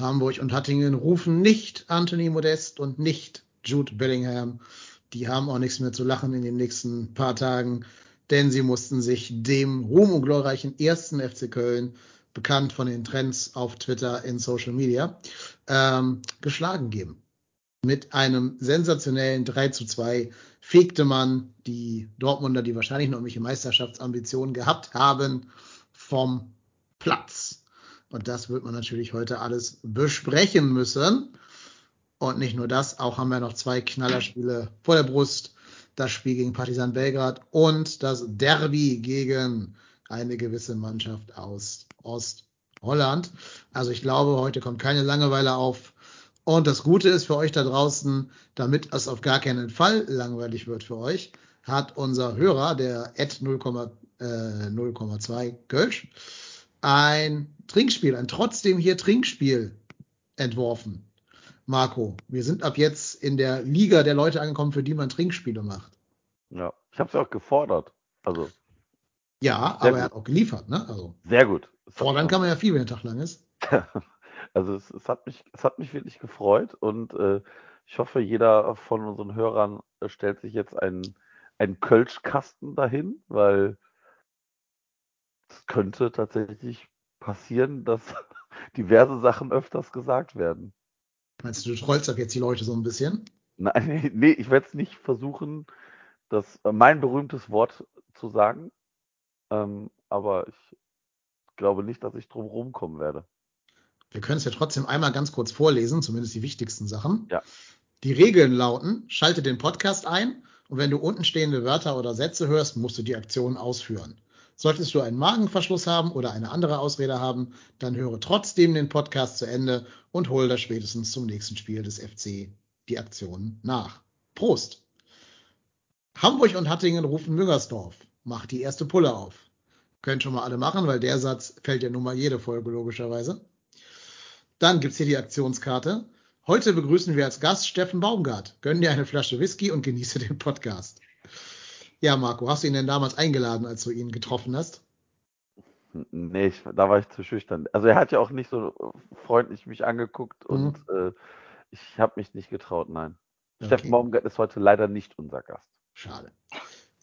Hamburg und Hattingen rufen nicht Anthony Modest und nicht Jude Bellingham. Die haben auch nichts mehr zu lachen in den nächsten paar Tagen, denn sie mussten sich dem ruhm und glorreichen ersten FC Köln, bekannt von den Trends auf Twitter in Social Media, ähm, geschlagen geben. Mit einem sensationellen 3 zu 2 fegte man die Dortmunder, die wahrscheinlich noch irgendwelche Meisterschaftsambitionen gehabt haben, vom Platz. Und das wird man natürlich heute alles besprechen müssen. Und nicht nur das, auch haben wir noch zwei Knallerspiele vor der Brust. Das Spiel gegen Partizan Belgrad und das Derby gegen eine gewisse Mannschaft aus Ostholland. Also ich glaube, heute kommt keine Langeweile auf. Und das Gute ist für euch da draußen, damit es auf gar keinen Fall langweilig wird für euch, hat unser Hörer, der at 0,2 Kölsch, ein Trinkspiel, ein trotzdem hier Trinkspiel entworfen. Marco, wir sind ab jetzt in der Liga der Leute angekommen, für die man Trinkspiele macht. Ja, ich habe es auch gefordert. Also Ja, aber er gut. hat auch geliefert, ne? Also sehr gut. Es fordern kann man ja viel, wenn der Tag lang ist. Also es, es hat mich, es hat mich wirklich gefreut und äh, ich hoffe, jeder von unseren Hörern äh, stellt sich jetzt einen, einen Kölschkasten dahin, weil es könnte tatsächlich passieren, dass diverse Sachen öfters gesagt werden. Meinst du, du trollst ab jetzt die Leute so ein bisschen? Nein, nee, ich werde es nicht versuchen, das äh, mein berühmtes Wort zu sagen, ähm, aber ich glaube nicht, dass ich drum rumkommen werde. Wir können es ja trotzdem einmal ganz kurz vorlesen, zumindest die wichtigsten Sachen. Ja. Die Regeln lauten, schalte den Podcast ein und wenn du unten stehende Wörter oder Sätze hörst, musst du die Aktion ausführen. Solltest du einen Magenverschluss haben oder eine andere Ausrede haben, dann höre trotzdem den Podcast zu Ende und hol das spätestens zum nächsten Spiel des FC die Aktion nach. Prost! Hamburg und Hattingen rufen Müngersdorf. Macht die erste Pulle auf. Können schon mal alle machen, weil der Satz fällt ja nun mal jede Folge logischerweise. Dann gibt's hier die Aktionskarte. Heute begrüßen wir als Gast Steffen Baumgart. Gönn dir eine Flasche Whisky und genieße den Podcast. Ja, Marco, hast du ihn denn damals eingeladen, als du ihn getroffen hast? Nee, ich, da war ich zu schüchtern. Also er hat ja auch nicht so freundlich mich angeguckt und äh, ich habe mich nicht getraut, nein. Okay. Steffen Baumgart ist heute leider nicht unser Gast. Schade.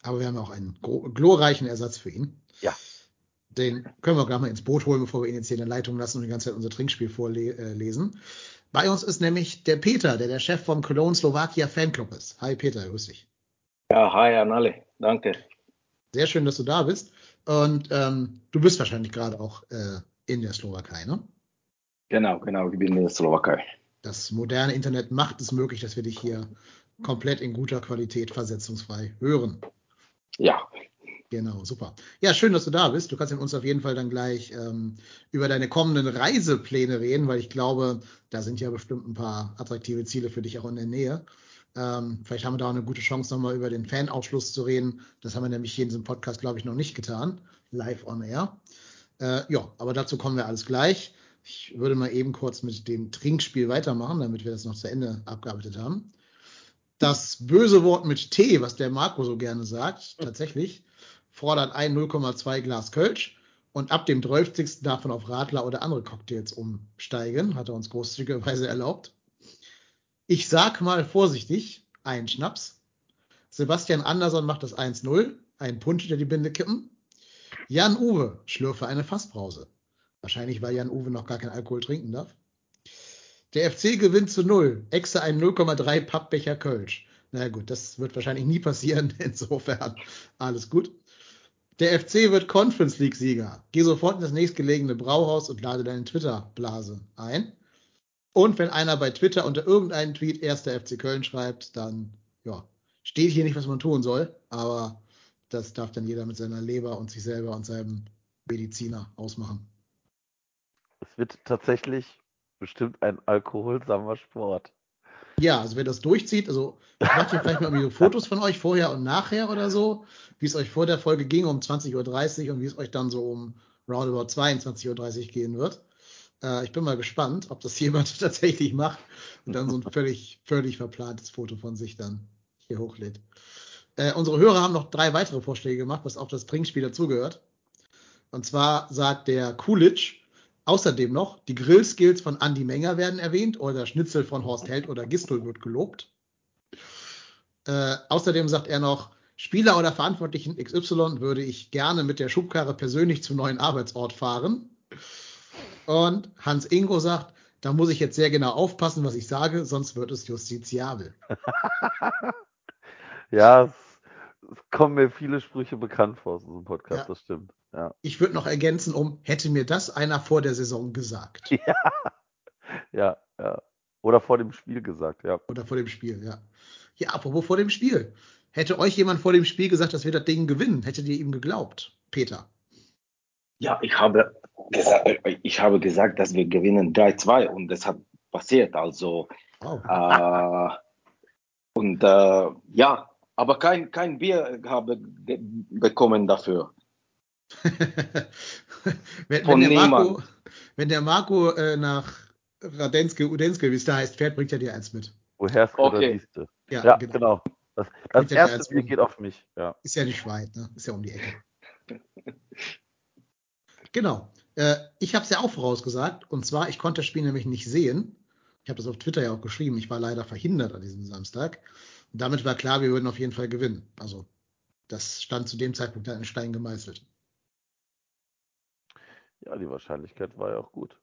Aber wir haben auch einen glorreichen Ersatz für ihn. Ja. Den können wir gleich mal ins Boot holen, bevor wir ihn jetzt hier in der Leitung lassen und die ganze Zeit unser Trinkspiel vorlesen. Bei uns ist nämlich der Peter, der der Chef vom Cologne Slowakia Fanclub ist. Hi Peter, grüß dich. Ja, hi an alle. Danke. Sehr schön, dass du da bist. Und ähm, du bist wahrscheinlich gerade auch äh, in der Slowakei, ne? Genau, genau. Ich bin in der Slowakei. Das moderne Internet macht es möglich, dass wir dich hier komplett in guter Qualität versetzungsfrei hören. Ja, Genau, super. Ja, schön, dass du da bist. Du kannst mit uns auf jeden Fall dann gleich ähm, über deine kommenden Reisepläne reden, weil ich glaube, da sind ja bestimmt ein paar attraktive Ziele für dich auch in der Nähe. Ähm, vielleicht haben wir da eine gute Chance, nochmal über den Fanausschluss zu reden. Das haben wir nämlich hier in diesem Podcast, glaube ich, noch nicht getan. Live on air. Äh, ja, aber dazu kommen wir alles gleich. Ich würde mal eben kurz mit dem Trinkspiel weitermachen, damit wir das noch zu Ende abgearbeitet haben. Das böse Wort mit T, was der Marco so gerne sagt, tatsächlich, fordert ein 0,2 Glas Kölsch und ab dem 12. darf man auf Radler oder andere Cocktails umsteigen, hat er uns großzügigerweise erlaubt. Ich sag mal vorsichtig, ein Schnaps. Sebastian Andersson macht das 1-0, ein Punsch der die Binde kippen. Jan Uwe schlürfe eine Fassbrause. Wahrscheinlich, weil Jan Uwe noch gar keinen Alkohol trinken darf. Der FC gewinnt zu 0, Exe ein 0,3 Pappbecher Kölsch. Na gut, das wird wahrscheinlich nie passieren, insofern alles gut. Der FC wird Conference League Sieger. Geh sofort in das nächstgelegene Brauhaus und lade deine Twitter-Blase ein. Und wenn einer bei Twitter unter irgendeinen Tweet erster FC Köln schreibt, dann ja, steht hier nicht, was man tun soll, aber das darf dann jeder mit seiner Leber und sich selber und seinem Mediziner ausmachen. Es wird tatsächlich bestimmt ein alkoholsamer Sport. Ja, also wer das durchzieht, also ich mache hier vielleicht mal irgendwie so Fotos von euch vorher und nachher oder so, wie es euch vor der Folge ging um 20.30 Uhr und wie es euch dann so um roundabout 22.30 Uhr gehen wird. Äh, ich bin mal gespannt, ob das jemand tatsächlich macht und dann so ein völlig, völlig verplantes Foto von sich dann hier hochlädt. Äh, unsere Hörer haben noch drei weitere Vorschläge gemacht, was auch das Trinkspiel dazugehört. Und zwar sagt der Coolidge, außerdem noch, die Grillskills von Andy Menger werden erwähnt oder Schnitzel von Horst Held oder Gistel wird gelobt. Äh, außerdem sagt er noch, Spieler oder Verantwortlichen XY würde ich gerne mit der Schubkarre persönlich zum neuen Arbeitsort fahren. Und Hans Ingo sagt, da muss ich jetzt sehr genau aufpassen, was ich sage, sonst wird es justiziabel. Ja, es, es kommen mir viele Sprüche bekannt vor aus diesem Podcast, Ja. das stimmt. Ja. Ich würde noch ergänzen um, hätte mir das einer vor der Saison gesagt. Ja, ja. Oder vor dem Spiel gesagt, ja. Oder vor dem Spiel, ja. Ja, apropos vor dem Spiel. Hätte euch jemand vor dem Spiel gesagt, dass wir das Ding gewinnen, hättet ihr ihm geglaubt, Peter? Ja, ich habe gesagt, ich habe gesagt, dass wir gewinnen 3-2 und das hat passiert. Also Wow. äh, und äh, ja, aber kein kein Bier habe bekommen dafür. wenn, Von wenn der Marco, wenn der Marco äh, nach Radenske, Udenske, wie es da heißt, fährt, bringt er dir eins mit. Woher Okay. oder. Ja, Ja, genau. genau. Das, das er erste Bier geht auf mich, ja. Ist ja nicht weit, ne? Ist ja um die Ecke. Genau. Äh, ich habe es ja auch vorausgesagt. Und zwar, ich konnte das Spiel nämlich nicht sehen. Ich habe das auf Twitter ja auch geschrieben. Ich war leider verhindert an diesem Samstag. Und damit war klar, wir würden auf jeden Fall gewinnen. Also, das stand zu dem Zeitpunkt dann in Stein gemeißelt. Ja, die Wahrscheinlichkeit war ja auch gut.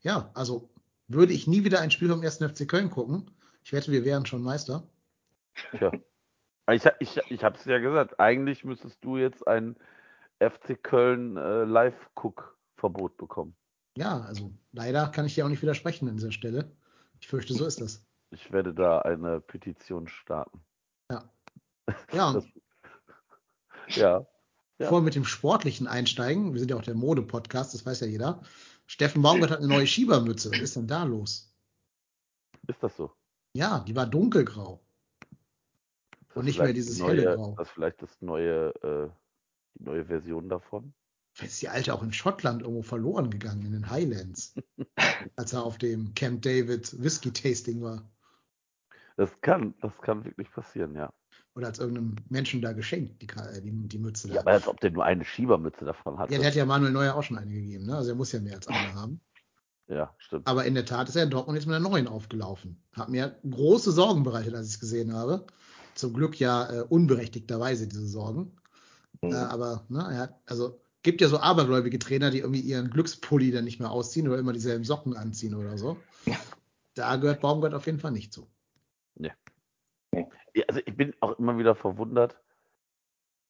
Ja, also würde ich nie wieder ein Spiel vom 1. FC Köln gucken. Ich wette, wir wären schon Meister. Tja. Ich, ich, ich habe es ja gesagt, eigentlich müsstest du jetzt ein FC Köln äh, Live-Cook-Verbot bekommen. Ja, also leider kann ich dir auch nicht widersprechen an dieser Stelle. Ich fürchte, so ist das. Ich werde da eine Petition starten. Ja, und Das, ja, ja. bevor wir mit dem Sportlichen einsteigen, wir sind ja auch der Mode-Podcast, das weiß ja jeder. Steffen Baumgart hat eine neue Schiebermütze. Was ist denn da los? ist das so? Ja, die war dunkelgrau. Ist Und nicht mehr dieses die helle neue, Grau. Das vielleicht das neue, äh, die neue Version davon? Vielleicht ist die alte auch in Schottland irgendwo verloren gegangen, in den Highlands, als er auf dem Camp David Whisky Tasting war. Das kann, das kann wirklich passieren, ja. Oder als irgendeinem Menschen da geschenkt, die, äh, die, die Mütze Ja, da. aber als ob der nur eine Schiebermütze davon hatte. Ja, der hat ja Manuel Neuer auch schon eine gegeben, ne? Also er muss ja mehr als eine haben. Ja, stimmt. Aber in der Tat ist er in Dortmund jetzt mit einer neuen aufgelaufen. Hat mir große Sorgen bereitet, als ich es gesehen habe. Zum Glück ja äh, unberechtigterweise diese Sorgen. Mhm. Aber ne, er hat, also gibt ja so abergläubige Trainer, die irgendwie ihren Glückspulli dann nicht mehr ausziehen oder immer dieselben Socken anziehen oder so. Da gehört Baumgart auf jeden Fall nicht zu. Ja, also ich bin auch immer wieder verwundert,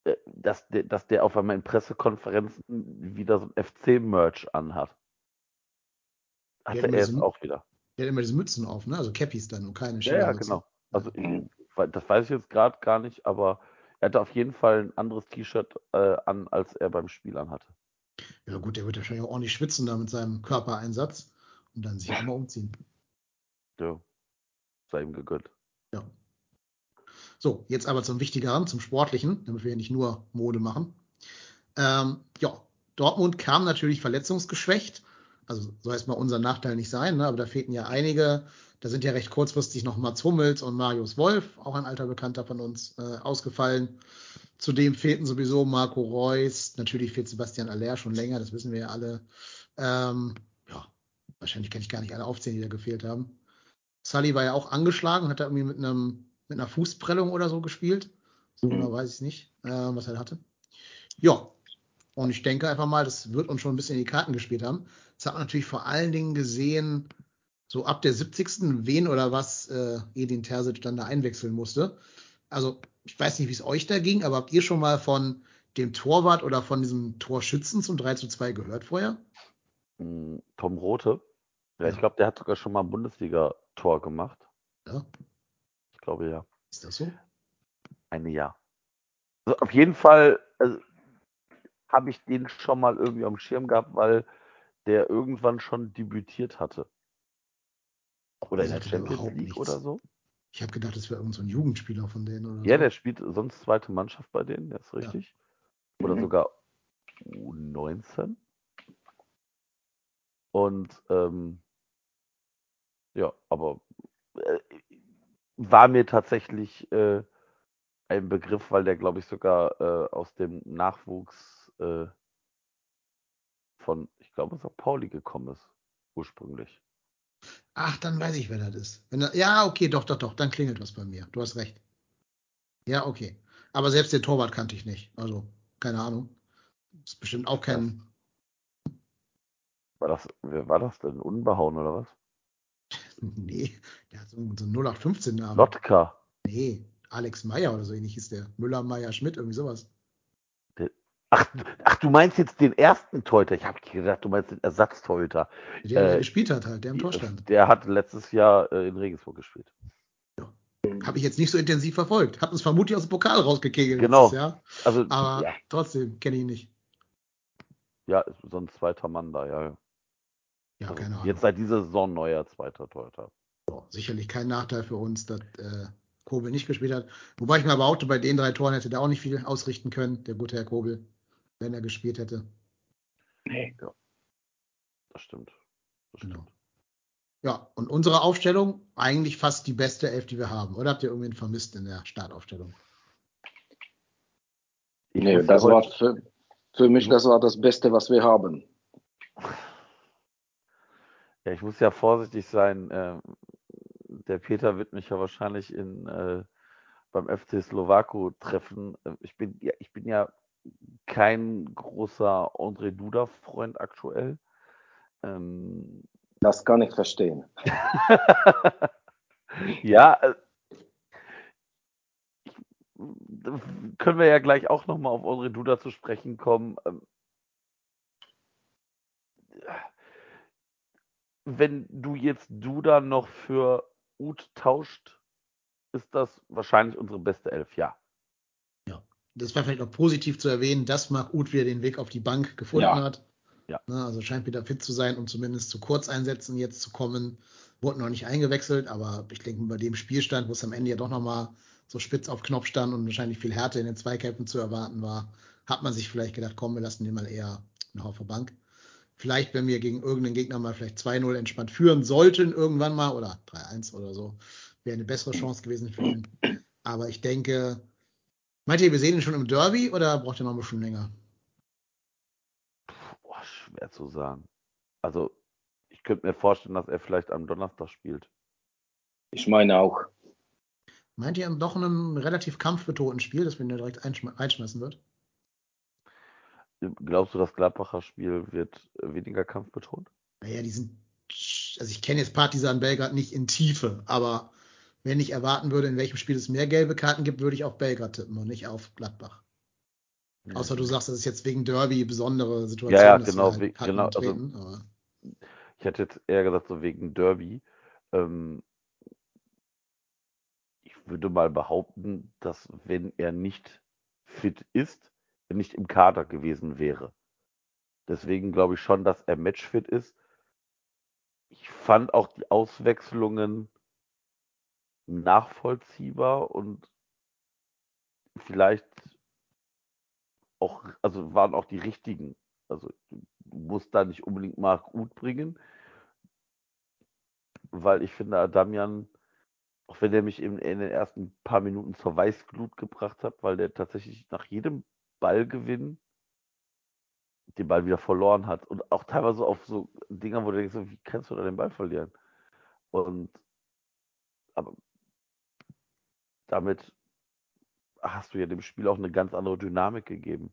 äh, dass der, dass der auf einmal in Pressekonferenzen wieder so ein FC-Merch anhat. Ja, immer er jetzt so- auch wieder. Der hat immer diese Mützen auf, ne? Also Cappies dann und keine Ja, ja, Schiebermütze. genau. Also ich, das weiß ich jetzt gerade gar nicht, aber er hatte auf jeden Fall ein anderes T-Shirt äh, an, als er beim Spiel anhatte. Ja gut, der wird wahrscheinlich auch ordentlich schwitzen da mit seinem Körpereinsatz und dann sich immer umziehen. Ja. Sei ihm gegönnt. Ja. So, jetzt aber zum Wichtigeren, zum Sportlichen, damit wir ja nicht nur Mode machen. Ähm, ja, Dortmund kam natürlich verletzungsgeschwächt. Also soll erstmal unser Nachteil nicht sein, ne? aber da fehlten ja einige. Da sind ja recht kurzfristig noch Mats Hummels und Marius Wolf, auch ein alter Bekannter von uns, äh, ausgefallen. Zudem fehlten sowieso Marco Reus, natürlich fehlt Sebastian Aller schon länger, das wissen wir ja alle. Ähm, ja, wahrscheinlich kann ich gar nicht alle aufzählen, die da gefehlt haben. Sully war ja auch angeschlagen, hat da irgendwie mit einem mit einer Fußprellung oder so gespielt. So Mhm. genau weiß ich nicht, äh, was er hatte. Ja, und ich denke einfach mal, das wird uns schon ein bisschen in die Karten gespielt haben. Das hat man natürlich vor allen Dingen gesehen, so ab der 70. wen oder was äh, Edin Terzic dann da einwechseln musste. Also ich weiß nicht, wie es euch da ging, aber habt ihr schon mal von dem Torwart oder von diesem Torschützen zum 3 zu 2 gehört vorher? Mm, Tom Rote. Ja, Ja. ich glaube, der hat sogar schon mal ein Bundesliga-Tor gemacht. Ja, Ich glaube ja. ist das so? Eine ja. Also auf jeden Fall also, habe ich den schon mal irgendwie am Schirm gehabt, weil der irgendwann schon debütiert hatte. Oder in Der sagte Champions League nichts. oder so. Ich habe gedacht, das wäre irgend so ein Jugendspieler von denen oder Ja, so. der spielt sonst zweite Mannschaft bei denen, das ist Ja. richtig. Oder Mhm. sogar U19. Und ähm, ja, aber äh, war mir tatsächlich äh, ein Begriff, weil der, glaube ich, sogar äh, aus dem Nachwuchs äh, von, ich glaube, St. Pauli gekommen ist, ursprünglich. Ach, dann weiß ich, wer das ist. Wenn er, ja, okay, doch, doch, doch, dann klingelt was bei mir. Du hast recht. Ja, okay. Aber selbst den Torwart kannte ich nicht. Also, keine Ahnung. Ist bestimmt auch kein. War das, wer war das denn? Unbehauen oder was? Nee, der hat so einen, so einen 0815-Namen. Lotka. Nee, Alex Meyer oder so ähnlich hieß der. Müller, Meyer, Schmidt, irgendwie sowas. Ach, ach, du meinst jetzt den ersten Torhüter. Ich habe gedacht, du meinst den Ersatztorhüter. Der, der Äh, gespielt hat halt, der im Tor stand. Der hat letztes Jahr äh, in Regensburg gespielt. Habe ich jetzt nicht so intensiv verfolgt. Hab uns vermutlich aus dem Pokal rausgekegelt Genau. Also, Aber ja, trotzdem kenne ich ihn nicht. ja, ist so ein zweiter Mann da, ja. Ja, Also keine Ahnung. Jetzt seit dieser Saison neuer zweiter Torhüter. Sicherlich kein Nachteil für uns, dass äh, Kobel nicht gespielt hat. Wobei ich mal behaupte, bei den drei Toren hätte der auch nicht viel ausrichten können, der gute Herr Kobel, wenn er gespielt hätte. Nee. Das stimmt. Das Genau. stimmt. Ja, und unsere Aufstellung eigentlich fast die beste Elf, die wir haben. Oder habt ihr irgendwen vermisst in der Startaufstellung? Nee, das ja war für, für mich das war das Beste, was wir haben. Ja, ich muss ja vorsichtig sein. ähm, der Peter wird mich ja wahrscheinlich in, äh, beim FC Slowako treffen. Ich bin, ja, ich bin ja kein großer André Duda-Freund aktuell. Ähm, Das kann ich verstehen. ja, äh, ich, können wir ja gleich auch nochmal auf André Duda zu sprechen kommen. Ähm, wenn du jetzt Duda noch für Ut tauscht, ist das wahrscheinlich unsere beste Elf, ja. Das wäre vielleicht noch positiv zu erwähnen, dass Marc Uth wieder den Weg auf die Bank gefunden Ja. hat. Ja. Also scheint wieder fit zu sein, um zumindest zu Kurzeinsätzen jetzt zu kommen. Wurde noch nicht eingewechselt, aber ich denke, bei dem Spielstand, wo es am Ende ja doch nochmal so spitz auf Knopf stand und wahrscheinlich viel Härte in den Zweikämpfen zu erwarten war, hat man sich vielleicht gedacht, komm, wir lassen den mal eher noch auf der Bank. Vielleicht, wenn wir gegen irgendeinen Gegner mal vielleicht 2-0 entspannt führen sollten, irgendwann mal, oder 3-1 oder so, wäre eine bessere Chance gewesen für ihn. Aber ich denke, meint ihr, wir sehen ihn schon im Derby oder braucht er noch ein bisschen länger? Boah, schwer zu sagen. Also, ich könnte mir vorstellen, dass er vielleicht am Donnerstag spielt. Ich meine auch. Meint ihr doch in einem relativ kampfbetonten Spiel, dass wir ihn direkt einschme reinschmeißen wird? Glaubst du, das Gladbacher Spiel wird äh, weniger kampfbetont? Naja, die sind, also ich kenne jetzt Partisan Belgrad nicht in Tiefe, aber wenn ich erwarten würde, in welchem Spiel es mehr gelbe Karten gibt, würde ich auf Belgrad tippen und nicht auf Gladbach. Außer du sagst, das ist jetzt wegen Derby besondere Situation. Ja, ja, genau, halt genau, also- treten, aber Ich hätte jetzt eher gesagt, so wegen Derby. Ähm, ich würde mal behaupten, dass wenn er nicht fit ist, er nicht im Kader gewesen wäre. Deswegen glaube ich schon, dass er matchfit ist. Ich fand auch die Auswechslungen nachvollziehbar und vielleicht auch, also waren auch die richtigen. Also du musst da nicht unbedingt Marc Uth bringen, weil ich finde, Adamian, auch wenn der mich in, in den ersten paar Minuten zur Weißglut gebracht hat, weil der tatsächlich nach jedem Ballgewinn den Ball wieder verloren hat und auch teilweise auf so Dinger, wo du denkst, wie kannst du da den Ball verlieren? Und aber damit hast du ja dem Spiel auch eine ganz andere Dynamik gegeben.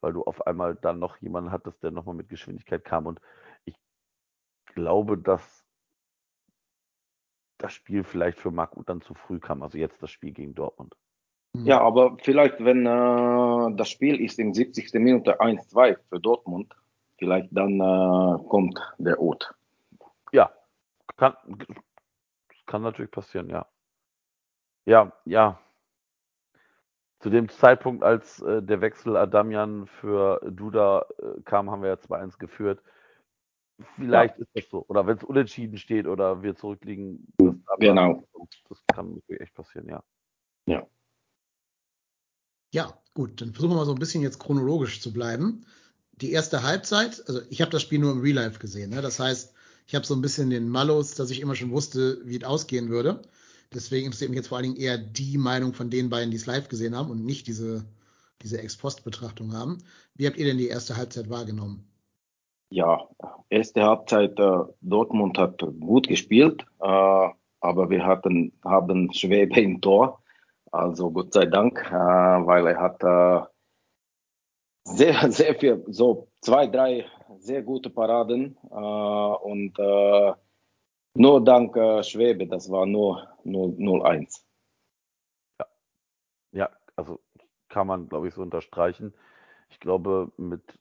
Weil du auf einmal dann noch jemanden hattest, der nochmal mit Geschwindigkeit kam. Und ich glaube, dass das Spiel vielleicht für Marc Uth dann zu früh kam. Also jetzt das Spiel gegen Dortmund. hm. Ja, aber vielleicht, wenn äh, das Spiel ist in 70. Minute 1-2 für Dortmund, vielleicht dann äh, kommt der Ot. Ja, kann, kann natürlich passieren, ja. Ja, ja. zu dem Zeitpunkt, als äh, der Wechsel Adamian für Duda äh, kam, haben wir ja 2-1 geführt. Vielleicht ist das so. Oder wenn es unentschieden steht oder wir zurückliegen. Das, Genau. Das kann natürlich echt passieren, ja. Ja, gut, dann versuchen wir mal so ein bisschen jetzt chronologisch zu bleiben. Die erste Halbzeit, also ich habe das Spiel nur im Real Life gesehen, ne? das heißt, ich habe so ein bisschen den Malus, dass ich immer schon wusste, wie es ausgehen würde. Deswegen interessiert mich jetzt vor allen Dingen eher die Meinung von den beiden, die es live gesehen haben und nicht diese, diese Ex-Post-Betrachtung haben. Wie habt ihr denn die erste Halbzeit wahrgenommen? Ja, erste Halbzeit äh, Dortmund hat gut gespielt, äh, aber wir hatten haben Schwebe im Tor. Also Gott sei Dank, äh, weil er hat äh, sehr, sehr viel, so zwei, drei sehr gute Paraden äh, und äh, nur dank Schwebe, das war nur 0-1. Ja, also kann man, glaube ich, so unterstreichen. Ich glaube, mit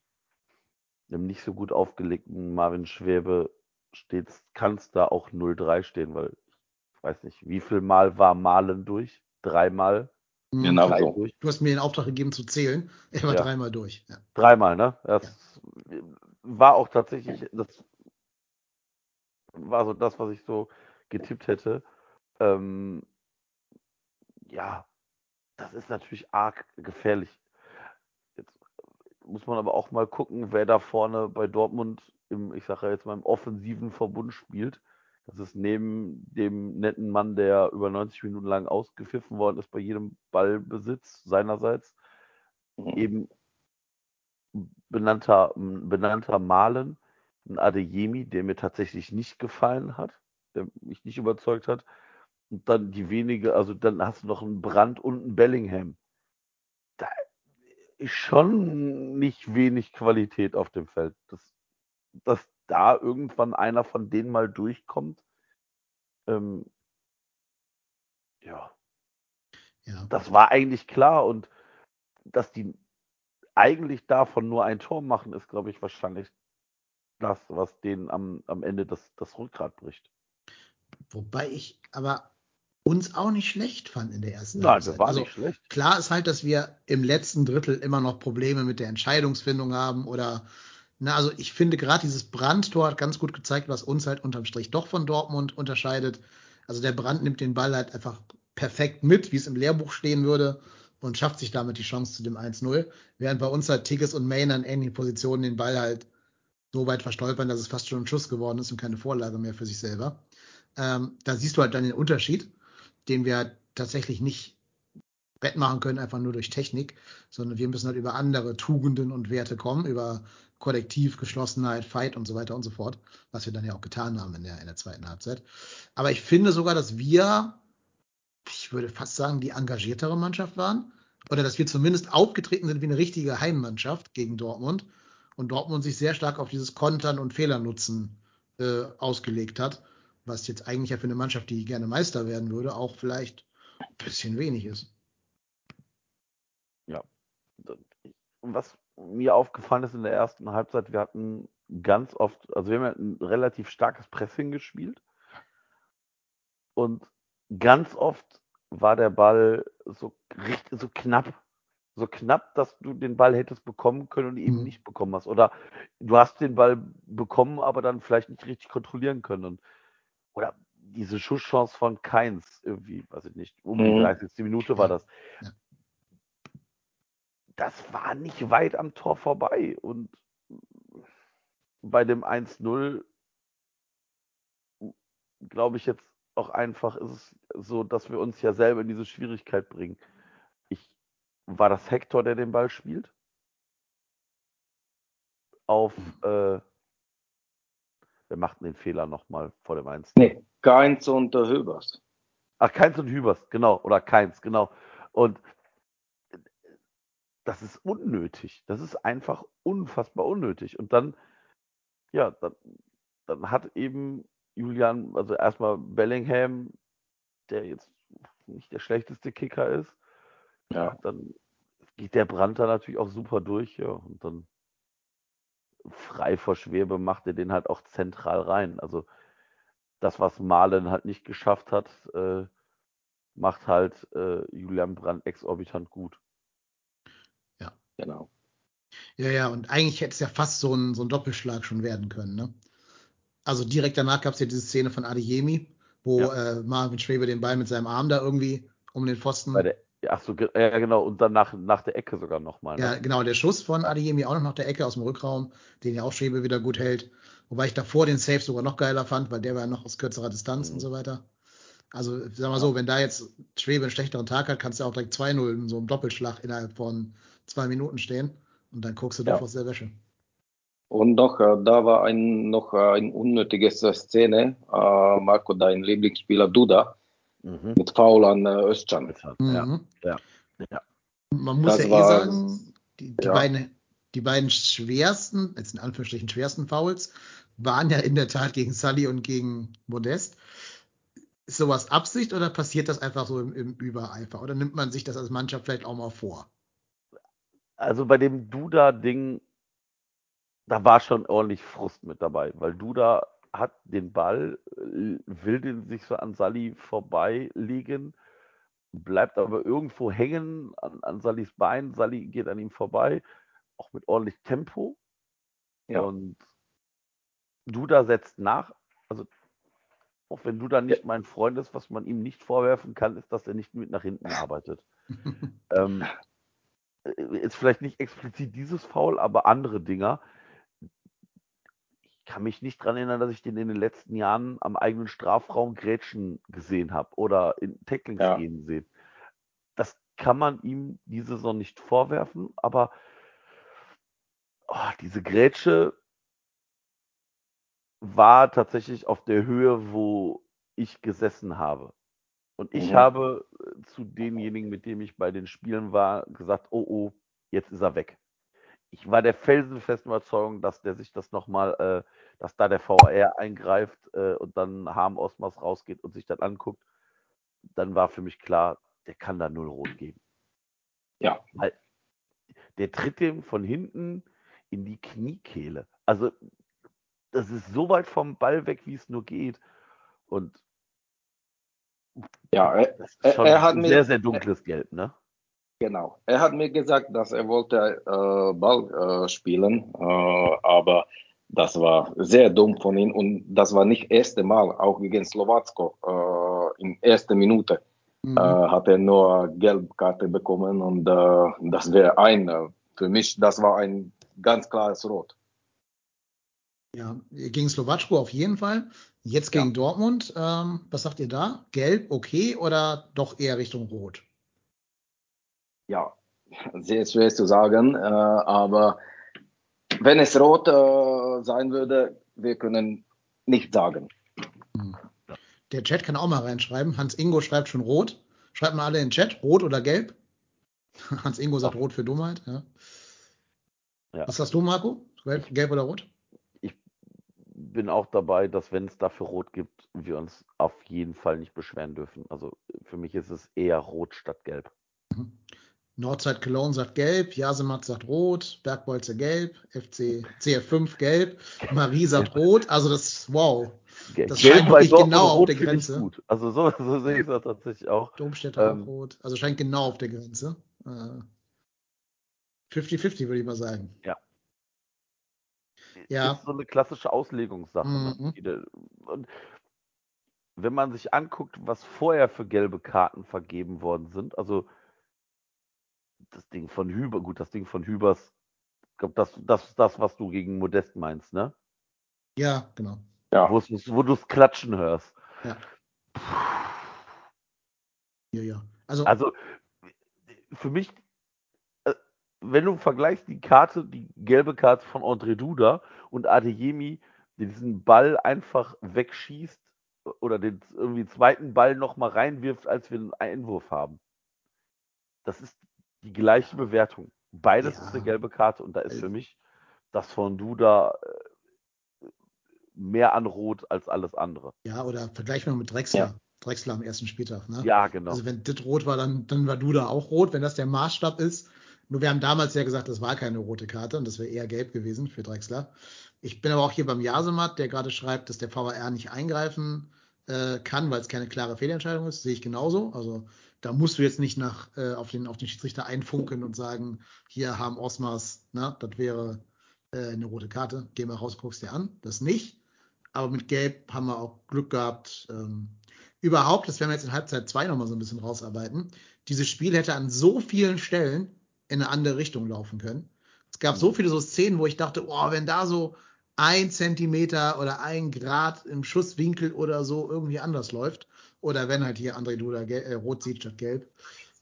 einem nicht so gut aufgelegten Marvin Schwebe steht's, kann es da auch 0-3 stehen, weil ich weiß nicht, wie viel Mal war Malen durch? Dreimal? Hm, Genau Drei so. durch? Du hast mir den Auftrag gegeben zu zählen. Er war Ja. dreimal durch. Ja. Dreimal, ne? Das war auch tatsächlich, das war so das, was ich so getippt hätte. Ähm, ja, das ist natürlich arg gefährlich. Jetzt muss man aber auch mal gucken, wer da vorne bei Dortmund im, ich sage jetzt mal, im offensiven Verbund spielt. Das ist neben dem netten Mann, der über 90 Minuten lang ausgepfiffen worden ist bei jedem Ballbesitz seinerseits, Mhm. eben benannter, benannter Malen, ein Adeyemi, der mir tatsächlich nicht gefallen hat, der mich nicht überzeugt hat. Und dann die wenige, also dann hast du noch einen Brand und einen Bellingham. Da ist schon nicht wenig Qualität auf dem Feld. Das, dass da irgendwann einer von denen mal durchkommt, ähm, ja, Ja. das war eigentlich klar und dass die eigentlich davon nur ein Tor machen, ist, glaube ich, wahrscheinlich das, was denen am, am Ende das, das Rückgrat bricht. Wobei ich aber uns auch nicht schlecht fand in der ersten Nein, Halbzeit. das war also, nicht schlecht. Klar ist halt, dass wir im letzten Drittel immer noch Probleme mit der Entscheidungsfindung haben oder na, also ich finde gerade dieses Brandtor hat ganz gut gezeigt, was uns halt unterm Strich doch von Dortmund unterscheidet. Also der Brand nimmt den Ball halt einfach perfekt mit, wie es im Lehrbuch stehen würde und schafft sich damit die Chance zu dem 1-0, während bei uns halt Tigges und Main an ähnlichen Positionen den Ball halt so weit verstolpern, dass es fast schon ein Schuss geworden ist und keine Vorlage mehr für sich selber. Ähm, da siehst du halt dann den Unterschied, den wir tatsächlich nicht wettmachen können, einfach nur durch Technik, sondern wir müssen halt über andere Tugenden und Werte kommen, über Kollektiv, Geschlossenheit, Fight und so weiter und so fort, was wir dann ja auch getan haben in der, in der zweiten Halbzeit. Aber ich finde sogar, dass wir, ich würde fast sagen, die engagiertere Mannschaft waren oder dass wir zumindest aufgetreten sind wie eine richtige Heimmannschaft gegen Dortmund und Dortmund sich sehr stark auf dieses Kontern und Fehlernutzen äh, ausgelegt hat, was jetzt eigentlich ja für eine Mannschaft, die gerne Meister werden würde, auch vielleicht ein bisschen wenig ist. Und was mir aufgefallen ist in der ersten Halbzeit, wir hatten ganz oft, also wir haben ja ein relativ starkes Pressing gespielt. Und ganz oft war der Ball so, richtig, so knapp. So knapp, dass du den Ball hättest bekommen können und eben Mhm. nicht bekommen hast. Oder du hast den Ball bekommen, aber dann vielleicht nicht richtig kontrollieren können. Und, oder diese Schusschance von Keins, irgendwie, weiß ich nicht, um die Mhm. 30. Minute war das. Das war nicht weit am Tor vorbei. Und bei dem 1-0 glaube ich jetzt auch einfach, ist es so, dass wir uns ja selber in diese Schwierigkeit bringen. Ich, war das Hector, der den Ball spielt? Auf, äh, wer macht den Fehler nochmal vor dem 1? Nee, Keins und äh, Hübers. Ach, Keins und Hübers, genau. Oder Keins, genau. Und das ist unnötig. Das ist einfach unfassbar unnötig. Und dann, ja, dann, dann hat eben Julian, also erstmal Bellingham, der jetzt nicht der schlechteste Kicker ist, Ja. dann geht der Brand da natürlich auch super durch, ja. Und dann frei vor Schwebe macht er den halt auch zentral rein. Also das, was Malen halt nicht geschafft hat, äh, macht halt äh, Julian Brandt exorbitant gut. Genau. Ja, ja, und eigentlich hätte es ja fast so ein, so ein Doppelschlag schon werden können, ne? Also direkt danach gab es ja diese Szene von Adeyemi, wo Ja. äh, Marvin Schwebe den Ball mit seinem Arm da irgendwie um den Pfosten. Bei der, ach so, ja genau, und dann nach, nach der Ecke sogar nochmal. ja, Ne? genau, der Schuss von Adeyemi auch noch nach der Ecke aus dem Rückraum, den ja auch Schwebe wieder gut hält. Wobei ich davor den Safe sogar noch geiler fand, weil der war ja noch aus kürzerer Distanz Mhm. und so weiter. Also, sag mal so, wenn da jetzt Schwebe einen schlechteren Tag hat, kannst du auch direkt 2-0 in so einem Doppelschlag innerhalb von zwei Minuten stehen. Und dann guckst du Ja. doch aus der Wäsche. Und noch, äh, da war ein, noch äh, ein unnötiges äh, Szene. Äh, Marco, dein Lieblingsspieler Duda Mhm. mit Foul an äh, Özcan. Ja, Mhm. ja, ja. Man muss Das ja eh war- sagen, die, die, ja. beiden, die beiden schwersten, jetzt in Anführungsstrichen schwersten Fouls, waren ja in der Tat gegen Sully und gegen Modest. Ist sowas Absicht oder passiert das einfach so im, im Übereifer? Oder nimmt man sich das als Mannschaft vielleicht auch mal vor? Also bei dem Duda-Ding, da war schon ordentlich Frust mit dabei, weil Duda hat den Ball, äh, will den sich so an Sally vorbeilegen, bleibt aber irgendwo hängen an, an Sallys Bein. Sally geht an ihm vorbei, auch mit ordentlich Tempo. Ja. Und Duda setzt nach. Also, auch wenn Duda nicht mein Freund ist, was man ihm nicht vorwerfen kann, ist, dass er nicht mit nach hinten arbeitet. ähm, äh, ist vielleicht nicht explizit dieses Foul, aber andere Dinger. Ich kann mich nicht dran erinnern, dass ich den in den letzten Jahren am eigenen Strafraum Grätschen gesehen habe oder in Tacklings Ja. gehen sehen. Das kann man ihm diese Saison nicht vorwerfen, aber oh, diese Grätsche war tatsächlich auf der Höhe, wo ich gesessen habe. Und ich Mhm. habe äh, zu denjenigen, mit denen ich bei den Spielen war, gesagt, oh oh, jetzt ist er weg. Ich war der felsenfesten Überzeugung, dass der sich das nochmal, äh, dass da der VR eingreift äh, und dann Harm Osmas rausgeht und sich das anguckt. Dann war für mich klar, der kann da null rot geben. Ja. Weil der tritt dem von hinten in die Kniekehle. Also das ist so weit vom Ball weg, wie es nur geht. Und Ja, er, das ist Er- schon er hat ein sehr, sehr dunkles Gelb, ne? Genau. Er hat mir gesagt, dass er wollte äh, Ball äh, spielen, äh, aber das war sehr dumm von ihm und das war nicht das erste Mal, auch gegen Slowacko äh, in erster Minute Mhm. äh, hat er nur Gelbkarte bekommen und äh, das wäre ein, äh, für mich, das war ein ganz klares Rot. Ja, gegen Slowatschko auf jeden Fall. Jetzt Ja. gegen Dortmund, ähm, was sagt ihr da? Gelb okay oder doch eher Richtung Rot? Ja, sehr schwer zu sagen, äh, aber wenn es rot äh, sein würde, wir können nicht sagen. Der Chat kann auch mal reinschreiben. Hans Ingo schreibt schon rot. Schreibt mal alle in den Chat, rot oder gelb. Hans Ingo sagt rot für Dummheit. Ja. Ja. Was sagst du, Marco? Gelb, gelb oder rot? Bin auch dabei, dass wenn es dafür Rot gibt, wir uns auf jeden Fall nicht beschweren dürfen. Also für mich ist es eher Rot statt Gelb. Nordside Cologne sagt gelb, Jasemat sagt rot, Bergbolze gelb, FC CF5 gelb, Marie sagt rot. Also das, wow. Das scheint wirklich genau auf Rot der Grenze. Also so, so sehe ich das tatsächlich auch. Domstädter Ähm. auch rot. Also scheint genau auf der Grenze. Äh, 50-50 würde ich mal sagen. Ja. Ist so eine klassische Auslegungssache. Mhm. Ne? Jede- Und wenn man sich anguckt, was vorher für gelbe Karten vergeben worden sind, also das Ding von Hüber, gut, das Ding von Hübers, ich glaube, das, das ist das, was du gegen Modest meinst, ne? Ja, genau. Ja, wo du es klatschen hörst. Ja. Ja, ja. Also, Also für mich, äh, wenn du vergleichst die Karte, die gelbe Karte von André Duda und Adeyemi, der diesen Ball einfach wegschießt oder den irgendwie zweiten Ball nochmal reinwirft, als wir einen Einwurf haben. Das ist die gleiche Bewertung. Beides Ja. ist eine gelbe Karte und da ist für mich das von Duda äh, mehr an Rot als alles andere. ja, oder vergleichen wir mit Drexler. Ja. Drexler am ersten Spieltag. Ne? Ja, genau. Also wenn das rot war, dann, dann war Duda auch rot, wenn das der Maßstab ist. Nur wir haben damals ja gesagt, das war keine rote Karte und das wäre eher gelb gewesen für Drexler. Ich bin aber auch hier beim Jasemat, der gerade schreibt, dass der VAR nicht eingreifen äh, kann, weil es keine klare Fehlentscheidung ist. Sehe ich genauso. Also Da musst du jetzt nicht nach, äh, auf, den, auf den Schiedsrichter einfunken und sagen, hier haben Osmars, na, das wäre äh, eine rote Karte, geh mal raus, guckst dir an. Das nicht. Aber mit Gelb haben wir auch Glück gehabt. Ähm, überhaupt, das werden wir jetzt in Halbzeit 2 nochmal so ein bisschen rausarbeiten. Dieses Spiel hätte an so vielen Stellen in eine andere Richtung laufen können. Es gab so viele so Szenen, wo ich dachte, oh, wenn da so ein Zentimeter oder ein Grad im Schusswinkel oder so irgendwie anders läuft, oder wenn halt hier André Duda äh, rot sieht statt gelb,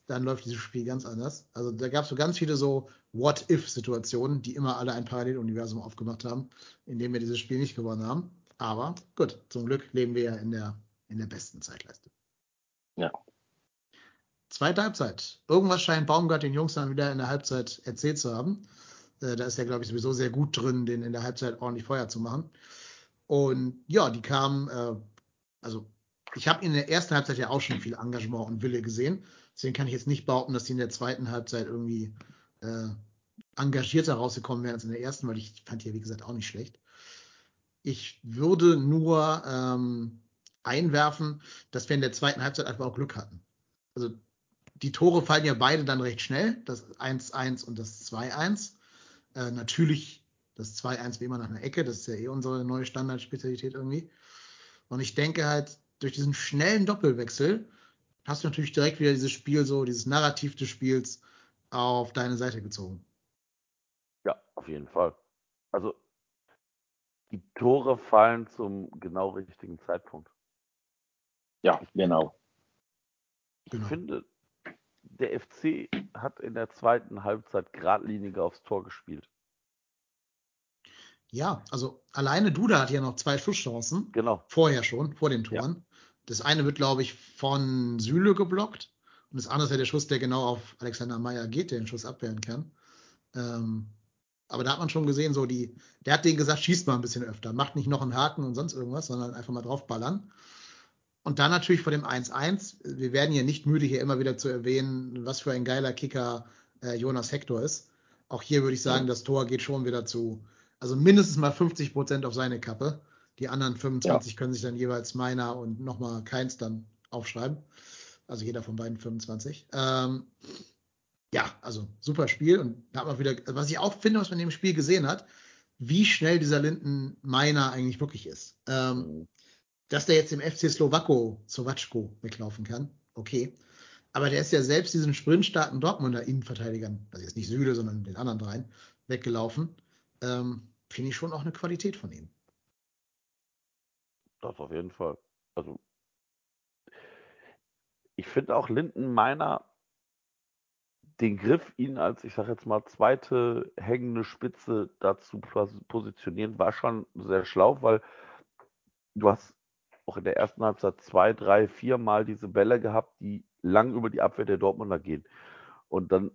dann läuft dieses Spiel ganz anders. Also da gab es so ganz viele so What-If-Situationen, die immer alle ein Paralleluniversum aufgemacht haben, in dem wir dieses Spiel nicht gewonnen haben. Aber gut, zum Glück leben wir ja in der, in der besten Zeitleiste. Ja. Zweite Halbzeit. Irgendwas scheint Baumgart den Jungs dann wieder in der Halbzeit erzählt zu haben. Äh, da ist er, glaube ich, sowieso sehr gut drin, den in der Halbzeit ordentlich Feuer zu machen. Und ja, die kamen, äh, also ich habe in der ersten Halbzeit ja auch schon viel Engagement und Wille gesehen. Deswegen kann ich jetzt nicht behaupten, dass die in der zweiten Halbzeit irgendwie äh, engagierter rausgekommen wären als in der ersten, weil ich fand die ja, wie gesagt, auch nicht schlecht. Ich würde nur ähm, einwerfen, dass wir in der zweiten Halbzeit einfach auch Glück hatten. Also die Tore fallen ja beide dann recht schnell, das 1-1 und das 2-1. Äh, natürlich das 2-1 wie immer nach einer Ecke, das ist ja eh unsere neue Standardspezialität irgendwie. Und ich denke halt, durch diesen schnellen Doppelwechsel hast du natürlich direkt wieder dieses Spiel so, dieses Narrativ des Spiels auf deine Seite gezogen. Ja, auf jeden Fall. Also die Tore fallen zum genau richtigen Zeitpunkt. Ja, genau. Ich Genau. finde, der FC hat in der zweiten Halbzeit geradliniger aufs Tor gespielt. Ja, also alleine Duda hat ja noch zwei Schusschancen. Genau. Vorher schon, vor den Toren. Das eine wird, glaube ich, von Süle geblockt. Und das andere ist ja der Schuss, der genau auf Alexander Meyer geht, der den Schuss abwehren kann. Ähm, aber da hat man schon gesehen, so die, der hat denen gesagt, schießt mal ein bisschen öfter, macht nicht noch einen Haken und sonst irgendwas, sondern einfach mal draufballern. Und dann natürlich vor dem 1-1. Wir werden ja nicht müde, hier immer wieder zu erwähnen, was für ein geiler Kicker äh, Jonas Hector ist. Auch hier würde ich sagen, das Tor geht schon wieder zu, also mindestens mal 50 Prozent auf seine Kappe. Die anderen 25 können sich dann jeweils meiner und nochmal keins dann aufschreiben. Also jeder von beiden 25. Ähm, ja, also super Spiel. Und da hat man wieder, was ich auch finde, was man in dem Spiel gesehen hat, wie schnell dieser Linden Meiner eigentlich wirklich ist. Ähm, dass der jetzt im FC Slowako, Slowatschko weglaufen kann, okay. Aber der ist ja selbst diesen sprintstarken Dortmunder Innenverteidigern, also jetzt nicht Süle, sondern den anderen dreien, weggelaufen. Ähm, Finde ich schon auch eine Qualität von ihm. Das auf jeden Fall. Also ich finde auch Linden meiner den Griff, ihn als, ich sage jetzt mal, zweite hängende Spitze dazu pos- positionieren, war schon sehr schlau, weil du hast auch in der ersten Halbzeit zwei, drei, vier Mal diese Bälle gehabt, die lang über die Abwehr der Dortmunder gehen. Und dann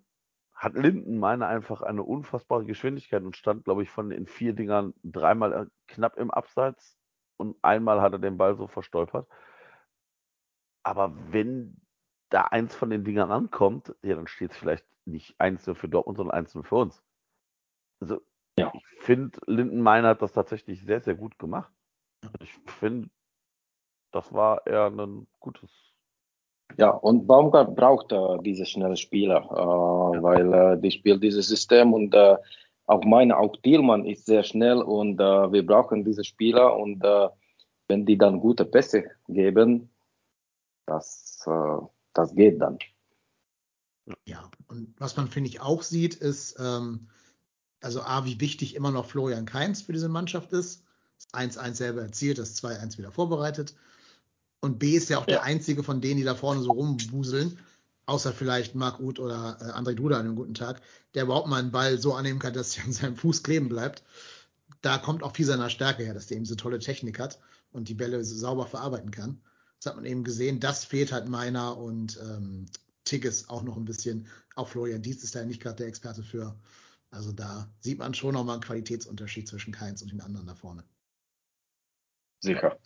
hat Linden meine einfach eine unfassbare Geschwindigkeit und stand, glaube ich, von den vier Dingern dreimal äh, knapp im Abseits und einmal hat er den Ball so verstolpert. Aber wenn da eins von den Dingern ankommt, ja, dann steht es vielleicht nicht 1-0 für Dortmund, sondern 1-0 für uns. Also, Ja. ich finde, Lindenmeiner hat das tatsächlich sehr, sehr gut gemacht. Ich finde, das war eher ein gutes. Ja, und Baumgart braucht äh, diese schnellen Spieler, äh, weil äh, die spielt dieses System und äh, auch meine, auch Thielmann ist sehr schnell und äh, wir brauchen diese Spieler und äh, wenn die dann gute Pässe geben, das, äh, das geht dann. Ja, und was man, finde ich, auch sieht, ist, ähm, also A, wie wichtig immer noch Florian Kainz für diese Mannschaft ist. Das 1-1 selber erzielt, das 2-1 wieder vorbereitet. Und B ist ja auch Ja. der einzige von denen, die da vorne so rumwuseln, außer vielleicht Marc Uth oder äh, André Duda an einem guten Tag, der überhaupt mal einen Ball so annehmen kann, dass er an seinem Fuß kleben bleibt. Da kommt auch viel seiner Stärke her, dass der eben so tolle Technik hat und die Bälle so sauber verarbeiten kann. Das hat man eben gesehen. Das fehlt halt meiner und ähm, Tigges auch noch ein bisschen. Auch Florian Dietz ist da nicht gerade der Experte für. Also da sieht man schon nochmal einen Qualitätsunterschied zwischen Keins und den anderen da vorne. Sicher.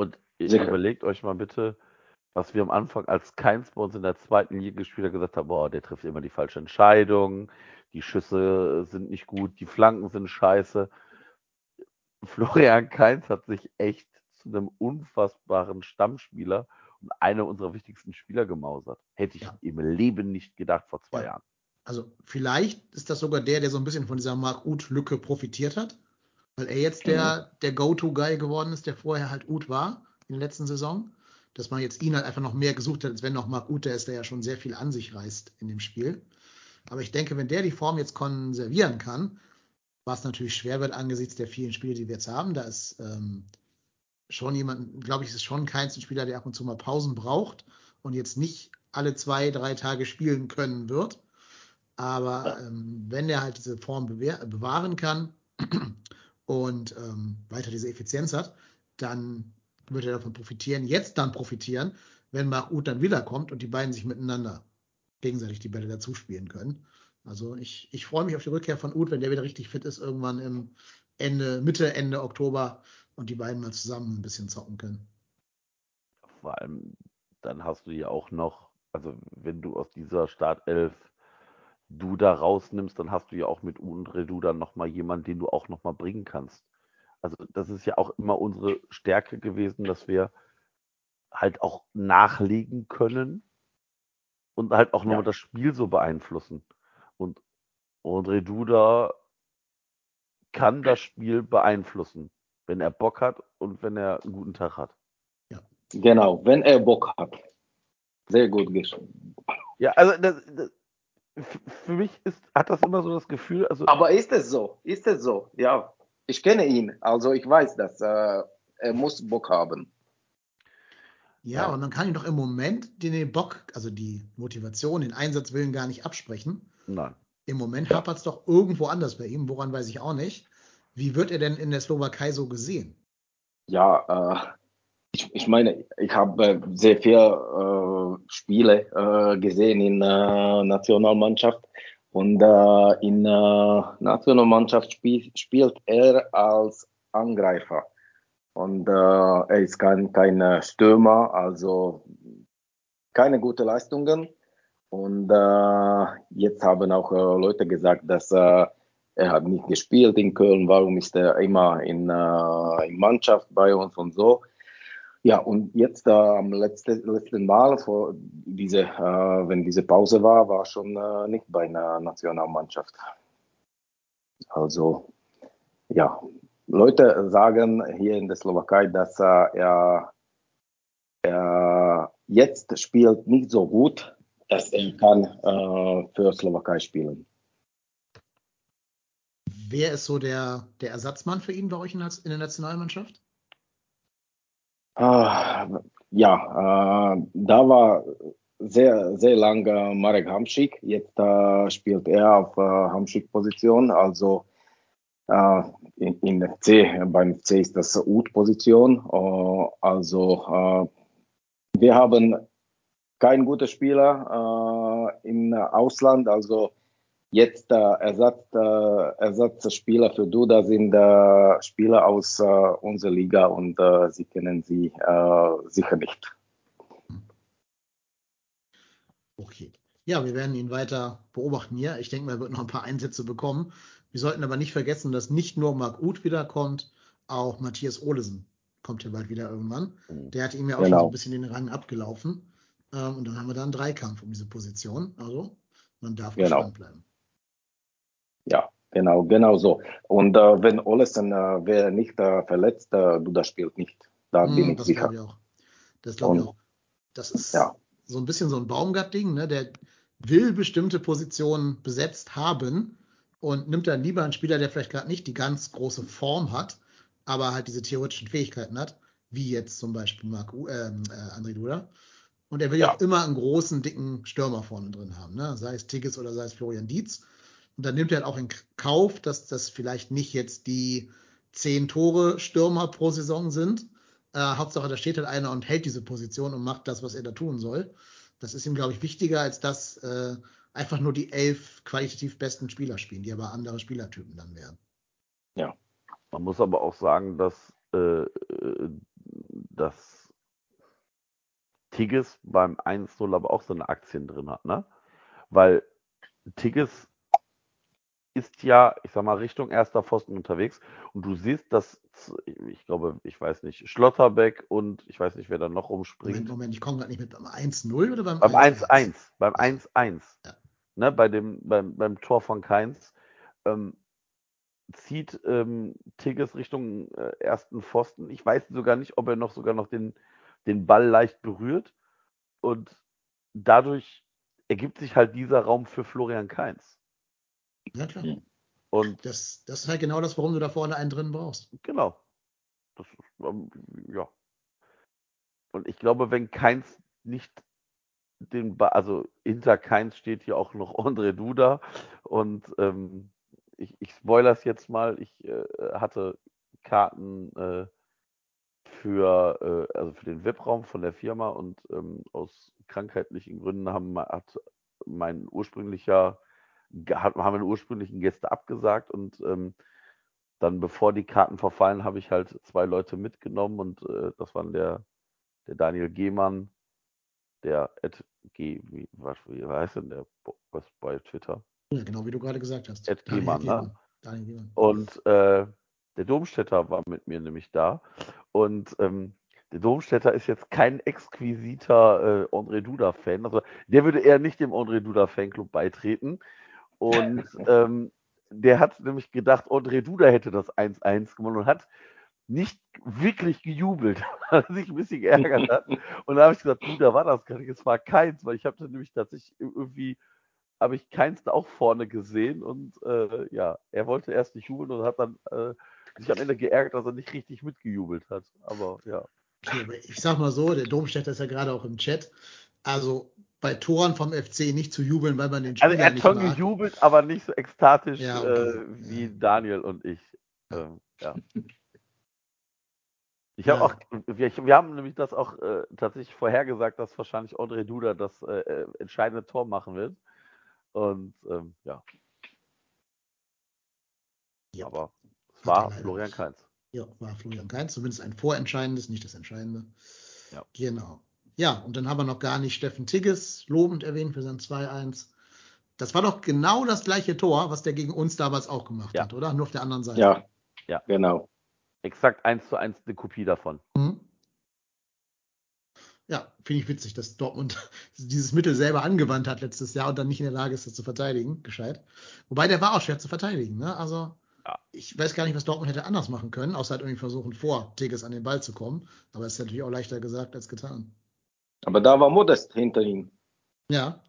Und ihr Sicher. überlegt euch mal bitte, was wir am Anfang als Keins bei uns in der zweiten Liga gespielt haben, gesagt haben, boah, der trifft immer die falsche Entscheidung, die Schüsse sind nicht gut, die Flanken sind scheiße. Florian Keins hat sich echt zu einem unfassbaren Stammspieler einer unserer wichtigsten Spieler gemausert. Hätte ich Ja. im Leben nicht gedacht vor zwei Ja. Jahren. Also vielleicht ist das sogar der, der so ein bisschen von dieser Mark Uth-Lücke profitiert hat, weil er jetzt der, der Go-To-Guy geworden ist, der vorher halt Uth war in der letzten Saison. Dass man jetzt ihn halt einfach noch mehr gesucht hat, als wenn noch Mark Uth der ist, der ja schon sehr viel an sich reißt in dem Spiel. Aber ich denke, wenn der die Form jetzt konservieren kann, was natürlich schwer wird angesichts der vielen Spiele, die wir jetzt haben, da ist ähm, schon jemand, glaube ich, ist schon kein Spieler, der ab und zu mal Pausen braucht und jetzt nicht alle zwei, drei Tage spielen können wird. Aber ähm, wenn er halt diese Form bewahren kann und ähm, weiter diese Effizienz hat, dann wird er davon profitieren, jetzt dann profitieren, wenn Marc Uth dann wiederkommt und die beiden sich miteinander gegenseitig die Bälle dazu spielen können. Also ich, ich freue mich auf die Rückkehr von Uth, wenn der wieder richtig fit ist, irgendwann im Ende, Mitte, Ende Oktober und die beiden mal zusammen ein bisschen zocken können. Vor allem, dann hast du ja auch noch, also wenn du aus dieser Startelf Duda rausnimmst, dann hast du ja auch mit Undre Duda nochmal jemanden, den du auch nochmal bringen kannst. Also das ist ja auch immer unsere Stärke gewesen, dass wir halt auch nachlegen können und halt auch nochmal Ja. das Spiel so beeinflussen. Und André Duda kann das Spiel beeinflussen, wenn er Bock hat und wenn er einen guten Tag hat. Genau, wenn er Bock hat. Sehr gut geschrieben. Ja, also das, das, für mich ist, hat das immer so das Gefühl, also Aber ist es so? Ist es so? Ja, ich kenne ihn, also ich weiß das. Äh, er muss Bock haben. Ja, Ja. und man kann ihm doch im Moment den, Bock, also die Motivation, den Einsatzwillen gar nicht absprechen. nein. Im Moment hapert es doch irgendwo anders bei ihm, woran weiß ich auch nicht. Wie wird er denn in der Slowakei so gesehen? Ja, äh, ich, ich meine, ich habe sehr viele äh, Spiele äh, gesehen in äh, Nationalmannschaft und äh, in äh, Nationalmannschaft spiel, spielt er als Angreifer. Und äh, er ist kein, kein äh, Stürmer, also keine gute Leistungen. Und äh, jetzt haben auch äh, Leute gesagt, dass äh, er hat nicht gespielt in Köln, warum ist er immer in, äh, in Mannschaft bei uns und so. Ja, und jetzt äh, am letzten, letzten Mal, vor diese, äh, wenn diese Pause war, war schon äh, nicht bei einer Nationalmannschaft. Also, ja, Leute sagen hier in der Slowakei, dass äh, er, er jetzt spielt nicht so gut, dass er kann äh, für Slowakei spielen. Wer ist so der, der Ersatzmann für ihn bei euch in, der- in der Nationalmannschaft? Ah, ja, äh, da war sehr, sehr lange Marek Hamšík. Jetzt äh, spielt er auf äh, Hamšík-Position. Also äh, in, in FC, beim FC ist das Ut-Position. Äh, also äh, wir haben keinen guten Spieler äh, im Ausland. Also jetzt äh, Ersatz, äh, Ersatzspieler für Duda sind äh, Spieler aus äh, unserer Liga und äh, sie kennen sie äh, sicher nicht. Okay. Ja, wir werden ihn weiter beobachten hier. Ich denke, er wird noch ein paar Einsätze bekommen. Wir sollten aber nicht vergessen, dass nicht nur Marc Uth wiederkommt, auch Matthias Olesen kommt ja bald wieder irgendwann. Der hat ihm ja auch schon Genau. so ein bisschen den Rang abgelaufen. Ähm, und dann haben wir da einen Dreikampf um diese Position. Also, man darf Genau. gespannt bleiben. Genau, genau so. Und äh, wenn Olesen äh, wäre nicht äh, verletzt, äh, Duda spielt nicht. Da bin Hm, ich das sicher. glaube ich auch. Das glaube ich auch. Das ist Ja. so ein bisschen so ein Baumgart-Ding, ne? Der will bestimmte Positionen besetzt haben und nimmt dann lieber einen Spieler, der vielleicht gerade nicht die ganz große Form hat, aber halt diese theoretischen Fähigkeiten hat, wie jetzt zum Beispiel Marc, ähm, äh, André Duda. Und er will ja Ja. auch immer einen großen, dicken Stürmer vorne drin haben, ne? sei es Tigges oder sei es Florian Dietz. Und dann nimmt er halt auch in Kauf, dass das vielleicht nicht jetzt die zehn Tore Stürmer pro Saison sind. Äh, Hauptsache, da steht halt einer und hält diese Position und macht das, was er da tun soll. Das ist ihm, glaube ich, wichtiger, als dass äh, einfach nur die elf qualitativ besten Spieler spielen, die aber andere Spielertypen dann wären. Man muss aber auch sagen, dass, äh, äh, dass Tigges beim 1-0 aber auch so eine Aktien drin hat, ne? Weil Tigges ist ja, ich sag mal, Richtung erster Pfosten unterwegs und du siehst, dass, ich glaube, ich weiß nicht, Schlotterbeck und ich weiß nicht, wer da noch Moment, rumspringt. Moment, ich komme gerade nicht mit beim 1-0 oder beim Beim 1-1, beim Ja. 1-1, Ja. ne, bei dem, beim, beim Tor von Keins, ähm, zieht ähm, Tigges Richtung äh, ersten Pfosten. Ich weiß sogar nicht, ob er noch sogar noch den, den Ball leicht berührt. Und dadurch ergibt sich halt dieser Raum für Florian Keins. Ja, klar. Und Das, das ist halt genau das, warum du da vorne einen drin brauchst. genau. Das ähm, ja. Und ich glaube, wenn Keins nicht den ba also hinter Keins steht hier auch noch André Duda und ähm, ich, ich spoilere es jetzt mal, ich äh, hatte Karten äh, für, äh, also für den VIP-Raum von der Firma und ähm, aus krankheitlichen Gründen haben, hat mein ursprünglicher, haben meine ursprünglichen Gäste abgesagt und ähm, dann, bevor die Karten verfallen, habe ich halt zwei Leute mitgenommen und äh, das waren der, der Daniel Gehmann, der Ed G, wie, was, wie heißt denn der was bei Twitter? Ja, genau wie du gerade gesagt hast. Ed Daniel Gehmann, ne? Daniel Gehmann. Und äh, der Domstädter war mit mir nämlich da. Und ähm, der Domstädter ist jetzt kein exquisiter äh, André Duda-Fan. Also der würde eher nicht dem André Duda-Fanclub beitreten. Und ähm, der hat nämlich gedacht, André Duda hätte das 1-1 gewonnen und hat nicht wirklich gejubelt, weil er sich ein bisschen geärgert hat. Und da habe ich gesagt, Duda war das gar nicht, es war keins, weil ich habe dann nämlich tatsächlich irgendwie habe ich keins da auch vorne gesehen und äh, ja, er wollte erst nicht jubeln und hat dann äh, sich am Ende geärgert, dass er nicht richtig mitgejubelt hat. Aber ja. Okay, ich sag mal so, der Domstädter ist ja gerade auch im Chat. Also bei Toren vom FC nicht zu jubeln, weil man den Spieler Also er hat schon mag. gejubelt, aber nicht so ekstatisch Ja, okay. äh, wie Ja. Daniel und ich. Ja. Ähm, ja. Ich habe auch, wir, wir haben nämlich das auch äh, tatsächlich vorhergesagt, dass wahrscheinlich André Duda das äh, äh, entscheidende Tor machen wird. Und ähm, ja, Ja. aber es war Florian. Kainz. Ja, war Florian Kainz, zumindest ein vorentscheidendes, nicht das Entscheidende. Ja. Genau. Ja, und dann haben wir noch gar nicht Steffen Tigges lobend erwähnt für sein 2-1. Das war doch genau das gleiche Tor, was der gegen uns damals auch gemacht Ja. hat, oder? Nur auf der anderen Seite. Ja, Ja. genau. Exakt eins zu eins eine Kopie davon. Mhm. Ja, finde ich witzig, dass Dortmund dieses Mittel selber angewandt hat letztes Jahr und dann nicht in der Lage ist, das zu verteidigen. Gescheit. Wobei der war auch schwer zu verteidigen. Ne? Also, Ja. ich weiß gar nicht, was Dortmund hätte anders machen können, außer halt irgendwie versuchen, vor Tigges an den Ball zu kommen. Aber es ist natürlich auch leichter gesagt als getan. Aber da war Modest hinter ihm. Ja,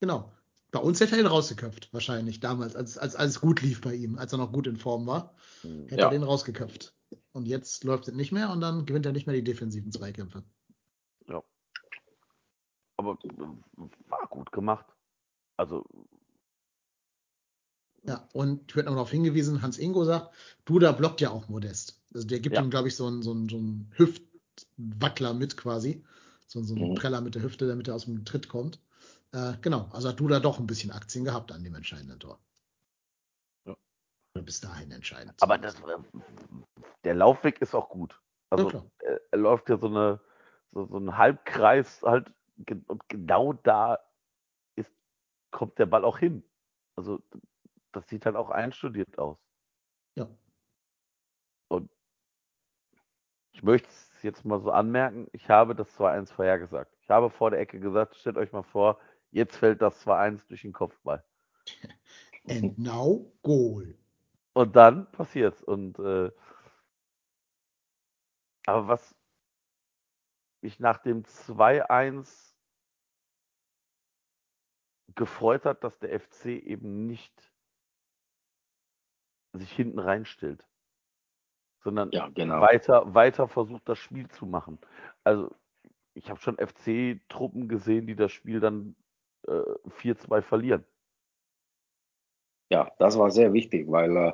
genau. Bei uns hätte er ihn rausgeköpft, wahrscheinlich damals, als, als alles gut lief bei ihm, als er noch gut in Form war, Hm. hätte Ja. er den rausgeköpft. Und jetzt läuft es nicht mehr und dann gewinnt er nicht mehr die defensiven Zweikämpfe. Ja. Aber äh, war gut gemacht. Also, Ja, und ich werde noch darauf hingewiesen, Hans Ingo sagt, Duda blockt ja auch Modest. Also der gibt Ja. ihm, glaube ich, so einen, so einen, so einen Hüftwackler mit quasi. So, so einen Mhm. Preller mit der Hüfte, damit er aus dem Tritt kommt. Äh, genau, also hat Duda doch ein bisschen Aktien gehabt an dem entscheidenden Tor. Ja. Bis dahin entscheidend. aber das, äh, der Laufweg ist auch gut. Also, klar. er, er läuft ja so, eine, so, so einen Halbkreis halt und genau da ist, kommt der Ball auch hin. Also, das sieht halt auch einstudiert aus. Ja. Ich möchte jetzt mal so anmerken, ich habe das 2-1 vorhergesagt. Ich habe vor der Ecke gesagt, stellt euch mal vor, jetzt fällt das 2-1 durch den Kopfball. And now Goal. Und dann passiert's. Und äh, aber was mich nach dem 2-1 gefreut hat, dass der FC eben nicht sich hinten reinstellt, sondern Ja, genau. weiter, weiter versucht, das Spiel zu machen. Also ich habe schon FC-Truppen gesehen, die das Spiel dann äh, 4-2 verlieren. Ja, das war sehr wichtig, weil äh,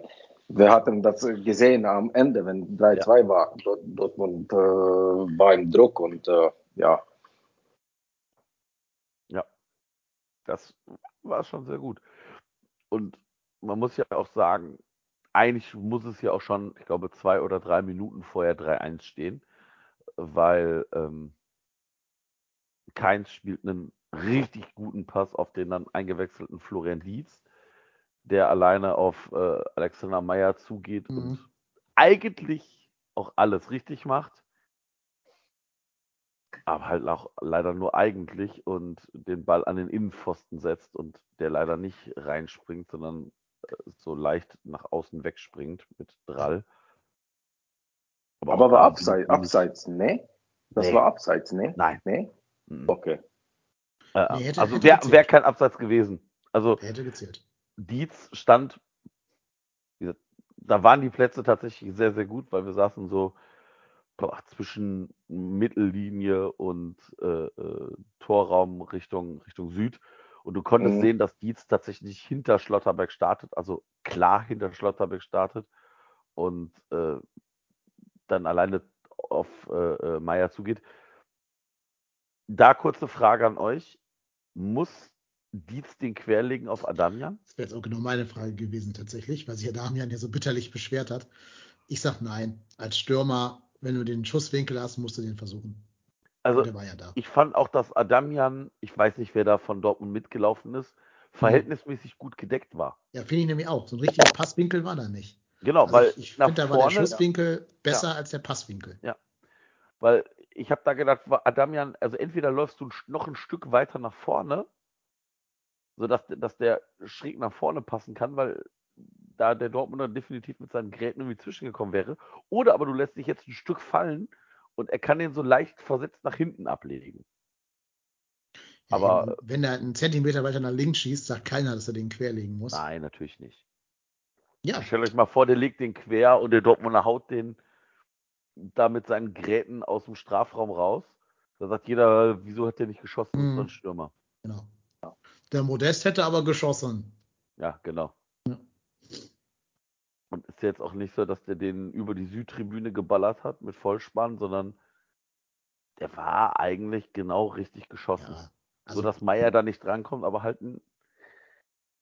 wir hatten das gesehen am Ende, wenn 3-2 war, Dort- Dortmund äh, war im Druck und äh, ja, Das war schon sehr gut. Und man muss ja auch sagen, eigentlich muss es ja auch schon, ich glaube, zwei oder drei Minuten vorher 3-1 stehen, weil ähm, Keins spielt einen richtig guten Pass auf den dann eingewechselten Florian Dietz, der alleine auf äh, Alexander Meyer zugeht Mhm. und eigentlich auch alles richtig macht. Aber halt auch leider nur eigentlich und den Ball an den Innenpfosten setzt und der leider nicht reinspringt, sondern so leicht nach außen wegspringt mit Drall. Aber auch war abseits, abseits, ne? Das Nee. war abseits, ne? Nein. Ne? Mhm. Okay. Äh, Nee, also wäre wär kein Abseits gewesen. Also Der hätte gezählt. Dietz stand, gesagt, da waren die Plätze tatsächlich sehr, sehr gut, weil wir saßen so boah, zwischen Mittellinie und äh, äh, Torraum Richtung, Richtung Süd. Und du konntest Mhm. sehen, dass Dietz tatsächlich hinter Schlotterbeck startet, also klar hinter Schlotterbeck startet und äh, dann alleine auf äh, äh, Meier zugeht. Da kurze Frage an euch. Muss Dietz den querlegen auf Adamian? Das wäre jetzt auch genau meine Frage gewesen tatsächlich, weil sich ja Damian ja so bitterlich beschwert hat. Ich sag nein. Als Stürmer, wenn du den Schusswinkel hast, musst du den versuchen. Also der ja ich fand auch, dass Adamian, ich weiß nicht, wer da von Dortmund mitgelaufen ist, verhältnismäßig gut gedeckt war. Ja, finde ich nämlich auch. So ein richtiger Passwinkel war da nicht. Genau, Also weil ich, ich finde, da war der vorne, Schusswinkel besser als der Passwinkel. weil ich habe da gedacht, Adamian, also entweder läufst du noch ein Stück weiter nach vorne, sodass dass der schräg nach vorne passen kann, weil da der Dortmunder definitiv mit seinen Gräten irgendwie zwischengekommen wäre, oder aber du lässt dich jetzt ein Stück fallen und er kann den so leicht versetzt nach hinten ablegen. Ja, Aber- wenn er einen Zentimeter weiter nach links schießt, sagt keiner, dass er den querlegen muss. Nein, natürlich nicht. Ja, Stellt euch mal vor, der legt den quer und der Dortmunder haut den da mit seinen Gräten aus dem Strafraum raus. Da sagt jeder, wieso hat der nicht geschossen? Ist doch ein Mhm. Stürmer. genau. Der Modest hätte aber geschossen. Ja, genau. Ja. Und ist jetzt auch nicht so, dass der den über die Südtribüne geballert hat mit Vollspann, sondern der war eigentlich genau richtig geschossen. Ja, so also, dass Meier da nicht drankommt, aber halt einen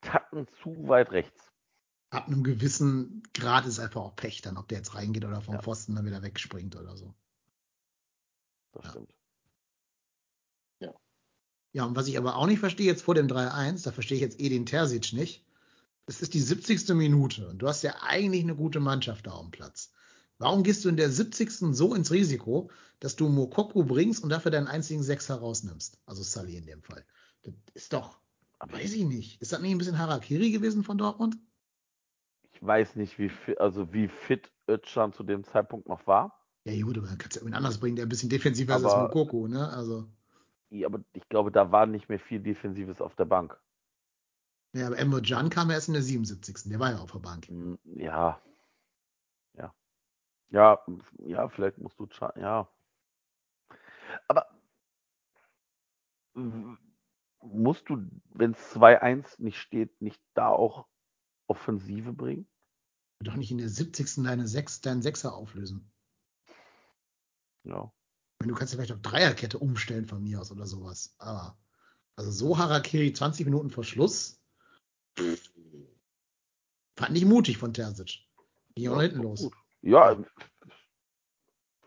Tacken zu weit rechts. ab einem gewissen Grad ist einfach auch Pech dann, ob der jetzt reingeht oder vom Ja. Pfosten dann wieder wegspringt oder so. Das Ja. stimmt. Ja, und was ich aber auch nicht verstehe jetzt vor dem 3-1, da verstehe ich jetzt Edin Terzic nicht. Es ist die 70. Minute und du hast ja eigentlich eine gute Mannschaft da auf dem Platz. Warum gehst du in der 70. so ins Risiko, dass du Mokoku bringst und dafür deinen einzigen Sechser rausnimmst? Also Sally in dem Fall. Das ist doch, weiß ich nicht. Ist das nicht ein bisschen Harakiri gewesen von Dortmund? Ich weiß nicht, wie fit, also wie fit Özcan zu dem Zeitpunkt noch war. Ja, gut, aber dann kannst du irgendwen anders bringen, der ein bisschen defensiver ist als Mokoku, ne? Also, Ja, aber ich glaube, da war nicht mehr viel Defensives auf der Bank. Ja, aber Emre Can kam erst in der 77. Der war ja auf der Bank. Hm, Ja. Ja. Ja, ja, vielleicht musst du, Cha- ja. Aber musst du, wenn es 2-1 nicht steht, nicht da auch Offensive bringen? Doch nicht in der 70. deine Sechs, deinen Sechser auflösen. Ja. Du kannst ja vielleicht auf Dreierkette umstellen von mir aus oder sowas. Aber also so Harakiri 20 Minuten vor Schluss fand ich mutig von Terzic. Ging auch nach hinten los. Gut. Ja,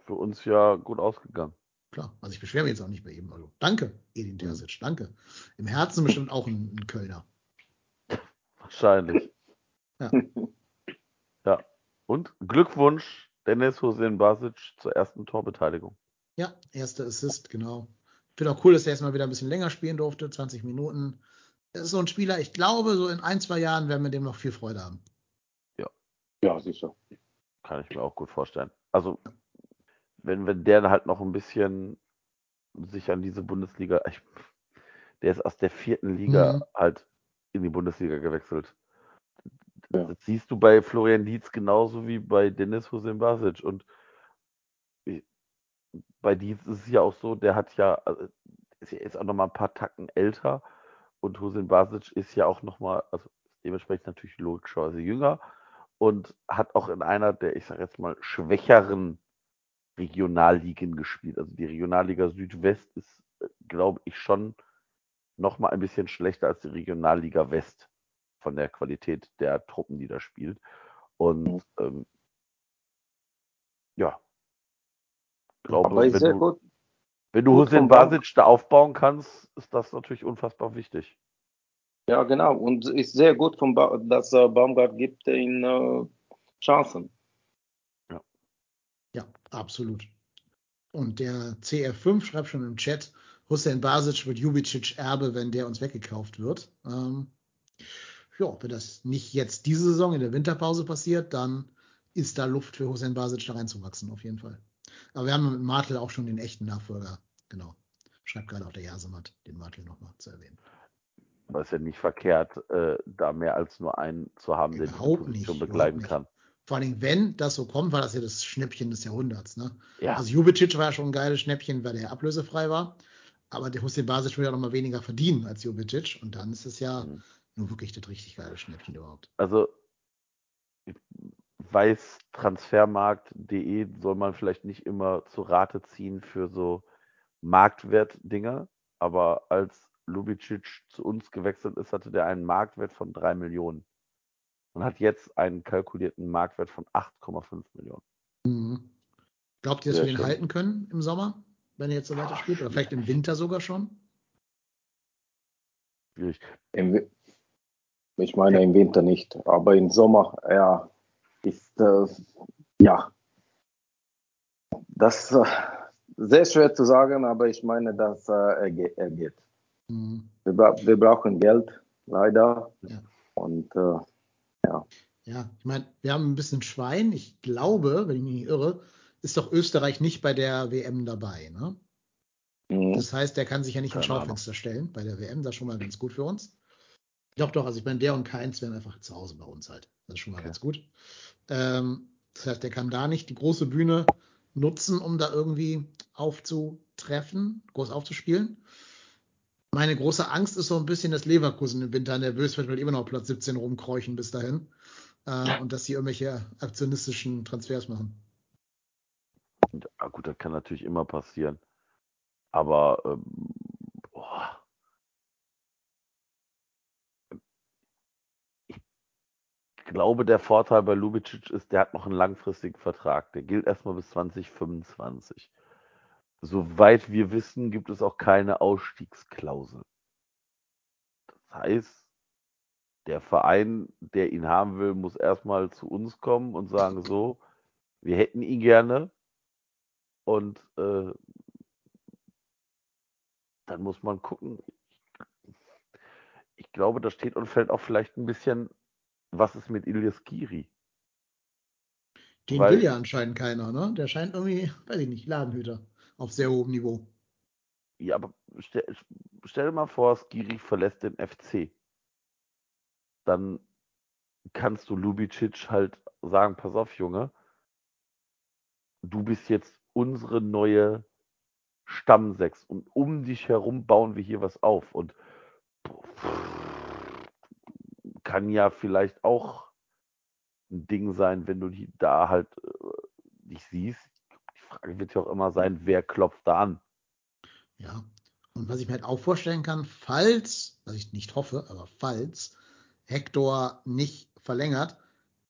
für uns ja gut ausgegangen. Klar, also ich beschwere mich jetzt auch nicht bei ihm. Also danke, Edin Terzic, danke. Im Herzen bestimmt auch ein, ein Kölner. Wahrscheinlich. Ja. Ja. Und Glückwunsch, Dennis Hussein Basic zur ersten Torbeteiligung. Ja, erster Assist, genau. Ich finde auch cool, dass er erstmal wieder ein bisschen länger spielen durfte, 20 Minuten. Das ist so ein Spieler, ich glaube, so in ein, zwei Jahren werden wir dem noch viel Freude haben. Ja, sicher. Kann ich mir auch gut vorstellen. Also, wenn, wenn der halt noch ein bisschen sich an diese Bundesliga, ich, der ist aus der vierten Liga Mhm. halt in die Bundesliga gewechselt. Ja. Das siehst du bei Florian Dietz genauso wie bei Dennis Hussein Basic. Und bei Dietz ist es ja auch so, der hat ja, also, ist ja jetzt auch noch mal ein paar Tacken älter und Hussein Basic ist ja auch noch mal, also dementsprechend natürlich logischerweise jünger und hat auch in einer der, ich sage jetzt mal, schwächeren Regionalligen gespielt. Also die Regionalliga Südwest ist, glaube ich, schon noch mal ein bisschen schlechter als die Regionalliga West von der Qualität der Truppen, die da spielt. Und ähm, ja, glaube, Aber ist sehr du, gut. Wenn du Hussein vom. Basic da aufbauen kannst, ist das natürlich unfassbar wichtig. Ja, genau. Und ist sehr gut, von ba dass äh, Baumgart gibt ihn äh, Chancen. Ja, absolut. Und der CF5 schreibt schon im Chat, Hussein Basic wird Jubicic Erbe, wenn der uns weggekauft wird. Ähm, ja, wenn das nicht jetzt diese Saison in der Winterpause passiert, dann ist da Luft für Hussein Basic da reinzuwachsen, auf jeden Fall. Aber wir haben mit Martel auch schon den echten Nachfolger. Genau. Schreibt gerade auch der Jasemat, den Martel nochmal zu erwähnen. Aber ist ja nicht verkehrt, äh, da mehr als nur einen zu haben, Überhaupt Position nicht, begleiten überhaupt kann. Vor allem, wenn das so kommt, war das ja das Schnäppchen des Jahrhunderts. Ne? Ja, Also Jubicic war ja schon ein geiles Schnäppchen, weil der ablösefrei war. Aber der Hussein Basic will ja noch mal weniger verdienen als Jubicic. Und dann ist es ja Mhm. nur wirklich das richtig geile Schnäppchen überhaupt. also ich weiß, transfermarkt.de soll man vielleicht nicht immer zu Rate ziehen für so Marktwert-Dinger, aber als Lubicic zu uns gewechselt ist, hatte der einen Marktwert von 3 Millionen und hat jetzt einen kalkulierten Marktwert von 8,5 Millionen. Mhm. Glaubt ihr, dass Sehr wir ihn schön. halten können im Sommer, wenn er jetzt so weiter spielt? Oder vielleicht im Winter sogar schon? Schwierig. Ich meine im Winter nicht, aber im Sommer, ja, ist, äh, ja, das äh, sehr schwer zu sagen, aber ich meine, dass äh, er, ge er geht. Mhm. Wir, bra wir brauchen Geld, leider. Ja. Und äh, Ja, ich meine, wir haben ein bisschen Schwein. Ich glaube, wenn ich mich nicht irre, ist doch Österreich nicht bei der WM dabei. Ne? mh, Das heißt, der kann sich ja nicht ins. Schaufenster stellen bei der WM. Das ist schon mal ganz gut für uns. Doch, doch. Also ich meine, der und Keins wären einfach zu Hause bei uns halt. Das ist schon mal Okay. ganz gut. Ähm, das heißt, der kann da nicht die große Bühne nutzen, um da irgendwie aufzutreffen, groß aufzuspielen. Meine große Angst ist so ein bisschen, dass Leverkusen im Winter nervös wird, weil immer noch Platz 17 rumkräuchen bis dahin. Äh, und dass sie irgendwelche aktionistischen Transfers machen. Und, ah, gut, das kann natürlich immer passieren. Aber ähm, boah. ich glaube, der Vorteil bei Lubicic ist, der hat noch einen langfristigen Vertrag. Der gilt erstmal bis 2025. Soweit wir wissen, gibt es auch keine Ausstiegsklausel. Das heißt, der Verein, der ihn haben will, muss erstmal zu uns kommen und sagen so, wir hätten ihn gerne. Und äh, dann muss man gucken. Ich glaube, da steht und fällt auch vielleicht ein bisschen, was ist mit Ilias Giri? Den Weil- will ja anscheinend keiner, ne? Der scheint irgendwie, weiß ich nicht, Ladenhüter auf sehr hohem Niveau. Ja, aber stell, stell dir mal vor, Skiri verlässt den FC. Dann kannst du Lubicic halt sagen, pass auf, Junge, du bist jetzt unsere neue Stammsechs und um dich herum bauen wir hier was auf und kann ja vielleicht auch ein Ding sein, wenn du die da halt äh, nicht siehst. Die Frage wird ja auch immer sein, wer klopft da an? Ja. Und was ich mir halt auch vorstellen kann, falls, was ich nicht hoffe, aber falls Hector nicht verlängert,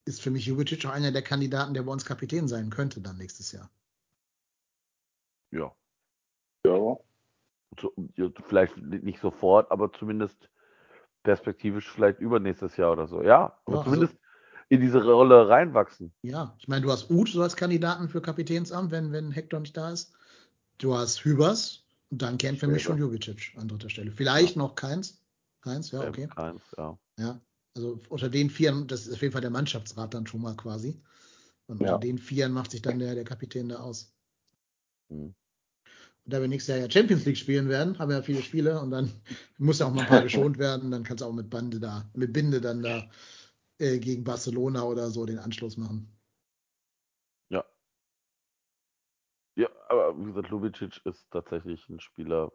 ist für mich Jubicic auch einer der Kandidaten, der bei uns Kapitän sein könnte dann nächstes Jahr. Ja. ja, so, ja, vielleicht nicht sofort, aber zumindest perspektivisch vielleicht übernächstes Jahr oder so. Ja, aber Ja, also- zumindest in diese Rolle reinwachsen. Ja, ich meine, du hast Uth so als Kandidaten für Kapitänsamt, wenn, wenn Hector nicht da ist. Du hast Hübers und dann kämpft für mich schon Jubicic an dritter Stelle. Vielleicht noch Keins. Keins, ja, okay. Keins, ja. Ja, also unter den Vieren, das ist auf jeden Fall der Mannschaftsrat dann schon mal quasi. Und Ja. unter den Vieren macht sich dann der, der Kapitän da aus. Hm. Da wir nächstes Jahr ja Champions League spielen werden, haben wir ja viele Spiele und dann muss ja auch mal ein paar geschont werden. Dann kannst du auch mit Bande da, mit Binde dann da äh, gegen Barcelona oder so den Anschluss machen. Ja. Ja, aber wie gesagt, Lubicic ist tatsächlich ein Spieler,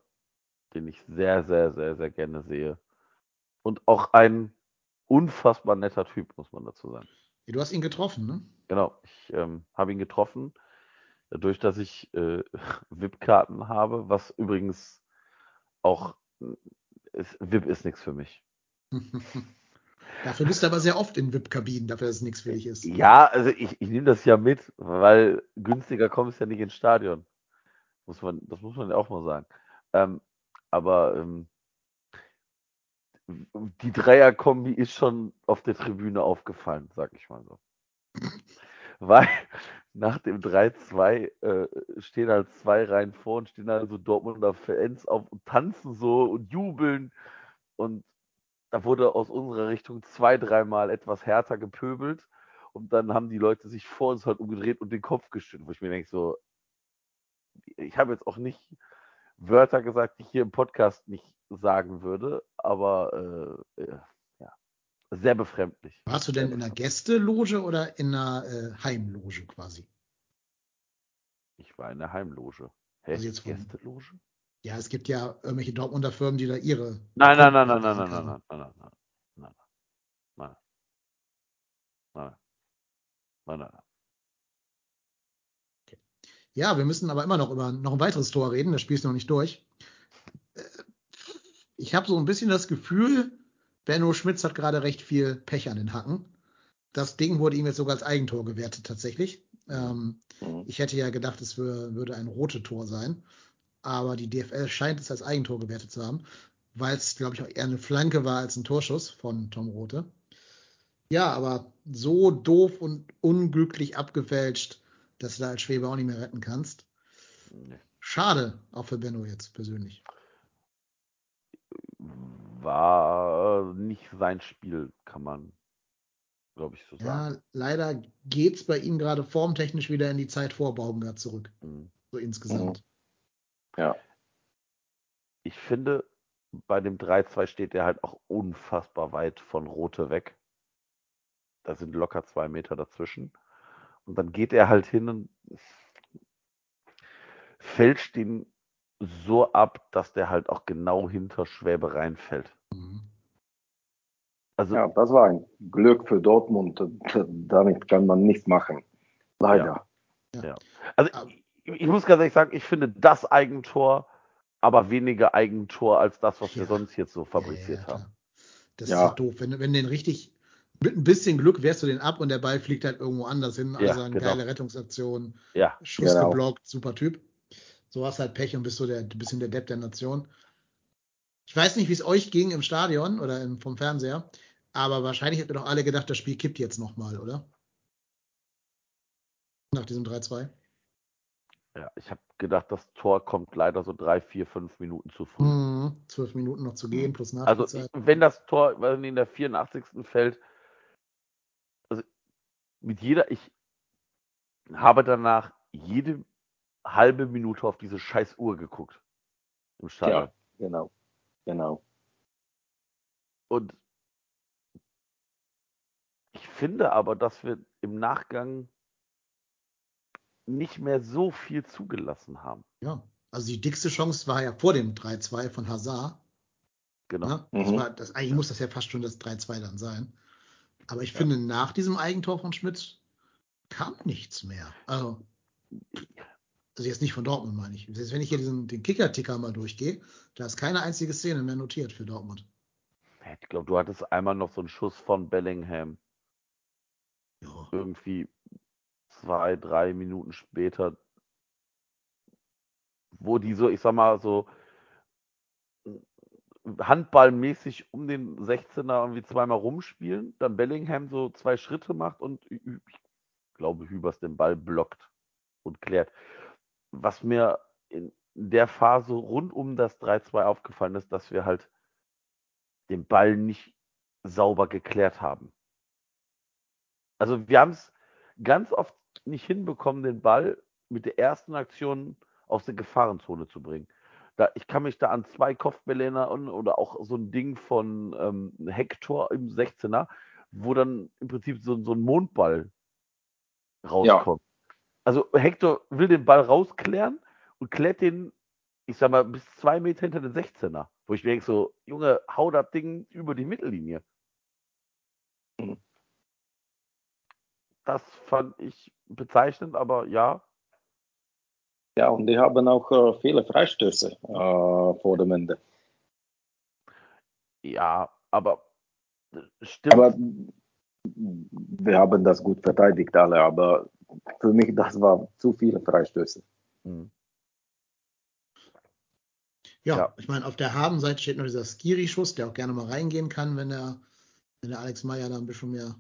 den ich sehr, sehr, sehr, sehr gerne sehe. Und auch ein unfassbar netter Typ, muss man dazu sagen. Du hast ihn getroffen, ne? Genau, ich ähm, habe ihn getroffen, dadurch, dass ich äh, VIP-Karten habe, was übrigens auch äh, ist, VIP ist nichts für mich. Dafür bist du aber sehr oft in VIP-Kabinen, dafür, dass es nichts für dich ist. Ja, also ich, ich nehme das ja mit, weil günstiger kommst ja nicht ins Stadion. Muss man, das muss man ja auch mal sagen. Ähm, aber ähm, die Dreierkombi ist schon auf der Tribüne aufgefallen, sag ich mal so. Weil nach dem 3-2 äh, stehen halt zwei Reihen vor und stehen halt so Dortmunder Fans auf und tanzen so und jubeln. Und da wurde aus unserer Richtung zwei, dreimal etwas härter gepöbelt. Und dann haben die Leute sich vor uns halt umgedreht und den Kopf geschüttelt, wo ich mir denke, so, ich habe jetzt auch nicht Wörter gesagt, die ich hier im Podcast nicht sagen würde, aber äh, sehr befremdlich. Warst du denn in einer Gästeloge oder in einer äh, Heimloge quasi? Ich war in der Heimloge. Hä? Also jetzt Gästeloge? Ja, es gibt ja irgendwelche Dortmunder Firmen, die da ihre. Nein, nein, nein, nein, Kunden nein, nein, haben. nein, nein, nein, nein, nein, nein, nein, nein, nein, nein. Ja, wir müssen aber immer noch über noch ein weiteres Tor reden. Das Spiel ist noch nicht durch. Äh, Ich habe so ein bisschen das Gefühl, Benno Schmitz hat gerade recht viel Pech an den Hacken. Das Ding wurde ihm jetzt sogar als Eigentor gewertet tatsächlich. Ähm, Mhm. ich hätte ja gedacht, es wür- würde ein rotes Tor sein. Aber die DFL scheint es als Eigentor gewertet zu haben, weil es, glaube ich, auch eher eine Flanke war als ein Torschuss von Tom Rote. Ja, aber so doof und unglücklich abgefälscht, dass du da als Schwebe auch nicht mehr retten kannst. Schade, auch für Benno jetzt persönlich. War nicht sein Spiel, kann man, glaube ich, so sagen. Ja, leider geht's bei ihm gerade formtechnisch wieder in die Zeit vor Baumgart zurück, Mhm. so insgesamt. Ja. Ich finde, bei dem 3-2 steht er halt auch unfassbar weit von Rote weg. Da sind locker zwei Meter dazwischen. Und dann geht er halt hin und fälscht ihn so ab, dass der halt auch genau hinter Schwäbe reinfällt. Mhm. Also ja, das war ein Glück für Dortmund. Damit kann man nichts machen. Leider. Also Aber- ich, ich muss ganz ehrlich sagen, ich finde das Eigentor aber weniger Eigentor als das, was wir Ja. sonst jetzt so fabriziert Ja, haben. Das Ja. ist ja doof. Wenn, wenn den richtig, mit ein bisschen Glück wehrst du den ab und der Ball fliegt halt irgendwo anders hin. Ja, sagen, genau. geile Rettungsaktion, Ja, Schuss Genau. geblockt, super Typ. So hast halt Pech und bist so der, ein bisschen der Depp der Nation. Ich weiß nicht, wie es euch ging im Stadion oder im, vom Fernseher, aber wahrscheinlich ihr doch alle gedacht, das Spiel kippt jetzt nochmal, oder? Nach diesem 3-2. ja. Ich habe gedacht, das Tor kommt leider so drei, vier, fünf Minuten zu früh. Mhm. Zwölf Minuten noch zu gehen, plus Also Nachspielzeit. wenn das Tor in der 84. fällt, also mit jeder, ich habe danach jede halbe Minute auf diese scheiß Uhr geguckt im Stadion. Ja, genau. Genau. Und ich finde aber, dass wir im Nachgang nicht mehr so viel zugelassen haben. Ja. Also die dickste Chance war ja vor dem 3-2 von Hazard. Genau. Ne? Das Mhm. war, das, eigentlich muss das ja fast schon das 3-2 dann sein. Aber ich finde, nach diesem Eigentor von Schmidt kam nichts mehr. Also, also jetzt nicht von Dortmund, meine ich. Selbst wenn ich hier diesen, den Kicker-Ticker mal durchgehe, da ist keine einzige Szene mehr notiert für Dortmund. Ich glaube, du hattest einmal noch so einen Schuss von Bellingham. Ja. Irgendwie zwei, drei Minuten später, wo die so, ich sag mal, so handballmäßig um den 16er irgendwie zweimal rumspielen, dann Bellingham so zwei Schritte macht und ich glaube, Hübers den Ball blockt und klärt. Was mir in der Phase rund um das 3-2 aufgefallen ist, dass wir halt den Ball nicht sauber geklärt haben. Also wir haben es ganz oft nicht hinbekommen, den Ball mit der ersten Aktion aus der Gefahrenzone zu bringen. Da, ich kann mich da an zwei Kopfbälle erinnern oder auch so ein Ding von ähm, Hector im 16er, wo dann im Prinzip so, so ein Mondball rauskommt. Also Hector will den Ball rausklären und klärt den, ich sag mal, bis zwei Meter hinter den 16er. Wo ich mir denke, so, Junge, hau das Ding über die Mittellinie. Mhm. Das fand ich bezeichnend, aber ja, Ja, und die haben auch äh, viele Freistöße äh, vor dem Ende. ja, aber äh, stimmt. Aber wir haben das gut verteidigt alle, aber für mich das war zu viele Freistöße. Mhm. Ja, Ja. ich meine, auf der Habenseite steht noch dieser Skiri-Schuss, der auch gerne mal reingehen kann, wenn der, wenn der Alex Meyer da ein bisschen mehr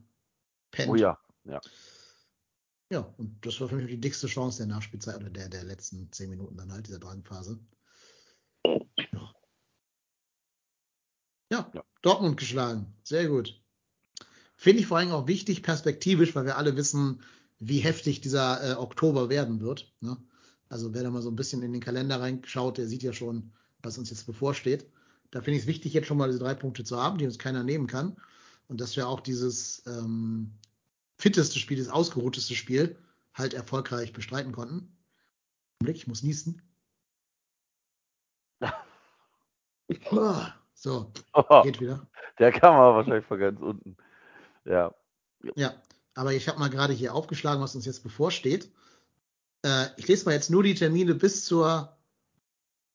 pennt. Oh ja, ja. Ja, und das war für mich die dickste Chance der Nachspielzeit oder der, der letzten zehn Minuten dann halt, dieser Drangphase. Ja. Ja, Ja. Dortmund geschlagen. Sehr gut. Finde ich vor allem auch wichtig, perspektivisch, weil wir alle wissen, wie heftig dieser äh, Oktober werden wird. Ne? Also wer da mal so ein bisschen in den Kalender reinschaut, der sieht ja schon, was uns jetzt bevorsteht. Da finde ich es wichtig, jetzt schon mal diese drei Punkte zu haben, die uns keiner nehmen kann. Und dass wir auch dieses ähm, fitteste Spiel, das ausgeruhteste Spiel halt erfolgreich bestreiten konnten. Blick, ich muss niesen. So, geht wieder. Der kam aber wahrscheinlich von ganz unten. Ja. Ja, aber ich habe mal gerade hier aufgeschlagen, was uns jetzt bevorsteht. Äh, ich lese mal jetzt nur die Termine bis zur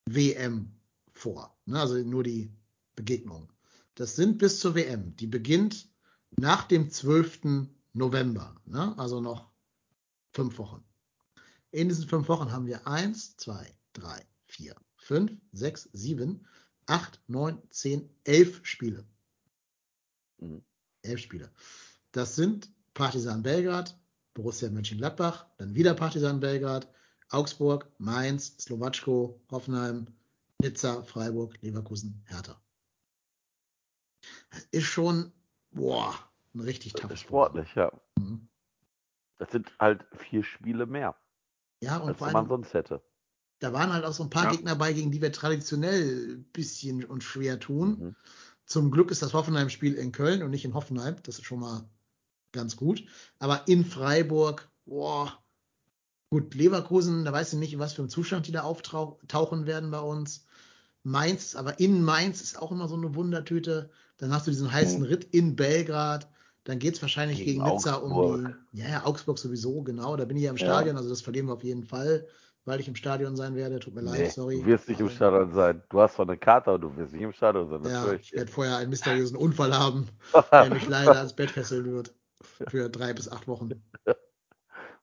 WM vor. Ne? Also nur die Begegnung. Das sind bis zur WM. Die beginnt nach dem 12. November. Ne? Also noch fünf Wochen. In diesen fünf Wochen haben wir eins, zwei, drei, vier, fünf, sechs, sieben, acht, neun, zehn, elf Spiele. Mhm. Elf Spiele. Das sind Partizan Belgrad, Borussia Mönchengladbach, dann wieder Partizan Belgrad, Augsburg, Mainz, Slowatschko, Hoffenheim, Nizza, Freiburg, Leverkusen, Hertha. Das ist schon, boah, ein richtig Das toughes ist sportlich, ja. Mhm. Das sind halt vier Spiele mehr, Ja, und als vor man allem, sonst hätte. da waren halt auch so ein paar Ja. Gegner bei, gegen die wir traditionell ein bisschen uns schwer tun. Mhm. Zum Glück ist das Hoffenheim-Spiel in Köln und nicht in Hoffenheim. Das ist schon mal ganz gut. Aber in Freiburg, boah, gut, Leverkusen, da weiß ich nicht, in was für einem Zustand die da auftauchen werden bei uns. Mainz, aber in Mainz ist auch immer so eine Wundertüte. Dann hast du diesen heißen Mhm. Ritt in Belgrad. Dann geht es wahrscheinlich Gegen gegen, Nizza um die. Ja, ja, Augsburg sowieso, genau. Da bin ich ja im Ja. Stadion, also das verlieren wir auf jeden Fall, weil ich im Stadion sein werde. Tut mir leid, Nee, sorry. du wirst nicht im Also- Stadion sein. Du hast zwar eine Karte, aber du wirst nicht im Stadion sein. Ja, ich werde vorher einen mysteriösen Unfall haben, der mich leider ans Bett fesseln wird. Für drei bis acht Wochen.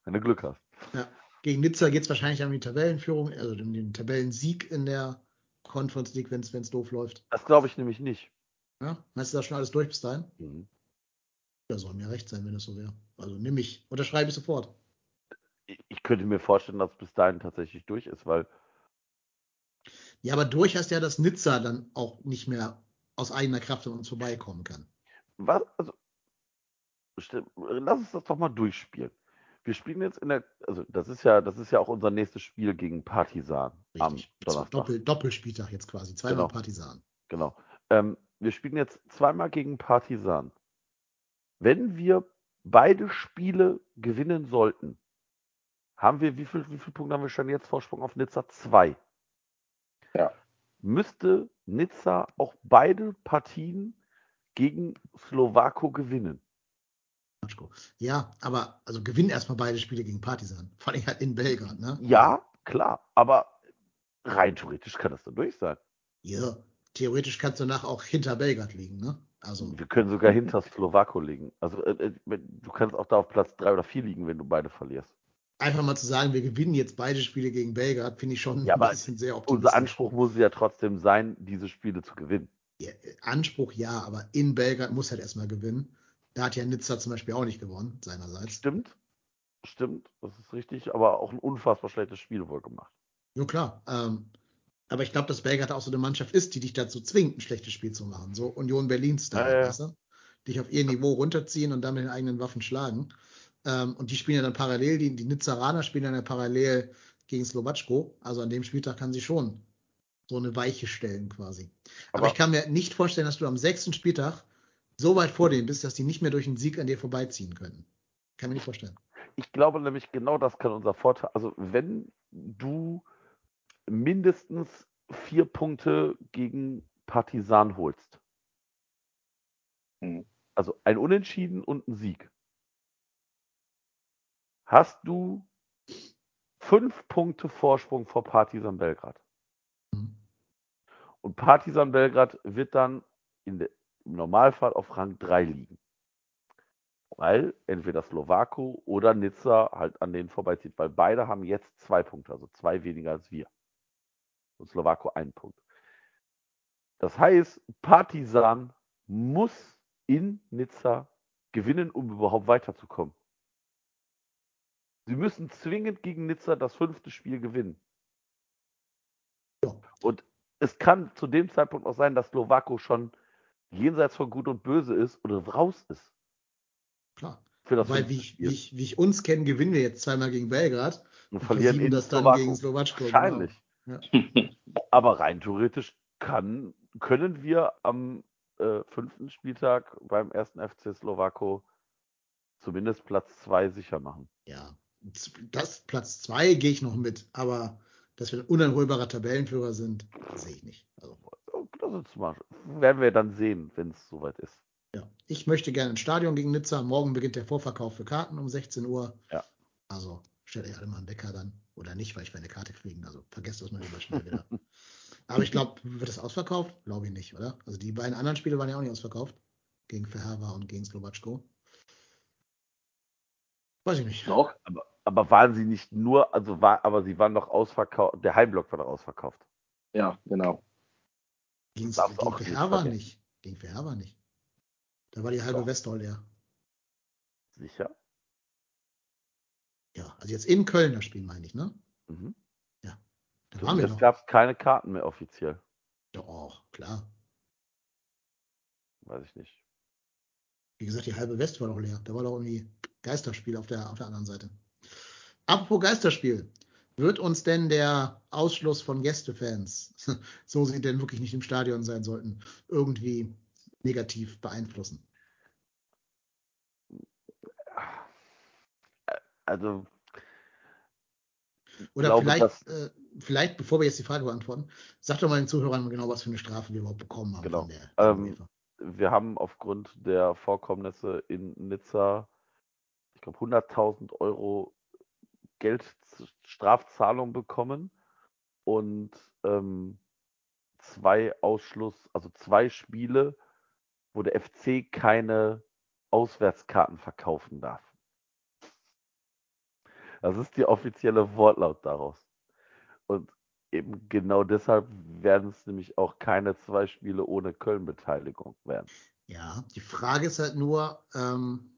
Wenn du Glück hast. Ja. Gegen Nizza geht es wahrscheinlich um die Tabellenführung, also um den Tabellensieg in der Conference League, wenn es doof läuft. Das glaube ich nämlich nicht. Ja? Meinst du das schon alles durch bis dahin? Mhm. Ja, soll mir recht sein, wenn das so wäre. Also nimm ich. Unterschreibe ich sofort. Ich könnte mir vorstellen, dass es bis dahin tatsächlich durch ist, weil Ja, aber durch heißt ja, dass Nizza dann auch nicht mehr aus eigener Kraft an uns vorbeikommen kann. was, also, lass uns das doch mal durchspielen. Wir spielen jetzt in der, also das ist ja, das ist ja auch unser nächstes Spiel gegen Partisan am Richtig. Donnerstag. Doppel, Doppelspieltag jetzt quasi. Zweimal Genau. Partisan. Genau. Ähm, wir spielen jetzt zweimal gegen Partisan. Wenn wir beide Spiele gewinnen sollten, haben wir, wie viel, wie viel Punkte haben wir schon jetzt Vorsprung auf Nizza? Zwei. Ja. Müsste Nizza auch beide Partien gegen Slowako gewinnen? Matschko. Ja, aber also gewinnen erstmal beide Spiele gegen Partisan. Vor allem halt in Belgrad, ne? Ja, klar, aber rein theoretisch kann das dann durch sein. Ja, theoretisch kannst du danach auch hinter Belgrad liegen, ne? Also, Wir können sogar hinter Slowako liegen. Also äh, äh, du kannst auch da auf Platz drei oder vier liegen, wenn du beide verlierst. einfach mal zu sagen, wir gewinnen jetzt beide Spiele gegen Belgrad, finde ich schon Ja, ein bisschen sehr optimistisch. Unser Anspruch muss ja trotzdem sein, diese Spiele zu gewinnen. Ja, Anspruch ja, aber in Belgrad muss halt erstmal gewinnen. Da hat ja Nizza zum Beispiel auch nicht gewonnen, seinerseits. Stimmt, stimmt, das ist richtig, aber auch ein unfassbar schlechtes Spiel wohl gemacht. Ja, klar. Ähm, aber ich glaube, dass Belgrad auch so eine Mannschaft ist, die dich dazu zwingt, ein schlechtes Spiel zu machen. So Union Berlin-Style, Ja, ja. weißt du? Dich auf ihr Niveau runterziehen und dann mit den eigenen Waffen schlagen. Ähm, und die spielen ja dann parallel, die, die Nizzaraner spielen dann ja parallel gegen Slowatschko. Also an dem Spieltag kann sie schon so eine Weiche stellen quasi. Aber, Aber- ich kann mir nicht vorstellen, dass du am sechsten Spieltag so weit vor denen bist, dass die nicht mehr durch einen Sieg an dir vorbeiziehen können. Kann mir nicht vorstellen. Ich glaube nämlich, genau das kann unser Vorteil. Also, wenn du mindestens vier Punkte gegen Partisan holst, Mhm. also ein Unentschieden und ein Sieg, hast du fünf Punkte Vorsprung vor Partisan Belgrad. Mhm. Und Partisan Belgrad wird dann in der, im Normalfall auf Rang 3 liegen. Weil entweder Slowako oder Nizza halt an denen vorbeizieht. Weil beide haben jetzt zwei Punkte, also zwei weniger als wir. Und Slowako einen Punkt. Das heißt, Partisan muss in Nizza gewinnen, um überhaupt weiterzukommen. Sie müssen zwingend gegen Nizza das fünfte Spiel gewinnen. Und es kann zu dem Zeitpunkt auch sein, dass Slowako schon jenseits von Gut und Böse ist oder raus ist. Klar. Weil wie ich, wie, ich, wie ich uns kenne, gewinnen wir jetzt zweimal gegen Belgrad und und verlieren in das dann Slowako. gegen Slowatschko. Wahrscheinlich. Genau. Aber rein theoretisch kann, können wir am äh, fünften Spieltag beim ersten FC Slowako zumindest Platz zwei sicher machen. Ja, das Platz zwei gehe ich noch mit, aber dass wir ein uneinholbarer Tabellenführer sind, sehe ich nicht. Also, Das ist mal, werden wir dann sehen, wenn es soweit ist. ja. Ich möchte gerne ins Stadion gegen Nizza. Morgen beginnt der Vorverkauf für Karten um 16 Uhr. Ja. Also stellt euch alle mal einen Wecker dann. Oder nicht, weil ich werde eine Karte kriegen. Also vergesst das mal lieber schnell wieder. Aber ich glaube, wird das ausverkauft? Glaube ich nicht, oder? Also die beiden anderen Spiele waren ja auch nicht ausverkauft. Gegen Ferhava und gegen Slowatschko. Weiß ich nicht. Doch, Aber, aber waren sie nicht nur, also war, aber sie waren doch ausverkauft, der Heimblock war doch ausverkauft. ja, genau. Darfst gegen auch nicht Ferhava vergessen. nicht. Gegen Ferhava nicht. Da war die halbe Doch. Westall leer. Sicher? Ja, also jetzt in Köln das Spiel meine ich, ne? Mhm. Da waren wir Es noch. gab keine Karten mehr offiziell. Doch, klar. Weiß ich nicht. Wie gesagt, die halbe West war doch leer. Da war doch irgendwie Geisterspiel auf der, auf der anderen Seite. Apropos Geisterspiel. Wird uns denn der Ausschluss von Gästefans, so sie denn wirklich nicht im Stadion sein sollten, irgendwie negativ beeinflussen? Also, Oder glaube, vielleicht, äh, vielleicht, bevor wir jetzt die Frage beantworten, sag doch mal den Zuhörern genau, was für eine Strafe wir überhaupt bekommen haben Genau. von der Ähm, wir haben aufgrund der Vorkommnisse in Nizza, ich glaube, 100.000 Euro Geldstrafzahlung bekommen und ähm, zwei Ausschluss, also zwei Spiele, wo der FC keine Auswärtskarten verkaufen darf. Das ist die offizielle Wortlaut daraus. Und eben genau deshalb werden es nämlich auch keine zwei Spiele ohne Köln-Beteiligung werden. Ja, die Frage ist halt nur, ähm,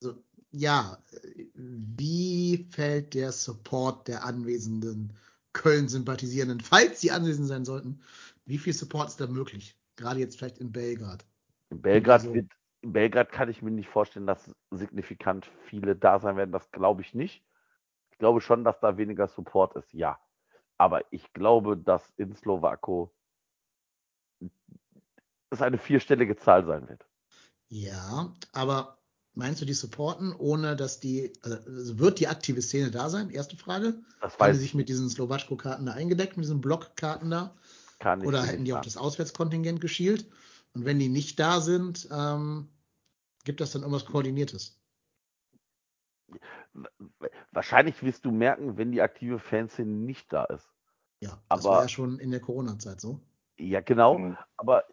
so, ja, äh, wie fällt der Support der anwesenden Köln-Sympathisierenden, falls sie anwesend sein sollten, wie viel Support ist da möglich? Gerade jetzt vielleicht in Belgrad. In Belgrad, Also- wird, in Belgrad kann ich mir nicht vorstellen, dass signifikant viele da sein werden. Das glaube ich nicht. Ich glaube schon, dass da weniger Support ist, ja. Aber ich glaube, dass in Slowako es eine vierstellige Zahl sein wird. Ja, aber meinst du, die supporten, ohne dass die, also wird die aktive Szene da sein? Erste Frage. Das Haben die weiß sich ich mit diesen Slowatschko-Karten da eingedeckt, mit diesen Blockkarten da? Kann ich Oder hätten die sagen. das Auswärtskontingent geschielt? Und wenn die nicht da sind, ähm, gibt das dann irgendwas Koordiniertes? Wahrscheinlich wirst du merken, wenn die aktive Fanszene nicht da ist. Ja, das Aber- war ja schon in der Corona-Zeit so. Ja, genau. Mhm. Aber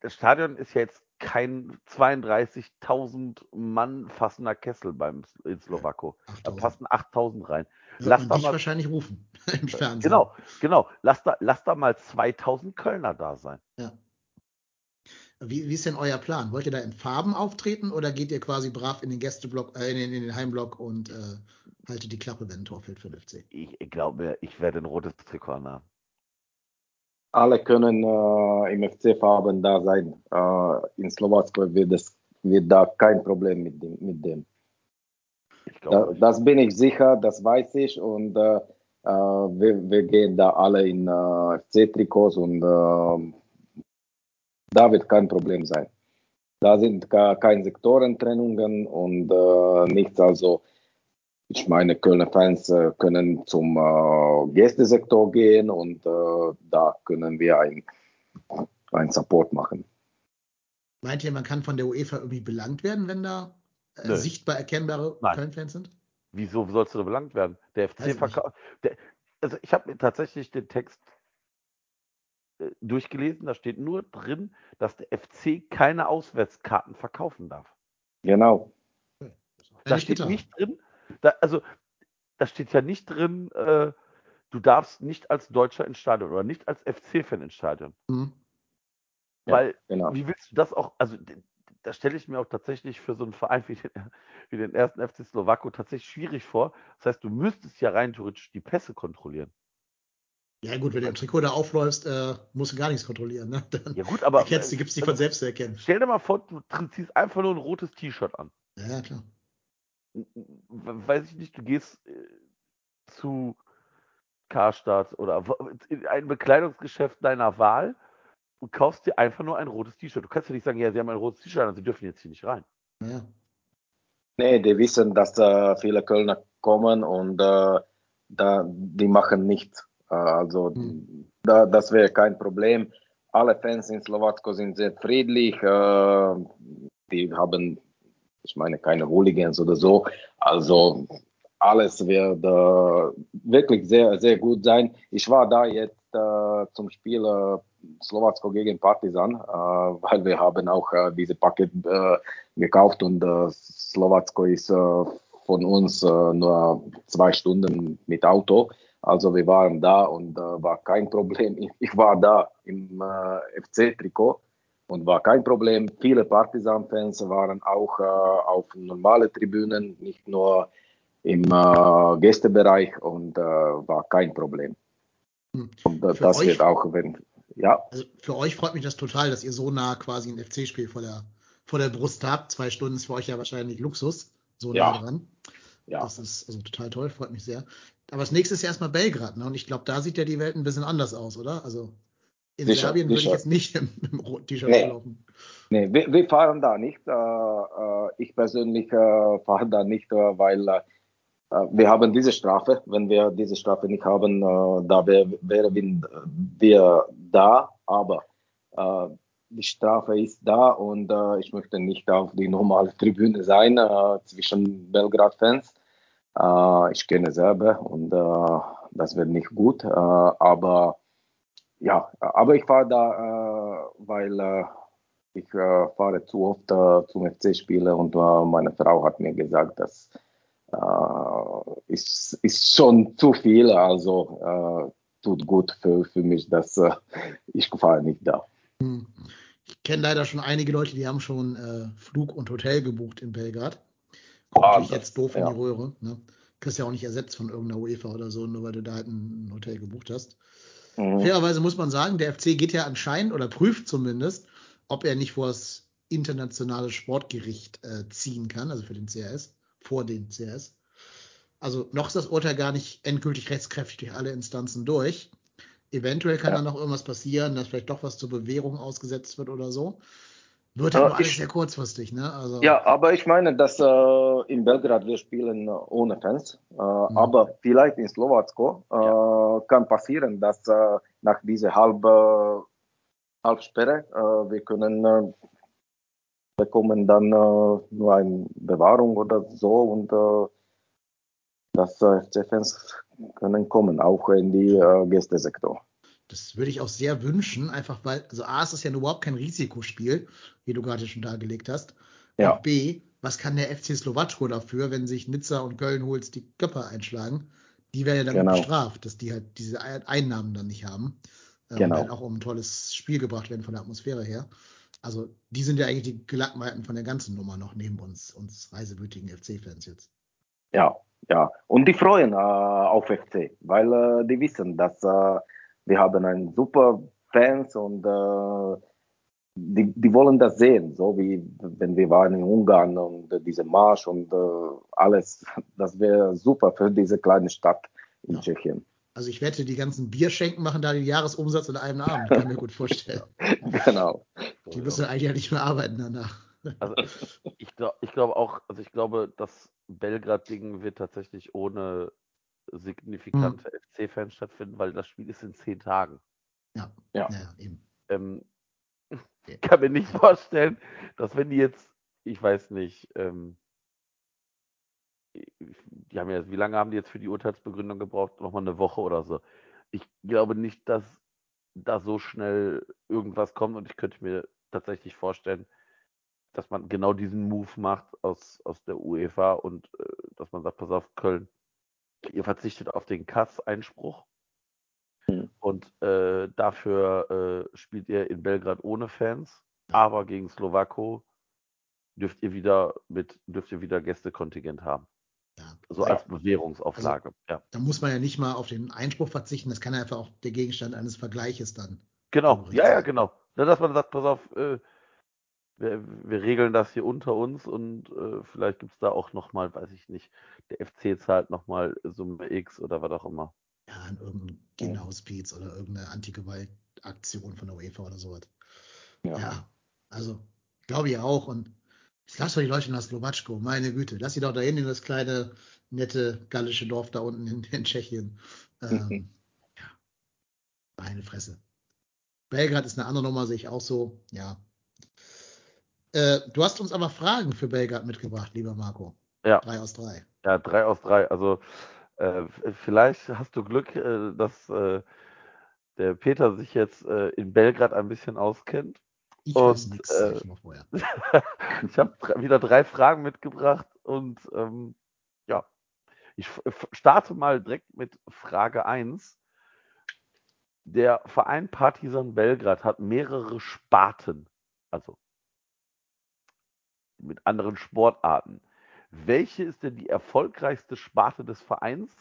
das Stadion ist ja jetzt kein 32.000 Mann fassender Kessel beim in Slowako. Da 8000. passen 8.000 rein. Hört lass da mal- wahrscheinlich rufen im Fernsehen. Genau, genau. Lass da, lass da mal 2000 Kölner da sein. Ja. Wie, wie ist denn euer Plan? Wollt ihr da in Farben auftreten oder geht ihr quasi brav in den Gästeblock, äh, in, den, in den Heimblock und äh, haltet die Klappe, wenn ein Tor fällt für den FC? Ich, glaube, ich werde ein rotes Trikot anhaben. Alle können äh, im FC-Farben da sein. Äh, in Slowakei wird, es, wird da kein Problem mit dem. Mit dem. Da, das bin ich sicher, das weiß ich und äh, äh, wir, wir gehen da alle in äh, FC-Trikots und äh, da wird kein Problem sein. Da sind gar keine Sektorentrennungen und äh, nichts. Also, ich meine, Kölner Fans äh, können zum äh, Gästesektor gehen und äh, da können wir ein, ein Support machen. Meint ihr, man kann von der UEFA irgendwie belangt werden, wenn da äh, sichtbar erkennbare. Köln-Fans sind? wieso sollst du da belangt werden? Der FC verkauft. Also ich habe mir tatsächlich den Text äh, durchgelesen. Da steht nur drin, dass der FC keine Auswärtskarten verkaufen darf. Genau. Da steht nicht drin, da, also da steht ja nicht drin, äh, du darfst nicht als Deutscher ins Stadion oder nicht als FC-Fan ins Stadion. Mhm. Ja, Weil, genau. wie willst du das auch, also da stelle ich mir auch tatsächlich für so einen Verein wie den, wie den ersten FC Slowako tatsächlich schwierig vor. Das heißt, du müsstest ja rein theoretisch die Pässe kontrollieren. Ja, gut, wenn du im Trikot da aufläufst, äh, musst du gar nichts kontrollieren. Ne? Dann Ja gut, aber du, äh, gibt's die also, von selbst zu erkennen. stell dir mal vor, du ziehst einfach nur ein rotes T-Shirt an. Ja, ja, klar. We- Weiß ich nicht, du gehst äh, zu Karstadt oder in ein Bekleidungsgeschäft deiner Wahl und kaufst dir einfach nur ein rotes T-Shirt. Du kannst ja nicht sagen, ja, sie haben ein rotes T-Shirt an, sie dürfen jetzt hier nicht rein. Ja. Nee, die wissen, dass äh, viele Kölner kommen und äh, da, die machen nichts. Äh, also Hm. da, das wäre kein Problem. Alle Fans in Slowakei sind sehr friedlich. Äh, die haben, ich meine, keine Hooligans oder so. Also alles wird äh, wirklich sehr, sehr gut sein. Ich war da jetzt äh, zum Spiel äh, Slowakei gegen Partizan, äh, weil wir haben auch äh, diese Paket äh, gekauft und äh, Slowakei ist äh, von uns äh, nur zwei Stunden mit Auto. Also wir waren da und äh, war kein Problem. Ich, ich war da im äh, FC-Trikot und war kein Problem. Viele Partisan-Fans waren auch äh, auf normale Tribünen, nicht nur im äh, Gästebereich und äh, war kein Problem. Hm. Und äh, Für das euch- wird auch, wenn, ja, Also für euch freut mich das total, dass ihr so nah quasi ein FC-Spiel vor der, vor der Brust habt. Zwei Stunden ist für euch ja wahrscheinlich Luxus, so Ja. nah dran. ja. Das ist also total toll, freut mich sehr. Aber das nächste ist ja erstmal Belgrad, ne? Und ich glaube, da sieht ja die Welt ein bisschen anders aus, oder? Also in Sicher, Serbien würde ich jetzt nicht im, im roten T-Shirt Nee. rumlaufen. Nee, wir, wir fahren da nicht. Äh, äh, ich persönlich äh, fahre da nicht, weil wir haben diese Strafe. Wenn wir diese Strafe nicht haben, da wär, wären wir da. Aber die Strafe ist da und ich möchte nicht auf die normale Tribüne sein zwischen Belgrad-Fans. Ich kenne selber und das wird nicht gut. Aber ja, aber ich fahre da, äh, weil äh, ich äh, fahre zu oft zum FC-Spiele und meine Frau hat mir gesagt, das äh, ist, ist schon zu viel, also tut gut für, für mich, dass ich fahre nicht da. Hm. Ich kenne leider schon einige Leute, die haben schon äh, Flug und Hotel gebucht in Belgrad. Kommt Ah, natürlich das- jetzt doof in ja. die Röhre. Ne? Kriegst ja auch nicht ersetzt von irgendeiner UEFA oder so, nur weil du da halt ein Hotel gebucht hast. Mhm. Fairerweise muss man sagen, der FC geht ja anscheinend oder prüft zumindest, ob er nicht vor das internationale Sportgericht äh, ziehen kann, also für den CRS, vor den CRS. Also noch ist das Urteil gar nicht endgültig rechtskräftig durch alle Instanzen durch. Eventuell kann Ja. da noch irgendwas passieren, dass vielleicht doch was zur Bewährung ausgesetzt wird oder so. Wird Aber nur alles ich- sehr kurzfristig, ne? Also, Ja, aber ich meine, dass äh, in Belgrad wir spielen äh, ohne Fans. Äh, Aber vielleicht in Slowakei äh, kann passieren, dass äh, nach dieser halb, äh, Halbsperre äh, wir können äh, bekommen dann äh, nur eine Bewahrung oder so und äh, dass äh, FC-Fans können kommen, auch in die äh, Gästesektor. Das würde ich auch sehr wünschen, einfach weil, also A, es ist ja überhaupt kein Risikospiel, wie du gerade schon dargelegt hast. Ja. Und B, was kann der FC Slowacko dafür, wenn sich Nizza und Köln Holz die Köpfe einschlagen? Die werden ja dann Genau. bestraft, dass die halt diese Ein- Einnahmen dann nicht haben. Äh, Genau. Und dann auch um ein tolles Spiel gebracht werden von der Atmosphäre her. Also die sind ja eigentlich die Gelackmeiten von der ganzen Nummer noch neben uns, uns reisewütigen FC-Fans jetzt. Ja, ja. Und die freuen äh, auf FC, weil äh, die wissen, dass äh, wir haben einen super Fans und äh, die, die wollen das sehen, so wie wenn wir waren in Ungarn und äh, diese Marsch und äh, alles. Das wäre super für diese kleine Stadt in Ja. Tschechien. Also ich wette, die ganzen Bierschenken machen da den Jahresumsatz in einem Abend, kann ich mir gut vorstellen. genau. Die müssen eigentlich ja nicht mehr arbeiten danach. Also ich, glaub, ich glaube auch, also ich glaube, das Belgrad-Ding wird tatsächlich ohne signifikante FC-Fans stattfinden, weil das Spiel ist in zehn Tagen. Ja, Ja. ja, eben. Ähm, ich kann mir nicht vorstellen, dass wenn die jetzt, ich weiß nicht, ähm, die haben ja, wie lange haben die jetzt für die Urteilsbegründung gebraucht? Nochmal eine Woche oder so. Ich glaube nicht, dass da so schnell irgendwas kommt und ich könnte mir tatsächlich vorstellen, dass man genau diesen Move macht aus, aus der UEFA und äh, dass man sagt, pass auf, Köln, ihr verzichtet auf den Kass-Einspruch Mhm. Und äh, dafür äh, spielt ihr in Belgrad ohne Fans, aber gegen Slowako dürft ihr wieder mit, dürft ihr wieder Gästekontingent haben. Ja. So als Bewährungsauflage. ja. Da muss man ja nicht mal auf den Einspruch verzichten, das kann ja einfach auch der Gegenstand eines Vergleiches dann. Genau, ja, ja, genau. Dass man sagt, pass auf, äh, wir, wir regeln das hier unter uns und äh, vielleicht gibt es da auch nochmal, weiß ich nicht, der FC zahlt nochmal Summe X oder was auch immer. Ja, an irgendein Kindhospiz oder irgendeine Antigewaltaktion von der UEFA oder sowas. Ja. Ja, also glaube ich auch. Und ich lasse doch die Leute nach Slowatschko, meine Güte. Lass sie doch dahin in das kleine, nette gallische Dorf da unten in, in Tschechien. Ähm, ja, meine Fresse. Belgrad ist eine andere Nummer, sehe ich auch so. Ja. Äh, du hast uns aber Fragen für Belgrad mitgebracht, lieber Marco. Ja. Drei aus drei. Ja, drei aus drei. Also äh, vielleicht hast du Glück, äh, dass äh, der Peter sich jetzt äh, in Belgrad ein bisschen auskennt. Ich Und, weiß nichts. äh, ich habe wieder drei Fragen mitgebracht und ähm, ja, ich starte mal direkt mit Frage 1. Der Verein Partizan Belgrad hat mehrere Sparten, also mit anderen Sportarten. Welche ist denn die erfolgreichste Sparte des Vereins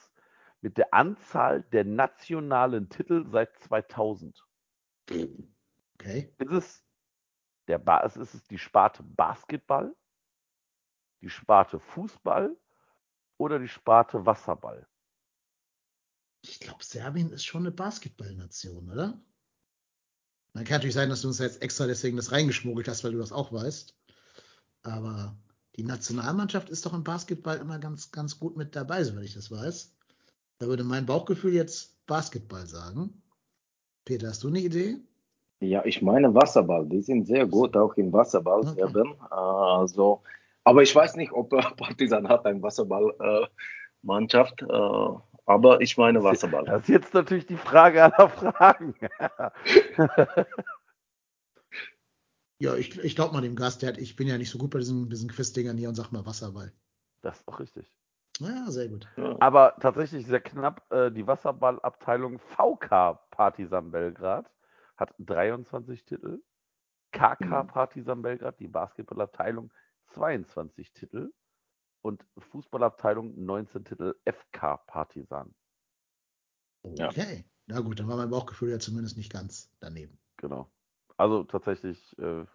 mit der Anzahl der nationalen Titel seit 2000? Okay. Ist es, der ba ist es die Sparte Basketball, die Sparte Fußball oder die Sparte Wasserball? Ich glaube, Serbien ist schon eine Basketballnation, oder? Man kann natürlich sein, dass du uns jetzt extra deswegen das reingeschmuggelt hast, weil du das auch weißt. Aber die Nationalmannschaft ist doch im Basketball immer ganz, ganz gut mit dabei, soweit ich das weiß. Da würde mein Bauchgefühl jetzt Basketball sagen. Peter, hast du eine Idee? Ja, ich meine Wasserball. Die sind sehr gut auch im Wasserball, Okay. Serben. Also, aber ich weiß nicht, ob äh, Partizan hat eine Wasserballmannschaft. Äh, aber ich meine Wasserball. Das ist jetzt natürlich die Frage aller Fragen. Ja, ich, ich glaube mal dem Gast, der hat, ich bin ja nicht so gut bei diesen, diesen Quiz-Dingern hier und sag mal Wasserball. Das ist auch richtig. Ja, sehr gut. Ja. Aber tatsächlich sehr knapp, äh, die Wasserballabteilung VK Partizan Belgrad hat 23 Titel. KK Mhm. Partizan Belgrad, die Basketballabteilung, 22 Titel. Und Fußballabteilung 19 Titel FK Partizan. Ja. Okay. Na gut, dann war mein Bauchgefühl ja zumindest nicht ganz daneben. Genau. Also tatsächlich äh,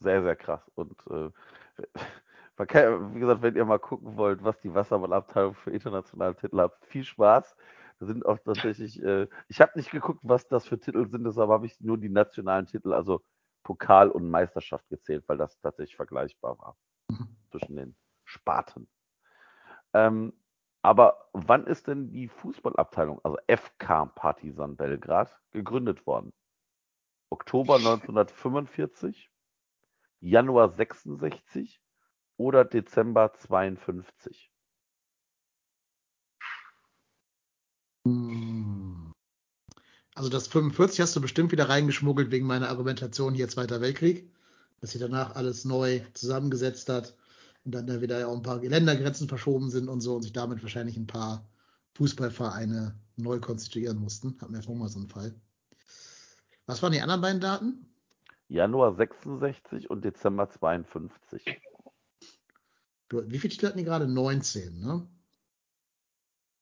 sehr, sehr krass. Und äh, kann, wie gesagt, wenn ihr mal gucken wollt, was die Wasserballabteilung für internationale Titel hat, viel Spaß. Da sind auch tatsächlich, äh, ich habe nicht geguckt, was das für Titel sind, deshalb habe ich nur die nationalen Titel, also Pokal und Meisterschaft gezählt, weil das tatsächlich vergleichbar war Mhm. zwischen den Sparten. Ähm, aber wann ist denn die Fußballabteilung, also FK Partizan Belgrad, gegründet worden? Oktober 1945, Januar 66 oder Dezember 52? Hm. Also das 45 hast du bestimmt wieder reingeschmuggelt wegen meiner Argumentation hier Zweiter Weltkrieg, dass sich danach alles neu zusammengesetzt hat und dann da wieder auch ein paar Ländergrenzen verschoben sind und so und sich damit wahrscheinlich ein paar Fußballvereine neu konstituieren mussten. Hatten wir vorhin mal so einen Fall. Was waren die anderen beiden Daten? Januar 66 und Dezember 52. Du, wie viele Titel hatten die gerade? 19, ne?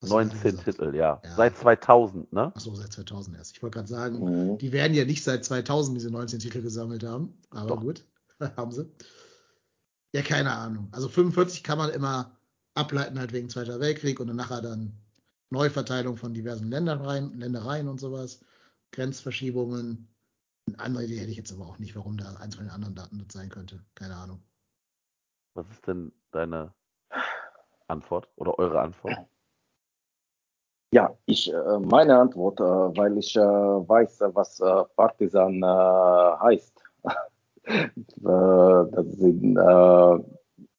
Gerade 19 gesagt. Titel, ja. Ja. Seit 2000, ne? Achso, seit 2000 erst. Ich wollte gerade sagen, Mhm. Die werden ja nicht seit 2000 diese 19 Titel gesammelt haben, aber Doch. gut, haben sie. Ja, keine Ahnung. Also 45 kann man immer ableiten halt wegen Zweiter Weltkrieg und dann nachher dann Neuverteilung von diversen Ländereien, Ländereien und sowas, Grenzverschiebungen. Eine andere Idee hätte ich jetzt aber auch nicht, warum da eins von den anderen Daten das sein könnte. Keine Ahnung. Was ist denn deine Antwort oder eure Antwort? Ja, ich, äh, meine Antwort, äh, weil ich äh, weiß, was Partisan heißt. das, sind,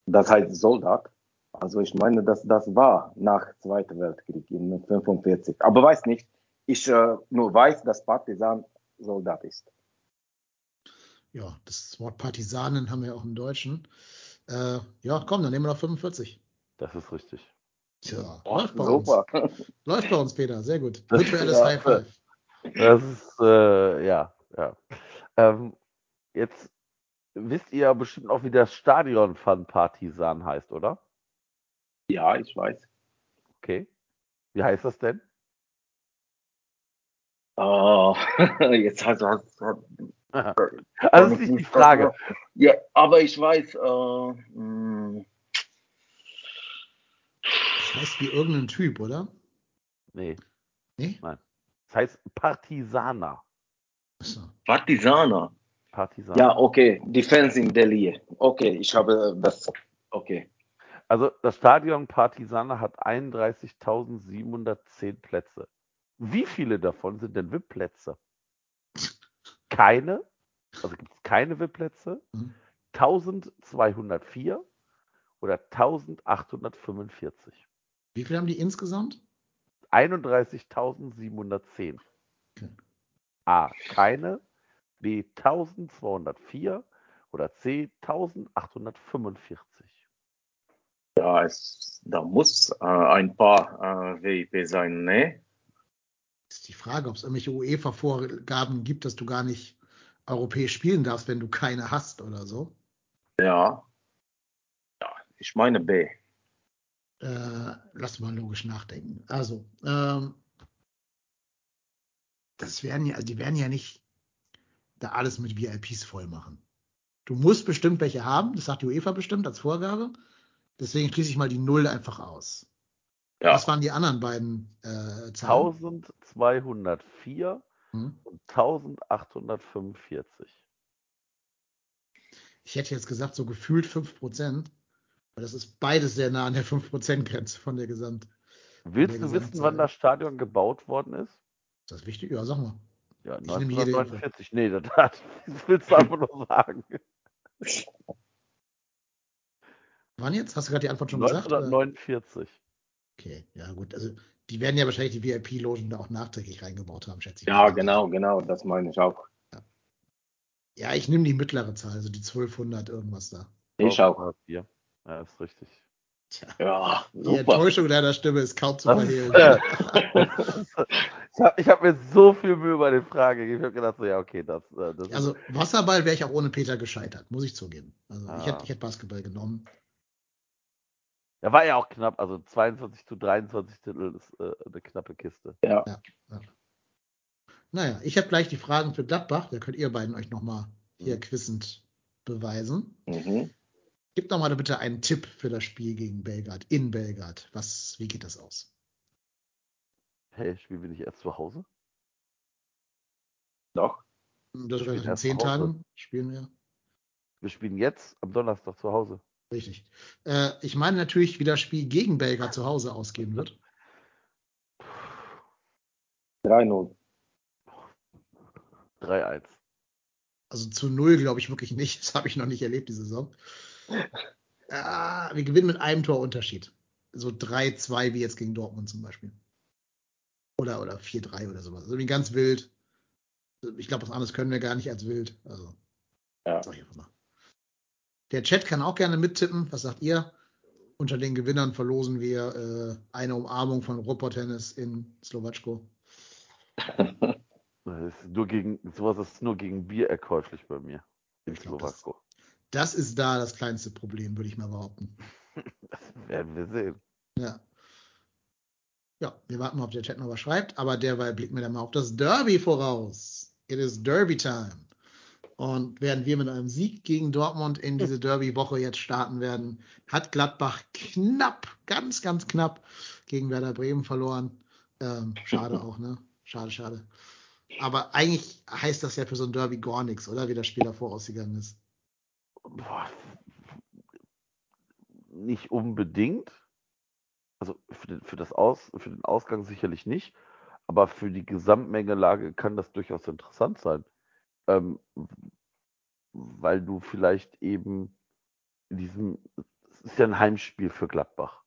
das heißt Soldat. Also ich meine, dass das war nach Zweiten Weltkrieg in 45. Aber weiß nicht. Ich äh, nur weiß, dass Partisan Soldat ist. Ja, das Wort Partisanen haben wir auch im Deutschen. Äh, ja, komm, dann nehmen wir noch 45. Das ist richtig. Tja, Oh, läuft bei uns. super. Läuft bei uns, Peter. Sehr gut. Virtuelles Ja, High Five. Das ist, äh, ja, ja. Ähm, jetzt wisst ihr ja bestimmt auch, wie das Stadion von Partisan heißt, oder? Ja, ich weiß. Okay. Wie heißt das denn? Oh, jetzt hast du. Hast, Also das ist nicht die Frage. Ja, aber ich weiß. Äh, mh, Das heißt wie irgendein Typ, oder? Nee, Nee? das heißt Partisana. Achso. Partisaner. Partisan. Ja, okay. Die Fans in Delhi. Okay, ich habe das. Okay. Also das Stadion Partisana hat 31.710 Plätze. Wie viele davon sind denn VIP-Plätze? Keine. Also gibt es keine VIP-Plätze. Mhm. 1204 oder 1845. Wie viel haben die insgesamt? 31.710. Okay. A. Keine. B. 1204 oder C. 1845. Ja, es, da muss äh, ein paar äh, VIP sein, ne? Ist die Frage, ob es irgendwelche UEFA-Vorgaben gibt, dass du gar nicht europäisch spielen darfst, wenn du keine hast oder so. Ja. Ja, ich meine B. Äh, lass mal logisch nachdenken. Also, ähm, das werden ja, also die werden ja nicht da alles mit VIPs voll machen. Du musst bestimmt welche haben, das sagt die UEFA bestimmt als Vorgabe. Deswegen schließe ich mal die Null einfach aus. Ja. Was waren die anderen beiden äh, Zahlen? 1204 Hm? und 1845. Ich hätte jetzt gesagt, so gefühlt 5%, weil das ist beides sehr nah an der 5%-Grenze von der Gesamt. Willst der du wissen, wann das Stadion gebaut worden ist? Ist das wichtig? Ja, sag mal. Ja, Ich nehme jede Info. 1949. Nee, das, das willst du einfach nur sagen. Wann jetzt? Hast du gerade die Antwort schon gesagt? oder? 1949. Okay, ja gut. Also die werden ja wahrscheinlich die VIP-Logen da auch nachträglich reingebaut haben, schätze ich. Ja, mal. genau, genau, das meine ich auch. Ja, ich nehme die mittlere Zahl, also die 1200 irgendwas da. Ich auch. 1204. Ja, ist richtig. Tja, Ja, die super. Enttäuschung deiner Stimme ist kaum zu verhehlen. ich habe hab mir so viel Mühe bei den Fragen gegeben. Ich habe gedacht, so, ja, okay, das, äh, das Also Wasserball wäre ich auch ohne Peter gescheitert, muss ich zugeben. Also ich, Ah. hätte, ich hätte Basketball genommen. Ja, war ja auch knapp. Also 22 zu 23 Titel ist äh, eine knappe Kiste. Ja. Naja, ich habe gleich die Fragen für Gladbach. Da könnt ihr beiden euch nochmal hier Mhm. quizend beweisen. Mhm. Gib doch mal bitte einen Tipp für das Spiel gegen Belgrad, in Belgrad. Was, wie geht das aus? Hey, spielen wir nicht erst zu Hause? Doch. Das wäre in erst zehn. Tagen spielen wir. Wir spielen jetzt am Donnerstag zu Hause. Richtig. Äh, ich meine natürlich, wie das Spiel gegen Belgrad zu Hause ausgehen wird. 3-0. 3-1. Also zu null glaube ich wirklich nicht. Das habe ich noch nicht erlebt, die Saison. Ah, wir gewinnen mit einem Torunterschied. So 3-2 wie jetzt gegen Dortmund zum Beispiel. Oder, oder 4-3 oder sowas. Also wie ganz wild. Ich glaube, was anderes können wir gar nicht als wild. Also, Ja. sag ich einfach mal. Der Chat kann auch gerne mittippen. Was sagt ihr? Unter den Gewinnern verlosen wir äh, eine Umarmung von Ruhrpott-Tennis in Slowatschko. Nur gegen, sowas ist nur gegen Bier erkäuflich bei mir. In glaub, das-. Das ist da das kleinste Problem, würde ich mal behaupten. Das werden wir sehen. Ja. Ja, wir warten mal, ob der Chat noch was schreibt, aber derweil blicken wir dann mal auf das Derby voraus. It is Derby time. Und während wir mit einem Sieg gegen Dortmund in diese Derby-Woche jetzt starten werden, hat Gladbach knapp, ganz, ganz knapp gegen Werder Bremen verloren. Ähm, schade auch, ne? Schade, schade. Aber eigentlich heißt das ja für so ein Derby gar nichts, oder? Wie das Spiel davor ausgegangen ist. Boah, nicht unbedingt. Also für den, für, das Aus, für den Ausgang sicherlich nicht. Aber für die Gesamtmengelage kann das durchaus interessant sein. Ähm, weil du vielleicht eben in diesem, es ist ja ein Heimspiel für Gladbach.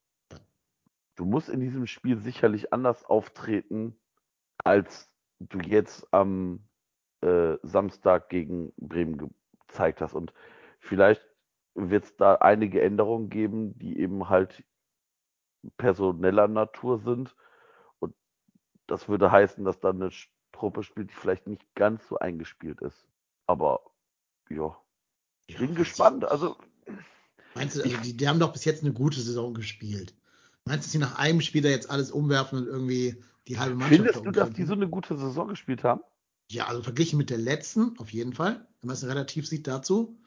Du musst in diesem Spiel sicherlich anders auftreten, als du jetzt am äh, Samstag gegen Bremen gezeigt hast. Und vielleicht wird es da einige Änderungen geben, die eben halt personeller Natur sind. Und das würde heißen, dass dann eine Truppe spielt, die vielleicht nicht ganz so eingespielt ist. Aber ja, ich bin gespannt. Also Meinst du, also die, die haben doch bis jetzt eine gute Saison gespielt. Meinst du, dass sie nach einem Spiel da jetzt alles umwerfen und irgendwie die halbe Mannschaft findest du, dass die so eine gute Saison gespielt haben? Ja, also verglichen mit der letzten, auf jeden Fall. Wenn man es relativ sieht dazu.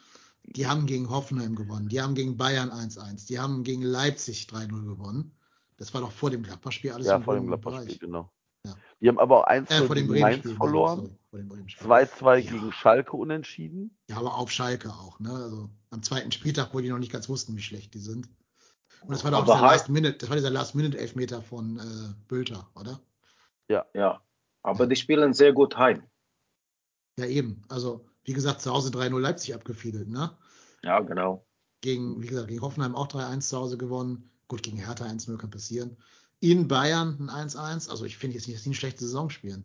Die haben gegen Hoffenheim gewonnen. Die haben gegen Bayern 1-1. Die haben gegen Leipzig 3-0 gewonnen. Das war doch vor dem Gladbach-Spiel alles Ja, im vor dem Gladbach-Spiel, Bereich. genau. Ja. Die haben aber auch 1 Äh, gegen Mainz Bremen-Spiel. verloren, Sorry, vor dem Bremen-Spiel. 2-2 Ja. gegen Schalke unentschieden. Ja, aber auf Schalke auch. Ne? Also am zweiten Spieltag, wo die noch nicht ganz wussten, wie schlecht die sind. Und das war doch dieser Last Minute, das war dieser Last Minute Elfmeter von äh, Bülter, oder? Ja, aber die spielen sehr gut heim. Ja, eben. Also, wie gesagt, zu Hause 3-0 Leipzig abgefiedelt, ne? Ja, genau. Gegen, wie gesagt, gegen Hoffenheim auch 3-1 zu Hause gewonnen. Gut, gegen Hertha 1-0 kann passieren. In Bayern ein 1-1. Also, ich finde jetzt nicht, dass die eine schlechte Saison spielen.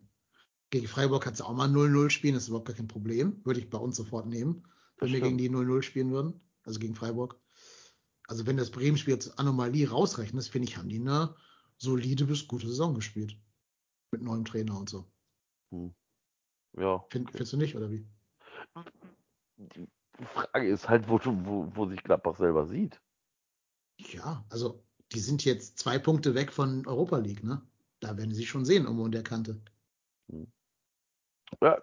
Gegen Freiburg kannst du auch mal 0-0 spielen, das ist überhaupt gar kein Problem. Würde ich bei uns sofort nehmen, wenn Das wir gegen die 0-0 spielen würden. Also gegen Freiburg. Also, wenn das Bremen-Spiel jetzt Anomalie rausrechnest, finde ich, haben die eine solide bis gute Saison gespielt. Mit neuem Trainer und so. Ja. Find, okay. Findest du nicht, oder wie? Die Frage ist halt, wo, wo, wo sich Gladbach selber sieht. Ja, also die sind jetzt zwei Punkte weg von Europa League, ne? Da werden sie schon sehen, irgendwo in der Kante. Ja,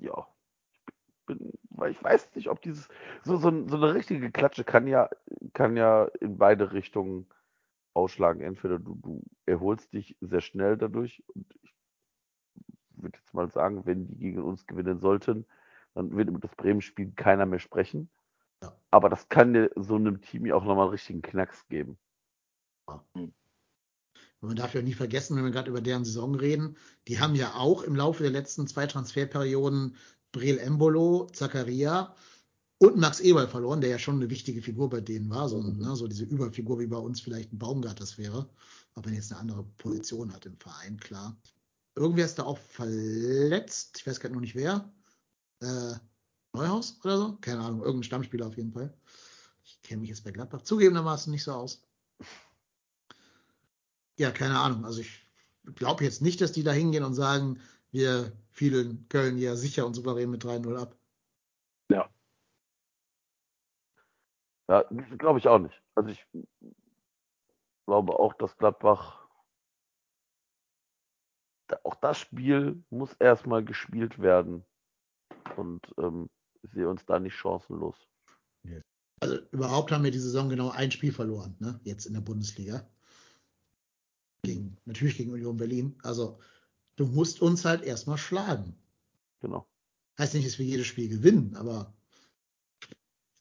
ja. Ich bin, weil ich weiß nicht, ob dieses so, so, so eine richtige Klatsche kann ja kann ja in beide Richtungen ausschlagen. Entweder du, du erholst dich sehr schnell dadurch und ich würde jetzt mal sagen, wenn die gegen uns gewinnen sollten, dann wird über das Bremen-Spiel keiner mehr sprechen. Ja. Aber das kann so einem Team ja auch nochmal einen richtigen Knacks geben. Und man darf ja nie vergessen, wenn wir gerade über deren Saison reden, die haben ja auch im Laufe der letzten zwei Transferperioden Breel Embolo, Zakaria und Max Eberl verloren, der ja schon eine wichtige Figur bei denen war, so, ne, so diese Überfigur wie bei uns vielleicht ein Baumgart das wäre, auch wenn jetzt eine andere Position hat im Verein, klar. Irgendwer ist da auch verletzt, ich weiß gerade noch nicht wer. Äh, Neuhaus oder so? Keine Ahnung, irgendein Stammspieler auf jeden Fall. Ich kenne mich jetzt bei Gladbach zugegebenermaßen nicht so aus. Ja, keine Ahnung. Also ich glaube jetzt nicht, dass die da hingehen und sagen, wir fielen Köln ja sicher und souverän mit 3-0 ab. Ja, glaube ich auch nicht. Also ich glaube auch, dass Gladbach auch das Spiel muss erstmal gespielt werden. Und ähm, sehe uns da nicht chancenlos. Also überhaupt haben wir die Saison genau ein Spiel verloren, ne? Jetzt in der Bundesliga. Gegen, natürlich gegen Union Berlin. Also du musst uns halt erstmal schlagen. Genau. Heißt nicht, dass wir jedes Spiel gewinnen, aber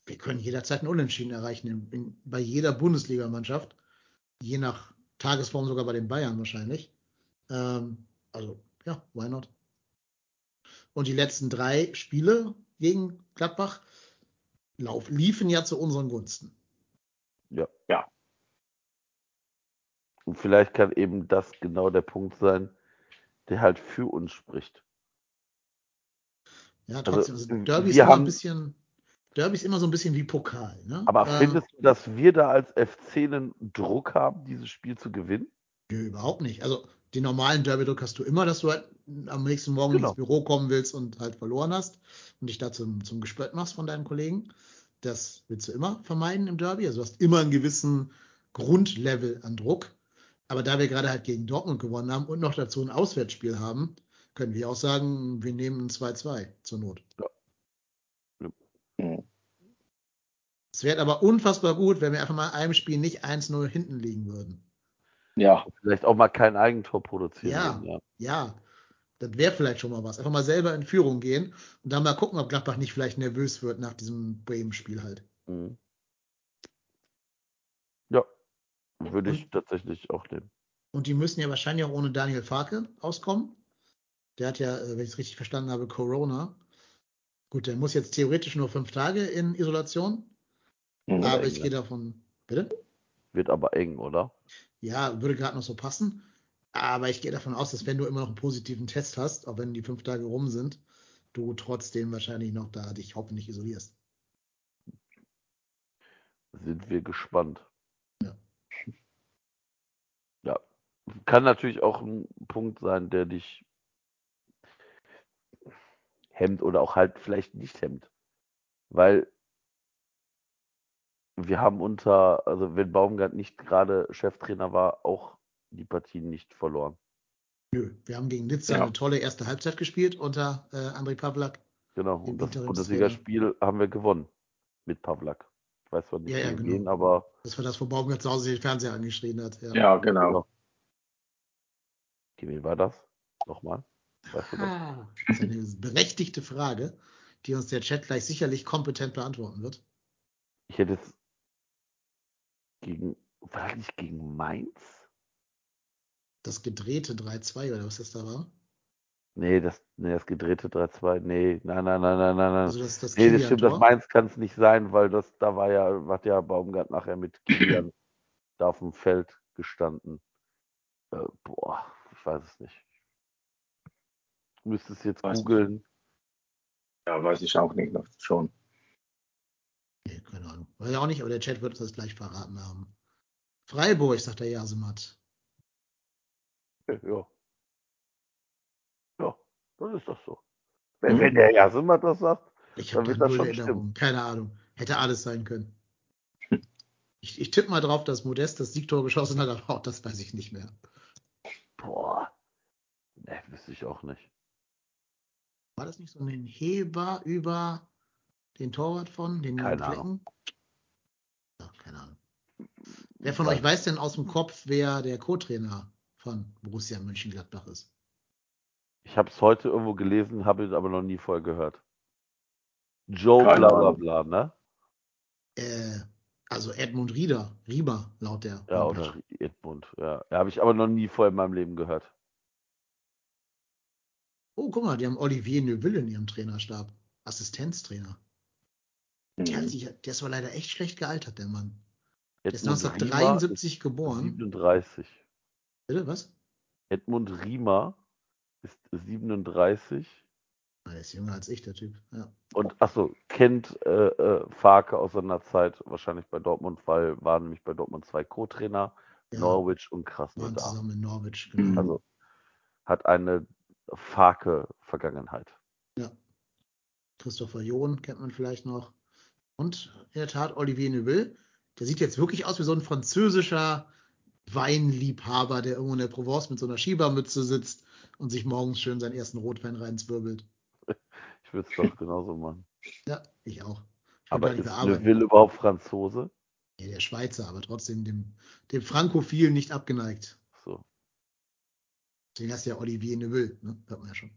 wir können jederzeit einen Unentschieden erreichen in, in, bei jeder Bundesligamannschaft. Je nach Tagesform sogar bei den Bayern wahrscheinlich. Ähm, also, ja, why not? Und die letzten drei Spiele gegen Gladbach lauf, liefen ja zu unseren Gunsten. Ja. Ja. Und vielleicht kann eben das genau der Punkt sein, der halt für uns spricht. Ja, trotzdem. Also, wir Derby ist immer haben- ein bisschen, Derby ist immer so ein bisschen wie Pokal. Ne? Aber Äh, findest du, dass wir da als FC einen Druck haben, dieses Spiel zu gewinnen? Nö, überhaupt nicht. Also den normalen Derby-Druck hast du immer, dass du halt am nächsten Morgen Genau. ins Büro kommen willst und halt verloren hast und dich da zum, zum Gespött machst von deinen Kollegen. Das willst du immer vermeiden im Derby. Also du hast immer einen gewissen Grundlevel an Druck. Aber da wir gerade halt gegen Dortmund gewonnen haben und noch dazu ein Auswärtsspiel haben, können wir auch sagen, wir nehmen ein 2-2 zur Not. Mhm. Es wäre aber unfassbar gut, wenn wir einfach mal in einem Spiel nicht 1-0 hinten liegen würden. Ja, Vielleicht auch mal kein Eigentor produzieren. Ja. ja. Ja, das wäre vielleicht schon mal was. Einfach mal selber in Führung gehen und dann mal gucken, ob Gladbach nicht vielleicht nervös wird nach diesem Bremen-Spiel halt. Mhm. Ja, würde ich Und- tatsächlich auch nehmen. Und die müssen ja wahrscheinlich auch ohne Daniel Farke auskommen. Der hat ja, äh, wenn ich es richtig verstanden habe, Corona. Gut, der muss jetzt theoretisch nur fünf Tage in Isolation. Aber eng, ich gehe davon, bitte? Wird aber eng, oder? Ja, würde gerade noch so passen. Aber ich gehe davon aus, dass wenn du immer noch einen positiven Test hast, auch wenn die fünf Tage rum sind, du trotzdem wahrscheinlich noch da dich hoffentlich isolierst. Sind wir gespannt. Ja. Ja, kann natürlich auch ein Punkt sein, der dich hemmt oder auch halt vielleicht nicht hemmt. Weil wir haben unter, also wenn Baumgart nicht gerade Cheftrainer war, auch die Partien nicht verloren. Nö, wir haben gegen Nizza Ja. eine tolle erste Halbzeit gespielt unter äh, André Pavlak. Genau. Und das. Bundesligaspiel haben wir gewonnen mit Pavlak. Ich weiß zwar nicht Ja, ja, genau. wen, aber Das war das, wo Baumgart zu Hause den Fernseher angeschrien hat. Ja. Ja, genau. gegen wen war das? Nochmal? Weißt du das? Ah, das ist eine berechtigte Frage, die uns der Chat gleich sicherlich kompetent beantworten wird. Ich hätte jetzt gegen, war das nicht gegen Mainz? Das gedrehte 3-2 oder was das da war. Nee, das, nee, das gedrehte 3-2. Nee, nein, nein, nein, nein, nein, nein. Also das, das nee, das stimmt, das. Mainz kann es nicht sein, weil das, da war ja, hat ja Baumgart nachher mit Kilian da auf dem Feld gestanden. Äh, boah, ich weiß es nicht. Du müsstest jetzt Weiß googeln. Ja, weiß ich auch nicht noch schon. Nee, keine Ahnung. Weiß ich auch nicht, aber der Chat wird uns das gleich verraten haben. Freiburg, sagt der Jasemat. Ja. Ja, dann ist das so. Wenn, wenn der Jasemat das sagt, Ich Dann habe wird da das schon Erinnerung. Keine Ahnung. Hätte alles sein können. Ich, ich tippe mal drauf, dass Modest das Siegtor geschossen hat, aber auch das weiß ich nicht mehr. boah, ne, wüsste ich auch nicht. War das nicht so ein Heber über den Torwart von den Keine Flecken? Ja, keine Ahnung. Wer von Weiß- euch weiß denn aus dem Kopf, wer der Co-Trainer von Borussia Mönchengladbach ist? Ich habe es heute irgendwo gelesen, habe es aber noch nie vorher gehört. Joe Keine bla bla Ahnung. bla, ne? Äh, also Edmund Rieder, Rieber, laut der. Ja, Homepage. oder Edmund. Ja, ja habe ich aber noch nie vorher in meinem Leben gehört. Oh, guck mal, die haben Olivier Neuville in ihrem Trainerstab. Assistenztrainer. Der, hat Mhm. sich, der ist aber leider echt schlecht gealtert, der Mann. Der ist Edmund 1973 Riemer geboren. ist 37. Bitte, was? Edmund Riemer ist 37 Ah, der ist jünger als ich, der Typ. Ja. und achso, kennt äh, äh, Farke aus seiner Zeit wahrscheinlich bei Dortmund, weil waren nämlich bei Dortmund zwei Co-Trainer, Ja, Norwich und waren Krasnodar. zusammen in Norwich, Mhm. genau. Also hat eine Farke-Vergangenheit. Christopher John kennt man vielleicht noch. Und in der Tat Olivier Neuville. Der sieht jetzt wirklich aus wie so ein französischer Weinliebhaber, der irgendwo in der Provence mit so einer Schiebermütze sitzt und sich morgens schön seinen ersten Rotwein reinzwirbelt. Ich würde es doch genauso machen. Ja, ich auch. Ich will Aber ist. Neuville überhaupt Franzose? Ja, der Schweizer, aber trotzdem dem, dem Frankophil nicht abgeneigt. So. Deswegen heißt ja Olivier Neuville, ne? Hört man ja schon.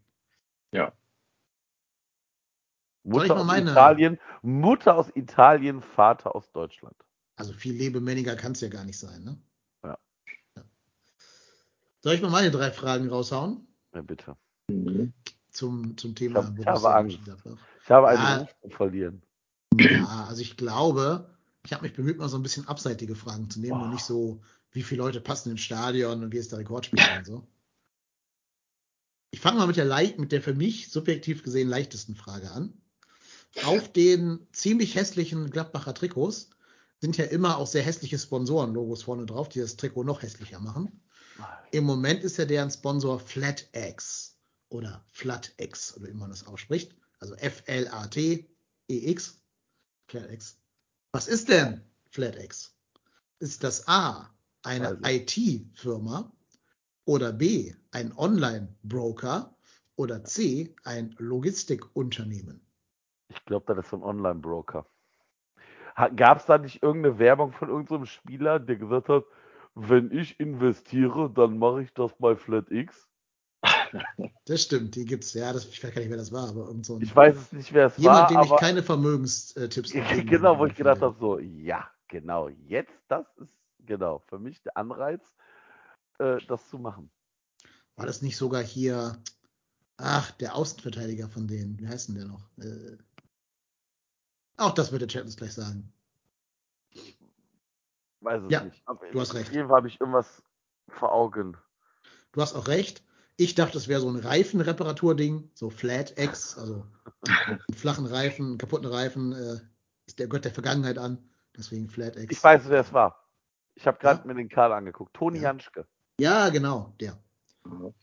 Ja. Mutter aus meine- Italien, Mutter aus Italien, Vater aus Deutschland. Also viel Lebemänniger kann es ja gar nicht sein, ne? Ja. Ja. Soll ich mal meine drei Fragen raushauen? Ja, bitte. Mhm. Zum, zum Thema Ich hab- ich habe Angst. Ich habe Ja. Ruf zu verlieren. Ja, also ich glaube, ich habe mich bemüht, mal so ein bisschen abseitige Fragen zu nehmen Boah. und nicht so, wie viele Leute passen ins Stadion und wie ist der Rekordspieler und so. Ich fange mal mit der, mit der für mich subjektiv gesehen leichtesten Frage an. Auf den ziemlich hässlichen Gladbacher Trikots sind ja immer auch sehr hässliche Sponsorenlogos vorne drauf, die das Trikot noch hässlicher machen. Im Moment ist ja deren Sponsor FlatX oder FlatX, oder wie man das ausspricht. Also F-L-A-T-E-X. FlatX. Was ist denn FlatX? Ist das A eine Also. IT-Firma oder B ein Online-Broker oder C ein Logistikunternehmen? Ich glaube, das ist so ein Online-Broker. Gab es da nicht irgendeine Werbung von irgendeinem Spieler, der gesagt hat, wenn ich investiere, dann mache ich das bei FlatX? Das stimmt, die gibt's. Ja, das, ich weiß gar nicht, wer das war, aber irgend so ein, Ich weiß es nicht, wer es jemand, war, dem ich keine Vermögenstipps gegeben genau, wo ich gedacht habe, so, ja, genau, jetzt, das ist, genau, für mich der Anreiz, äh, das zu machen. War das nicht sogar hier, ach, der Außenverteidiger von denen, wie heißt denn der noch? Äh, auch das wird der Chat uns gleich sagen. Weiß es Ja, nicht. Aber du hast recht. Fall habe ich irgendwas vor Augen. Du hast auch recht. Ich dachte, es wäre so ein Reifenreparaturding, so Flat X, also einen flachen Reifen, einen kaputten Reifen, äh, ist der Gott der Vergangenheit an. Deswegen Flat X. Ich weiß, wer es war. Ich habe gerade Ja? mir den Karl angeguckt. Toni Ja. Janschke. Ja, genau, der. Mhm.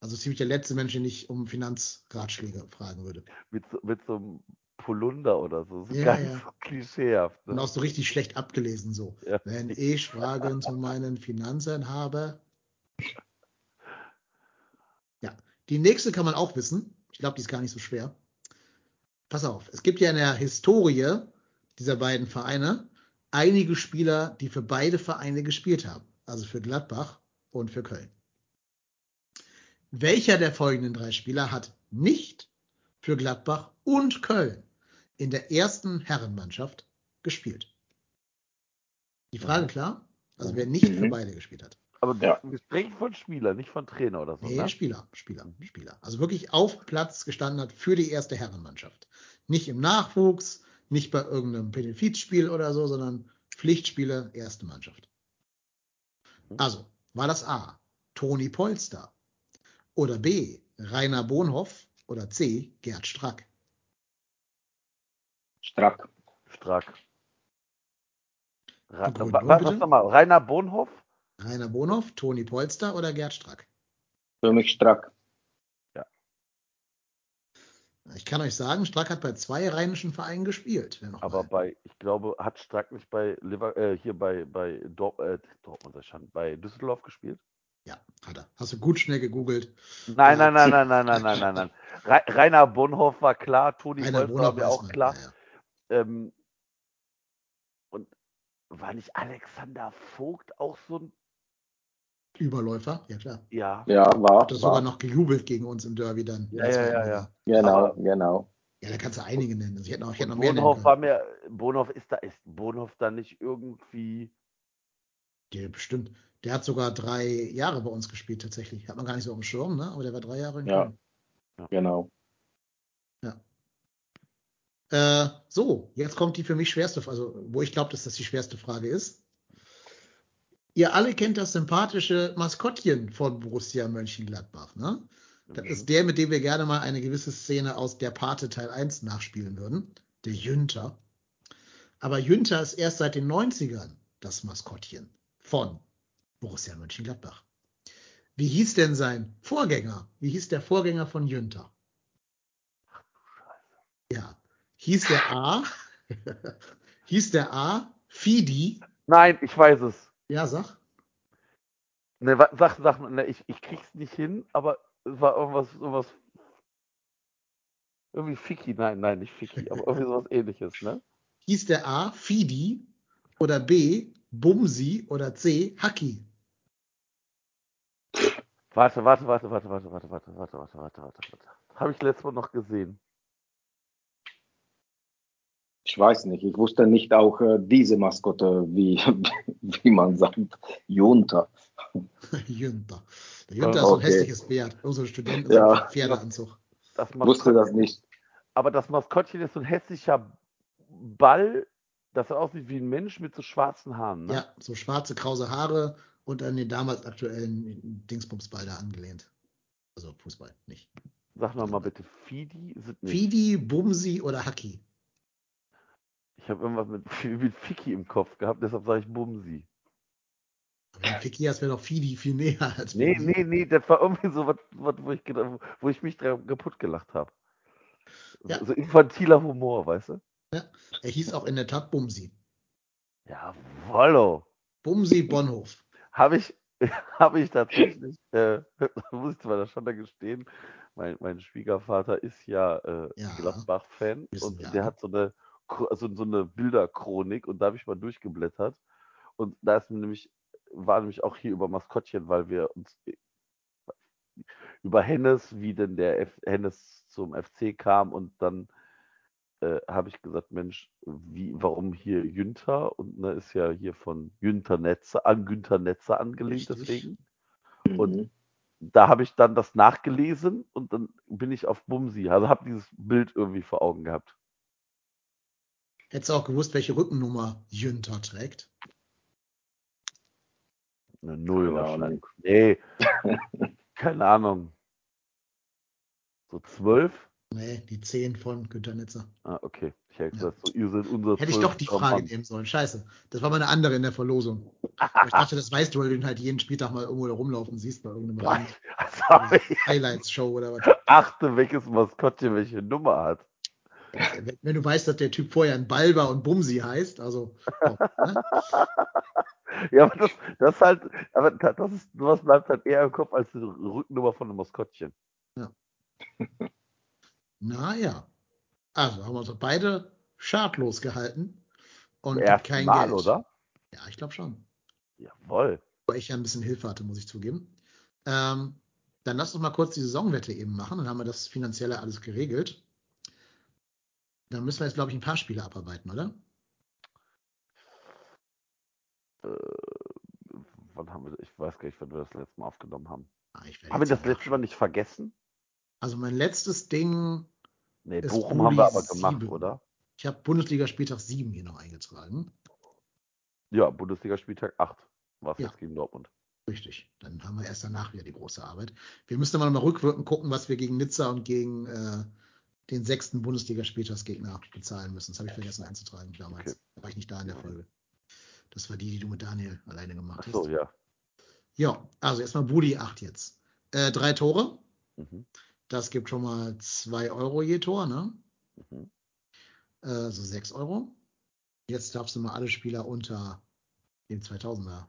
Also ziemlich der letzte Mensch, den ich um Finanzratschläge fragen würde. Mit so, mit so einem Polunder oder so. so Ja, ganz ja. klischeehaft. Und Ne? auch so richtig schlecht abgelesen so. Ja. Wenn ich Fragen zu meinen Finanzen habe. Ja, die nächste kann man auch wissen. Ich glaube, die ist gar nicht so schwer. Pass auf, es gibt ja in der Historie dieser beiden Vereine einige Spieler, die für beide Vereine gespielt haben. Also für Gladbach und für Köln. Welcher der folgenden drei Spieler hat nicht für Gladbach und Köln in der ersten Herrenmannschaft gespielt? Die Frage klar? Also wer nicht für Mhm. beide gespielt hat. Aber Ja. wir sprechen von Spieler, nicht von Trainer oder so. Nee, Ne? Spieler, Spieler, Spieler. Also wirklich auf Platz gestanden hat für die erste Herrenmannschaft. Nicht im Nachwuchs, nicht bei irgendeinem Benefizspiel oder so, sondern Pflichtspiele, erste Mannschaft. Also, war das A, Toni Polster oder B, Rainer Bonhoff oder C, Gerd Strack? Strack. Stark. Ra Begründung, wa- was, bitte? was nochmal? Rainer Bonhoff? Rainer Bonhoff, Toni Polster oder Gerd Strack? Für mich Strack. Ich kann euch sagen, Strack hat bei zwei rheinischen Vereinen gespielt. Aber mal. bei, ich glaube, hat Stark nicht bei Liver äh, hier bei, bei Dor äh, Dortmund, schon, bei Düsseldorf gespielt? Ja, hat er. Hast du gut schnell gegoogelt. Nein, Ja. nein, nein, nein, nein, nein, nein, nein, nein. Rainer Bonhoff war klar, Toni Rainer Polster war Bonhoff auch klar. Ja, ja. Ähm, und war nicht Alexander Vogt auch so ein, Überläufer, ja klar. ja, Ja, war. Hat er sogar noch gejubelt gegen uns im Derby dann. Ja, ja, ja, ja. Genau, Aber- genau. Ja, da kannst du einige nennen. Also ich hätte noch, ich hätte noch mehr Bonhoff war mir, Bonhoff ist da, ist Bonhoff da nicht irgendwie, Der bestimmt. Der hat sogar drei Jahre bei uns gespielt tatsächlich. Hat man gar nicht so auf dem Schirm, ne? Aber der war drei Jahre in Ja. Köln. Genau. Äh, so, jetzt kommt die für mich schwerste, also wo ich glaube, dass das die schwerste Frage ist. Ihr alle kennt das sympathische Maskottchen von Borussia Mönchengladbach, ne? Das Mhm. ist der, mit dem wir gerne mal eine gewisse Szene aus der Pate Teil 1 nachspielen würden. Der Jünter. Aber Jünter ist erst seit den 90ern das Maskottchen von Borussia Mönchengladbach. Wie hieß denn sein Vorgänger? Wie hieß der Vorgänger von Jünter? Ja. Hieß der A? hieß der A? Fidi? Nein, ich weiß es. Ja, sag. Ne, sag, sag, ne, ich, ich krieg's nicht hin, aber es war irgendwas, irgendwas, irgendwie Ficky, nein, nein, nicht Ficky, aber irgendwie sowas ähnliches, ne? Hieß der A? Fidi? Oder B? Bumsi? Oder C? Haki? Warte, warte, warte, warte, warte, warte, warte, warte, warte, warte, warte, warte. Habe ich letztes Mal noch gesehen. Ich weiß nicht. Ich wusste nicht auch äh, diese Maskotte, wie, wie man sagt, Junta. Jünter. Der Jünter ist so ein Okay. hässliches Pferd. Ein Student Ja. einem Pferdeanzug. Das Wusste das nicht. Aber das Maskottchen ist so ein hässlicher Ball, das aussieht wie ein Mensch mit so schwarzen Haaren, ne? Ja, so schwarze, krause Haare und an den damals aktuellen Dingsbumsball da angelehnt. Also Fußball, nicht. Sag noch mal bitte, Fidi sind nicht. Fidi, Bumsi oder Haki? Ich habe irgendwas mit, mit Ficky im Kopf gehabt, deshalb sage ich Bumsi. Fiki hast, wäre doch Fidi viel näher als Nee, Bumsi. nee, nee, das war irgendwie so was, wo, ich, wo ich mich dran kaputt gelacht habe. Ja. So infantiler Humor, weißt du? Er hieß auch in der Tat Bumsi. Ja, wollo. Bumsi Bonhof. Habe ich, habe ich tatsächlich, äh, muss ich da schon da gestehen, mein, mein Schwiegervater ist ja, äh, Ja, Gladbach-Fan und der hat so eine, so, so eine Bilderchronik und da habe ich mal durchgeblättert und da ist mir nämlich, war nämlich auch hier über Maskottchen, weil wir uns über Hennes, wie denn der F Hennes zum FC kam und dann äh, habe ich gesagt, Mensch, wie, warum hier Jünter? Und ne, ist ja hier von Jünter Netze an Günther Netze angelehnt, Richtig. deswegen. Mhm. Und da habe ich dann das nachgelesen und dann bin ich auf Bumsi. Also habe dieses Bild irgendwie vor Augen gehabt. Hättest du auch gewusst, welche Rückennummer Jünter trägt? Eine Null Keine wahrscheinlich. Nee, keine Ahnung. So zwölf? Nee, die 10 von Günter Netzer. Ah, okay. Ich hätte Ja. gesagt, so, ihr seid unser Hätte ich doch die Frage Mann. nehmen sollen. Scheiße. Das war meine andere in der Verlosung. Ich dachte, das weißt du, weil du ihn halt jeden Spieltag mal irgendwo rumlaufen siehst bei irgendeinem Highlights-Show oder was. achte, welches Maskottchen welche Nummer hat. Wenn, wenn du weißt, dass der Typ vorher ein Balba und Bumsi heißt, also oh, ne? Ja, aber das, das ist halt, aber da- das ist, sowas bleibt halt eher im Kopf als die Rückennummer von einem Maskottchen. naja. Also haben wir uns beide schadlos gehalten. Und ersten kein Mal, Geld. oder? Ja, ich glaube schon. Jawohl. Weil ich ja ein bisschen Hilfe hatte, muss ich zugeben. Ähm, dann lass uns mal kurz die Saisonwette eben machen. Dann haben wir das Finanzielle alles geregelt. Dann müssen wir jetzt, glaube ich, ein paar Spiele abarbeiten, oder? Äh, wann haben wir, ich weiß gar nicht, wann wir das letzte Mal aufgenommen haben. Ah, Haben wir das letzte Mal nicht vergessen? Also mein letztes Ding, Nee, Ist Bochum haben wir aber gemacht, sieben. oder? ich habe Bundesliga-Spieltag 7 hier noch eingetragen. Ja, Bundesliga-Spieltag 8 war es Ja. jetzt gegen Dortmund. Richtig. Dann haben wir erst danach wieder die große Arbeit. Wir müssen aber noch mal rückwirkend gucken, was wir gegen Nizza und gegen äh, den sechsten Bundesligaspieltagsgegner bezahlen müssen. Das habe ich vergessen einzutragen damals. Okay. Da war ich nicht da in der Folge. Das war die, die du mit Daniel alleine gemacht Ach so, hast. ja. Ja, also erstmal Budi 8 jetzt. Äh, drei Tore. Mhm. Das gibt schon mal 2 Euro je Tor, ne? Mhm. Äh, so 6 Euro. Jetzt darfst du mal alle Spieler unter dem 2000er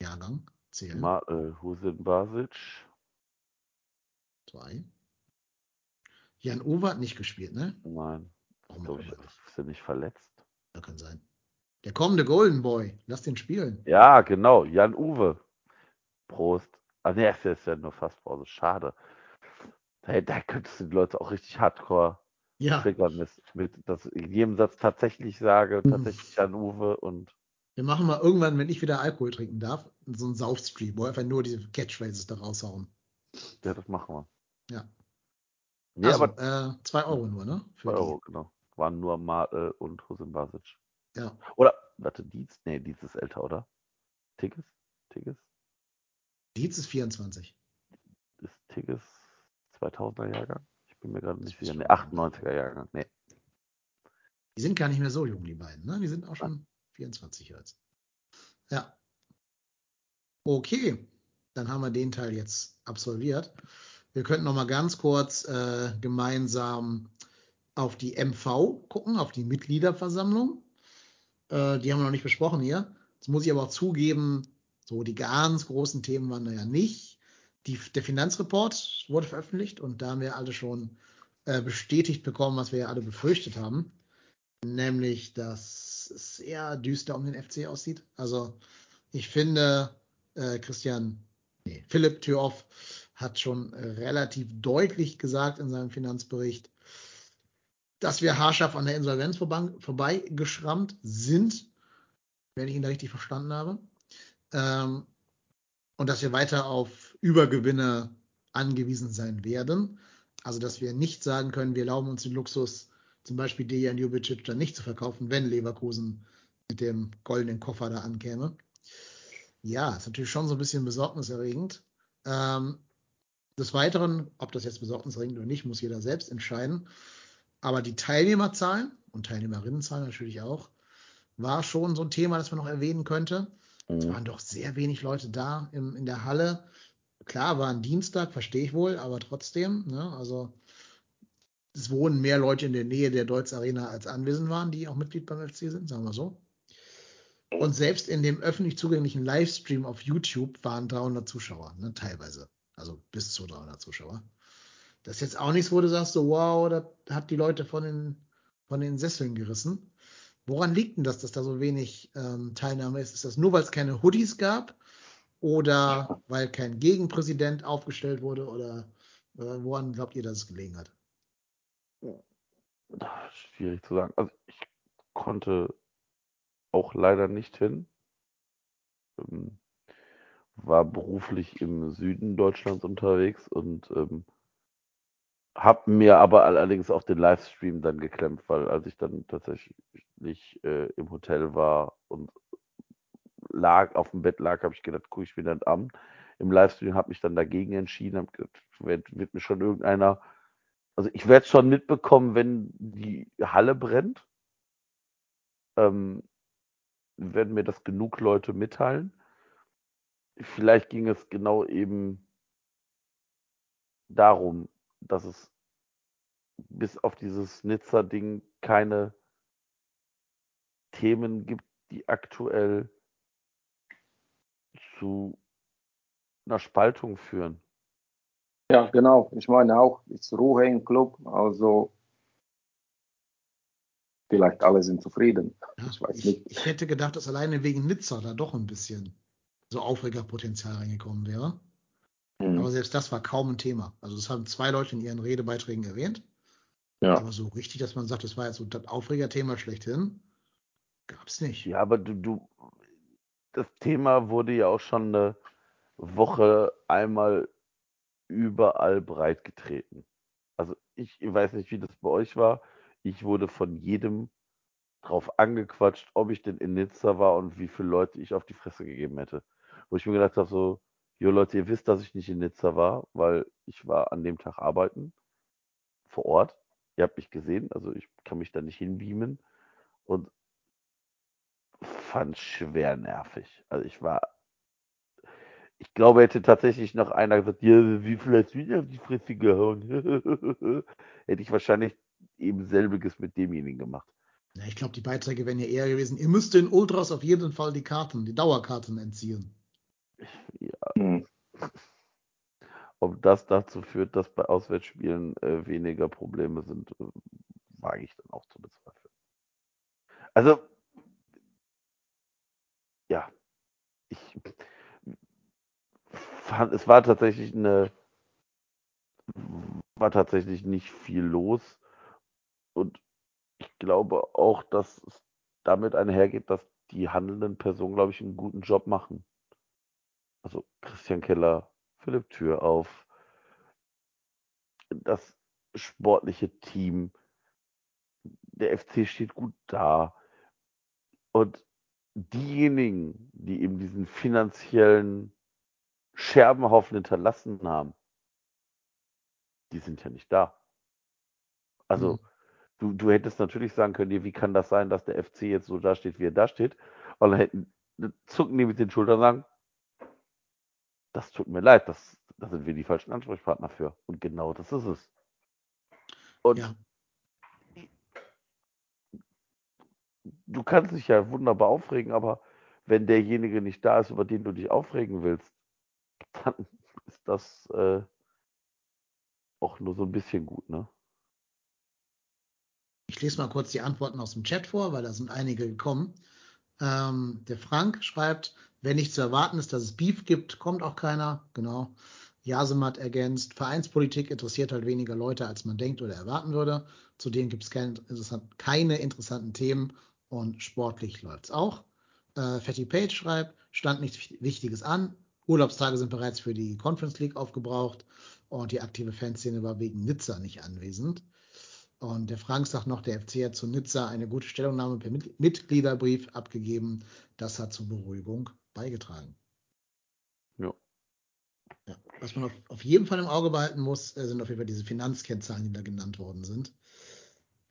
Jahrgang zählen. Ma, äh, Husin Basic. Zwei. Jan Uwe hat nicht gespielt, ne? Nein, Warum auch glaube ich, ist er nicht verletzt? Ja, kann sein. Der kommende Golden Boy, lass den spielen. Ja, genau, Jan Uwe. Prost. Ah, ne, es ist ja nur Fastpause. Schade. Da, da könntest du die Leute auch richtig hardcore Ja, triggern, mit, mit, dass ich in jedem Satz tatsächlich sage, tatsächlich Jan Uwe und wir machen mal irgendwann, wenn ich wieder Alkohol trinken darf, so einen Saufstream, wo einfach nur diese Catchphrases da raushauen. ja, das machen wir. Ja. Nee, also, aber äh, zwei Euro nur, ne? Für 2 die. Euro, genau. Waren nur Martel und Husin Basic. Ja. Oder, warte, Dietz? Nee, Dietz ist älter, oder? Tigges? Tigges? Dietz ist 24. Ist Tigges 2000er Jahrgang? Ich bin mir gerade nicht sicher. Nee, ist schon- 98er Jahrgang. Nee. Die sind gar nicht mehr so jung, die beiden, ne? Die sind auch schon 24 jetzt. Ja. Okay, dann haben wir den Teil jetzt absolviert. Wir könnten noch mal ganz kurz äh, gemeinsam auf die MV gucken, auf die Mitgliederversammlung. Äh, die haben wir noch nicht besprochen hier. Jetzt muss ich aber auch zugeben, so die ganz großen Themen waren da ja nicht. Die, der Finanzreport wurde veröffentlicht und da haben wir alle schon äh, bestätigt bekommen, was wir ja alle befürchtet haben. Nämlich, dass es eher düster um den FC aussieht. Also ich finde, äh, Christian, nee, Philipp Thüroff hat schon relativ deutlich gesagt in seinem Finanzbericht, dass wir haarscharf an der Insolvenz vorbei, vorbeigeschrammt sind, wenn ich ihn da richtig verstanden habe. Ähm, und dass wir weiter auf Übergewinne angewiesen sein werden. Also, dass wir nicht sagen können, wir erlauben uns den Luxus, zum Beispiel Dejan Jubicic dann nicht zu verkaufen, wenn Leverkusen mit dem goldenen Koffer da ankäme. Ja, ist natürlich schon so ein bisschen besorgniserregend. Ähm, des Weiteren, ob das jetzt besorgniserregend oder nicht, muss jeder selbst entscheiden. Aber die Teilnehmerzahlen und Teilnehmerinnenzahlen natürlich auch, war schon so ein Thema, das man noch erwähnen könnte. Es Mhm. waren doch sehr wenig Leute da im, in der Halle. Klar, war ein Dienstag, verstehe ich wohl, aber trotzdem, ne, also es wohnen mehr Leute in der Nähe der Deutz Arena als anwesend waren, die auch Mitglied beim FC sind, sagen wir so. Und selbst in dem öffentlich zugänglichen Livestream auf YouTube waren 300 Zuschauer, ne, teilweise. Also bis zu 300 Zuschauer. Das ist jetzt auch nichts, wo du sagst, so wow, das hat die Leute von den, von den Sesseln gerissen. Woran liegt denn das, dass da so wenig ähm, Teilnahme ist? Ist das nur, weil es keine Hoodies gab? Oder weil kein Gegenpräsident aufgestellt wurde? Oder äh, woran glaubt ihr, dass es gelegen hat? Schwierig zu sagen. Also ich konnte auch leider nicht hin. Ähm, war beruflich im Süden Deutschlands unterwegs und ähm, habe mir aber allerdings auch den Livestream dann geklemmt, weil als ich dann tatsächlich äh, im Hotel war und lag auf dem Bett lag, habe ich gedacht, gucke ich das an. Im Livestream habe mich dann dagegen entschieden, habe gedacht, wird, wird mir schon irgendeiner also ich werde schon mitbekommen, wenn die Halle brennt. Ähm, werden mir das genug Leute mitteilen. Vielleicht ging es genau eben darum, dass es bis auf dieses Nizza-Ding keine Themen gibt, die aktuell zu einer Spaltung führen. Ja, genau. Ich meine auch, ist Ruhe im Club. Also vielleicht alle sind zufrieden. Ich weiß ich, nicht. ich hätte gedacht, dass alleine wegen Nizza da doch ein bisschen so Aufregerpotenzial reingekommen wäre. Hm. Aber selbst das war kaum ein Thema. Also das haben zwei Leute in ihren Redebeiträgen erwähnt. Ja. Aber so richtig, dass man sagt, das war jetzt so das Aufregerthema schlechthin, gab es nicht. Ja, aber du, du, das Thema wurde ja auch schon eine Woche einmal überall breit getreten. Also ich, ich weiß nicht, wie das bei euch war. Ich wurde von jedem drauf angequatscht, ob ich denn in Nizza war und wie viele Leute ich auf die Fresse gegeben hätte. Wo ich mir gedacht habe, so, jo Leute, ihr wisst, dass ich nicht in Nizza war, weil ich war an dem Tag arbeiten vor Ort. Ihr habt mich gesehen, also ich kann mich da nicht hinbeamen und fand schwer nervig. Also ich war, ich glaube, hätte tatsächlich noch einer gesagt, ja, wie viel hast du mir auf die Fresse gehauen? hätte ich wahrscheinlich eben selbiges mit demjenigen gemacht. Ja, ich glaube, die Beiträge wären ja eher gewesen, ihr müsst den Ultras auf jeden Fall die Karten, die Dauerkarten entziehen. Hm. Ob das dazu führt, dass bei Auswärtsspielen äh, weniger Probleme sind, äh, wage ich dann auch zu bezweifeln. Also, ja, ich fand, es war tatsächlich eine, war tatsächlich nicht viel los und ich glaube auch, dass es damit einhergeht, dass die handelnden Personen, glaube ich, einen guten Job machen. Also Christian Keller, Philipp Tür auf, das sportliche Team, der FC steht gut da. Und diejenigen, die eben diesen finanziellen Scherbenhaufen hinterlassen haben, die sind ja nicht da. Also, Mhm. du, du hättest natürlich sagen können, wie kann das sein, dass der FC jetzt so da steht, wie er da steht? Und dann hätten, zucken die mit den Schultern und sagen, das tut mir leid, das, da sind wir die falschen Ansprechpartner für. Und genau das ist es. Und Ja. du kannst dich ja wunderbar aufregen, aber wenn derjenige nicht da ist, über den du dich aufregen willst, dann ist das äh, auch nur so ein bisschen gut, ne? Ich lese mal kurz die Antworten aus dem Chat vor, weil da sind einige gekommen. Ähm, der Frank schreibt, wenn nicht zu erwarten ist, dass es Beef gibt, kommt auch keiner. Genau. Jasemat ergänzt, Vereinspolitik interessiert halt weniger Leute, als man denkt oder erwarten würde. Zudem gibt es keine, interessant, keine interessanten Themen und sportlich läuft es auch. Äh, Fatty Page schreibt, stand nichts Wichtiges an. Urlaubstage sind bereits für die Conference League aufgebraucht und die aktive Fanszene war wegen Nizza nicht anwesend. Und der Frank sagt noch, der FC hat zu Nizza eine gute Stellungnahme per Mit Mitgliederbrief abgegeben. Das hat zur Beruhigung beigetragen. Ja. Ja. Was man auf, auf jeden Fall im Auge behalten muss, äh, sind auf jeden Fall diese Finanzkennzahlen, die da genannt worden sind.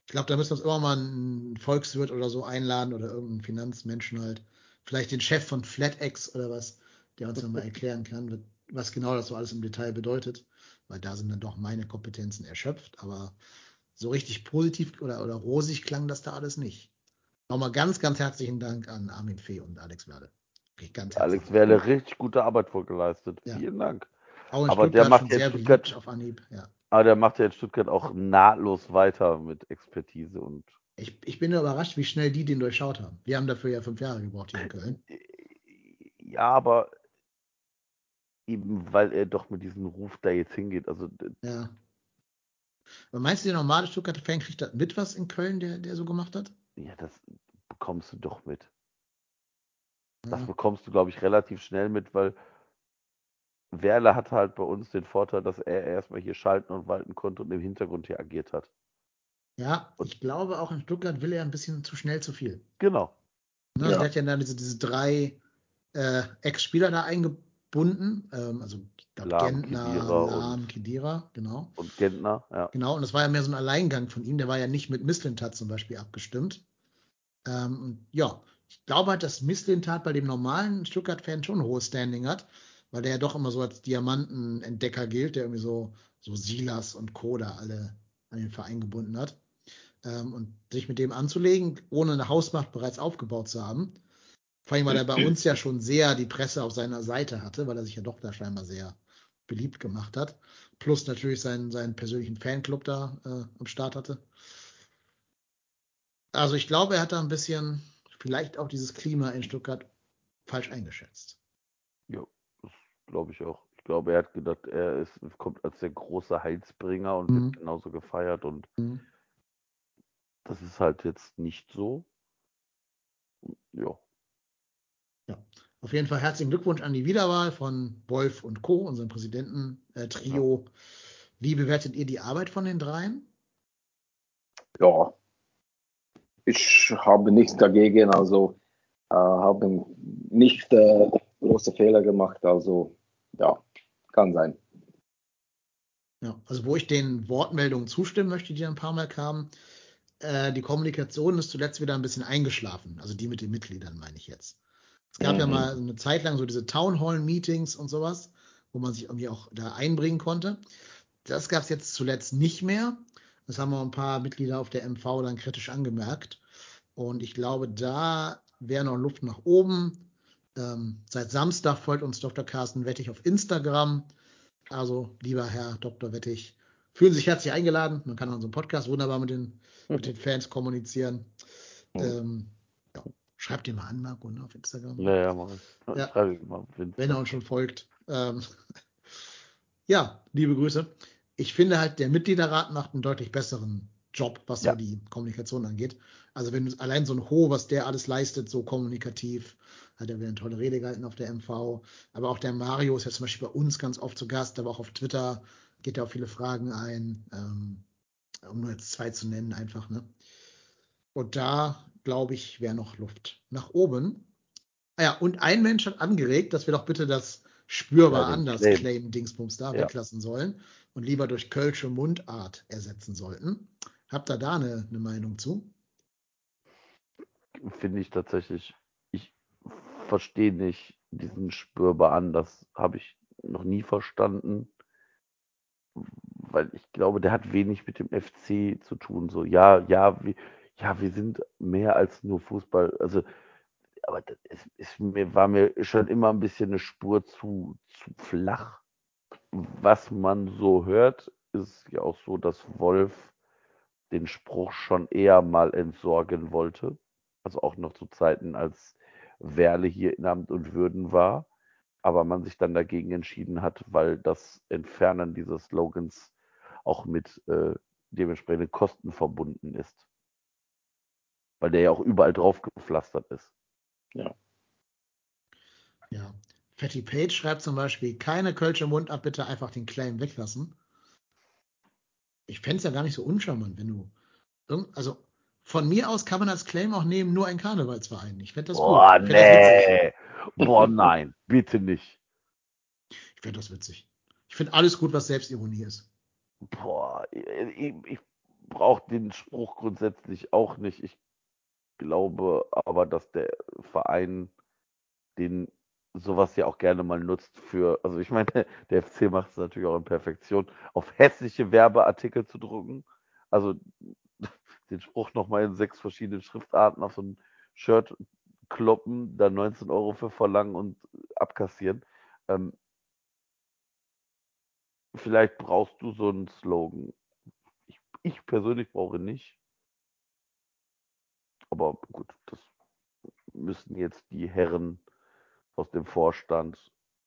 Ich glaube, da müssen wir uns immer mal einen Volkswirt oder so einladen oder irgendeinen Finanzmenschen halt. Vielleicht den Chef von FlatEx oder was, der uns dann mal erklären kann, was genau das so alles im Detail bedeutet. Weil da sind dann doch meine Kompetenzen erschöpft. Aber so richtig positiv oder, oder rosig klang das da alles nicht. Nochmal ganz, ganz herzlichen Dank an Armin Fee und Alex Werle. Okay, Alex Werle richtig gute Arbeit vorgeleistet. Ja. Vielen Dank. Aber der Stuttgart macht schon jetzt Stuttgart- auf Anhieb. Ja. Aber der macht ja in Stuttgart auch nahtlos weiter mit Expertise und Ich, ich bin überrascht, wie schnell die den durchschaut haben. Wir haben dafür ja fünf Jahre gebraucht hier in Köln. ja, aber eben weil er doch mit diesem Ruf da jetzt hingeht. Also Ja. Aber meinst du, der normale Stuttgarter Fan kriegt das mit, was in Köln der, der so gemacht hat? ja, das bekommst du doch mit. Das Ja. bekommst du, glaube ich, relativ schnell mit, weil Werle hat halt bei uns den Vorteil, dass er erstmal hier schalten und walten konnte und im Hintergrund hier agiert hat. ja, ich glaube auch in Stuttgart will er ein bisschen zu schnell zu viel. Genau. Ne? Ja. Der hat ja dann diese, diese drei äh, Ex-Spieler da eingebunden. Ähm, also ich glaube Gentner, Khedira Lahm, Kedira, genau. Und Gentner, ja. Genau, und das war ja mehr so ein Alleingang von ihm. Der war ja nicht mit Mislintat zum Beispiel abgestimmt. Ähm, und ja, ich glaube halt, dass Misslintat bei dem normalen Stuttgart-Fan schon ein hohes Standing hat, weil der ja doch immer so als Diamantenentdecker gilt, der irgendwie so, so Silas und Koda alle an den Verein gebunden hat. Ähm, und sich mit dem anzulegen, ohne eine Hausmacht bereits aufgebaut zu haben. Vor allem, weil er bei uns ja schon sehr die Presse auf seiner Seite hatte, weil er sich ja doch da scheinbar sehr beliebt gemacht hat. Plus natürlich seinen, seinen persönlichen Fanclub da äh, am Start hatte. Also ich glaube, er hat da ein bisschen vielleicht auch dieses Klima in Stuttgart falsch eingeschätzt. Ja, das glaube ich auch. Ich glaube, er hat gedacht, er ist, kommt als der große Heilsbringer und Mhm. wird genauso gefeiert und Mhm. das ist halt jetzt nicht so. Ja, Auf jeden Fall herzlichen Glückwunsch an die Wiederwahl von Wolf und Co., unserem Präsidenten-Trio. Wie bewertet ihr die Arbeit von den dreien? Ja, ich habe nichts dagegen, also äh, haben nicht äh, große Fehler gemacht, also ja, kann sein. Ja, also wo ich den Wortmeldungen zustimmen möchte, die ein paar Mal kamen, äh, die Kommunikation ist zuletzt wieder ein bisschen eingeschlafen. Also die mit den Mitgliedern meine ich jetzt. Es gab ja Mhm. mal eine Zeit lang so diese Town Hall Meetings und sowas, wo man sich irgendwie auch da einbringen konnte. Das gab es jetzt zuletzt nicht mehr. Das haben auch ein paar Mitglieder auf der MV dann kritisch angemerkt. Und ich glaube, da wäre noch Luft nach oben. Ähm, seit Samstag folgt uns Dr. Carsten Wettig auf Instagram. Also, lieber Herr Dr. Wettig, fühlen Sie sich herzlich eingeladen. Man kann in unserem Podcast wunderbar mit den, mit den Fans kommunizieren. Mhm. Ähm, ja. Schreibt ihn mal an, Marco, ne, auf Instagram. ja, ja, mach ich. Ja. Mal wenn er uns schon folgt. Ähm, ja, liebe Grüße. Ich finde halt, der Mitgliederrat macht einen deutlich besseren Job, was Ja. so die Kommunikation angeht. Also wenn du allein so ein Ho, was der alles leistet, so kommunikativ, hat er wieder eine tolle Rede gehalten auf der MV. Aber auch der Mario ist ja zum Beispiel bei uns ganz oft zu Gast, aber auch auf Twitter geht er auf viele Fragen ein, ähm, um nur jetzt zwei zu nennen einfach. Ne? Und da, glaube ich, wäre noch Luft nach oben. Ah ja, und ein Mensch hat angeregt, dass wir doch bitte das spürbar Ja, anders Claim. Claim Dingsbums da Ja. weglassen sollen und lieber durch Kölsche Mundart ersetzen sollten. Habt ihr da eine, eine Meinung zu? Finde ich tatsächlich, ich verstehe nicht diesen spürbar an. Das habe ich noch nie verstanden. Weil ich glaube, der hat wenig mit dem FC zu tun. So, ja, ja, wir, ja, wir sind mehr als nur Fußball. Also, aber das ist, mir, war mir schon immer ein bisschen eine Spur zu, zu flach. Was man so hört, ist ja auch so, dass Wolf den Spruch schon eher mal entsorgen wollte. Also auch noch zu Zeiten, als Werle hier in Amt und Würden war. Aber man sich dann dagegen entschieden hat, weil das Entfernen dieses Slogans auch mit äh, dementsprechenden Kosten verbunden ist. Weil der ja auch überall drauf gepflastert ist. Ja. Fatty Page schreibt zum Beispiel, keine Kölsche Mundart, bitte einfach den Claim weglassen. Ich fände es ja gar nicht so uncharmant, wenn du. Also von mir aus kann man als Claim auch nehmen, nur ein Karnevalsverein. Ich fände das Boah, gut. Fände das nee. Boah, nein. Bitte nicht. Ich fände das witzig. Ich finde alles gut, was Selbstironie ist. Boah, ich, ich, ich brauche den Spruch grundsätzlich auch nicht. Ich glaube aber, dass der Verein den sowas ja auch gerne mal nutzt für, also ich meine, der FC macht es natürlich auch in Perfektion, auf hässliche Werbeartikel zu drucken. Also den Spruch nochmal in sechs verschiedenen Schriftarten auf so ein Shirt kloppen, dann 19 Euro für verlangen und abkassieren. Ähm, vielleicht brauchst du so einen Slogan. Ich, ich persönlich brauche nicht. Aber gut, das müssen jetzt die Herren aus dem Vorstand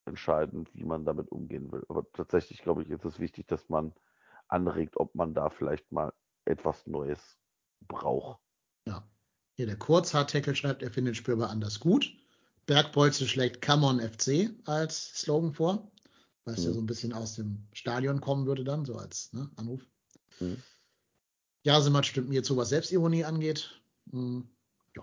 entscheiden, wie man damit umgehen will. Aber tatsächlich glaube ich, ist es wichtig, dass man anregt, ob man da vielleicht mal etwas Neues braucht. Ja. Hier der Kurzhaarteckel schreibt, er findet spürbar anders gut. Bergbolze schlägt Come on FC als Slogan vor, weil es ja Mhm. so ein bisschen aus dem Stadion kommen würde dann, so als ne, Anruf. Mhm. Jasemat stimmt mir zu, was Selbstironie angeht. Hm, ja.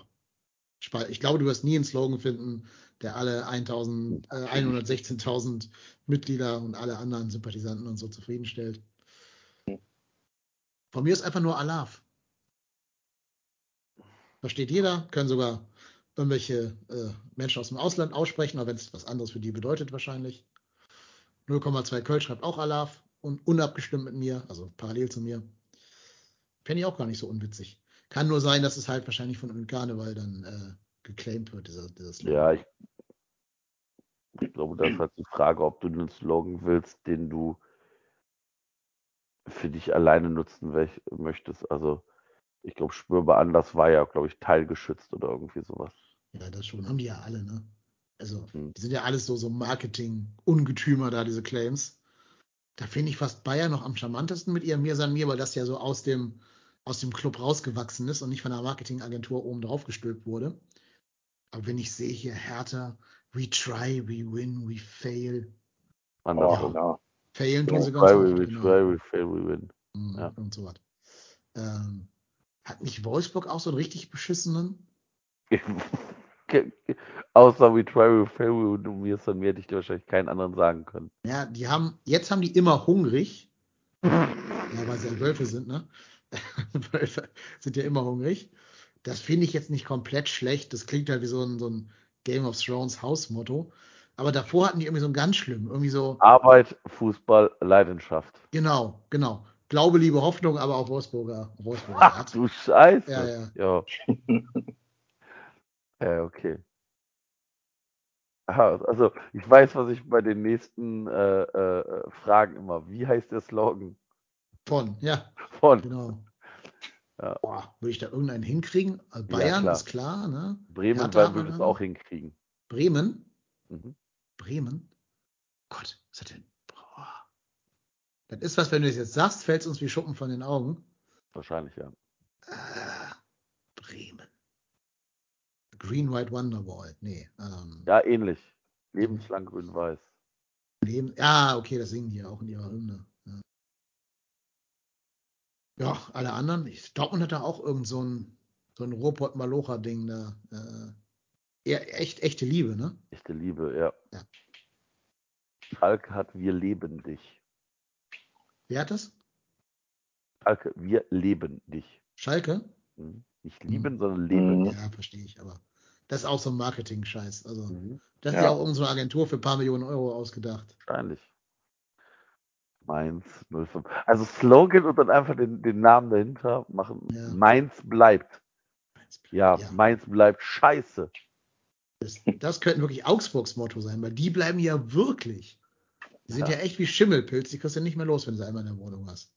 Ich glaube, du wirst nie einen Slogan finden, der alle 1000, äh, 116.000 Mitglieder und alle anderen Sympathisanten und so zufriedenstellt. Von mir ist einfach nur Alaf. Versteht jeder, können sogar irgendwelche äh, Menschen aus dem Ausland aussprechen, aber wenn es was anderes für die bedeutet wahrscheinlich. 0,2 Köln schreibt auch Alaf und unabgestimmt mit mir, also parallel zu mir. Fände ich auch gar nicht so unwitzig. Kann nur sein, dass es halt wahrscheinlich von dem Karneval dann äh, geclaimed wird, dieser, dieser Slogan. Ja, ich, ich glaube, das ist halt die Frage, ob du einen Slogan willst, den du für dich alleine nutzen möchtest. Also, ich glaube, spürbar anders war ja, glaube ich, teilgeschützt oder irgendwie sowas. Ja, das schon. Haben die ja alle, ne? Also, Hm. die sind ja alles so, so Marketing-Ungetümer da, diese Claims. Da finde ich fast Bayern noch am charmantesten mit ihrem Mir San Mir, weil das ja so aus dem, aus dem Club rausgewachsen ist und nicht von einer Marketingagentur oben drauf gestülpt wurde. Aber wenn ich sehe hier Hertha, we try, we win, we fail. Andersrum. ja. Failen tun sie ganz oft. we, genau. try, we fail, we win. Mhm, Ja. Und so was. Ähm, hat nicht Wolfsburg auch so einen richtig beschissenen? Außer we try, we fail, we win. Mir ist dann hätte ich dir wahrscheinlich keinen anderen sagen können. Ja, die haben, jetzt haben die immer hungrig. Ja, weil sie ja Wölfe sind, ne? Sind ja immer hungrig. Das finde ich jetzt nicht komplett schlecht. Das klingt halt wie so ein, so ein Game of Thrones Hausmotto. Aber davor hatten die irgendwie so ein ganz schlimm. Irgendwie so, Arbeit, Fußball, Leidenschaft. genau, genau. Glaube, Liebe, Hoffnung, aber auch Wolfsburger, Wolfsburger Ach Art. du Scheiße. Ja, ja. Ja. ja, okay. Aha, also ich weiß, was ich bei den nächsten äh, äh, Fragen immer. Wie heißt der Slogan Von, ja, von genau. Ja. Boah, würde ich da irgendeinen hinkriegen? Ja, Bayern klar. ist klar, ne? Bremen? Hertha würde es auch hinkriegen. Bremen? Mhm. Bremen? Gott, was hat denn? Boah. Das ist was, wenn du es jetzt sagst, fällt es uns wie Schuppen von den Augen. Wahrscheinlich, ja. Ah, Bremen. Green White Wonderwall. Nee. Ähm, Ja, ähnlich. Lebenslang grün-weiß. Leben. Ja, okay, das singen die ja auch in ihrer Hymne. Ja, alle anderen. Ich, Dortmund hat da auch irgend so ein, so ein Ruhrpott-Malocha-Ding da. Äh, eher echt, echte Liebe, ne? Echte Liebe, ja. Ja. Schalke hat Wir leben dich. Wer hat das? Schalke, wir leben dich. Schalke? Mhm. Nicht lieben, sondern leben. Mhm. Ja, verstehe ich, aber das ist auch so ein Marketing-Scheiß. Also, Mhm. das ist Ja. ja auch irgendeine Agentur für ein paar Millionen Euro ausgedacht. Wahrscheinlich. Mainz 05. Also Slogan und dann einfach den, den Namen dahinter machen. Ja. Mainz bleibt. Ja, Ja. Mainz bleibt scheiße. Das, das könnte wirklich Augsburgs Motto sein, weil die bleiben ja wirklich. Die sind ja, Ja. echt wie Schimmelpilz, die kriegst du nicht mehr los, wenn du sie einmal in der Wohnung hast.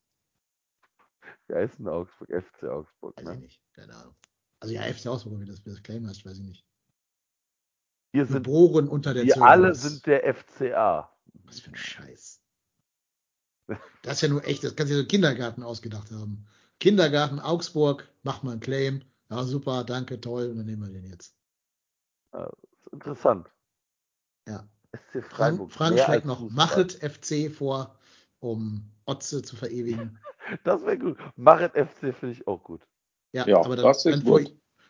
Wer ist denn Augsburg? FC Augsburg, Weiß ich ne? nicht, keine Ahnung. Also ja, FC Augsburg, wie das, wie das Claim heißt, weiß ich nicht. Wir sind, Geboren unter der wir Zölle. alle Was- sind der FCA. Was für ein Scheiß. Das ist ja nur echt, das kannst du ja so Kindergarten ausgedacht haben. Kindergarten Augsburg, mach mal einen Claim. Ja, super, danke, toll, und dann nehmen wir den jetzt. Ist interessant. Ja. SC Frank, Freiburg. Frank mehr schlägt noch. Machet FC vor, um Otze zu verewigen. Das wäre gut. Machet FC finde ich auch gut. Ja, Ja, aber dann, das dann vor,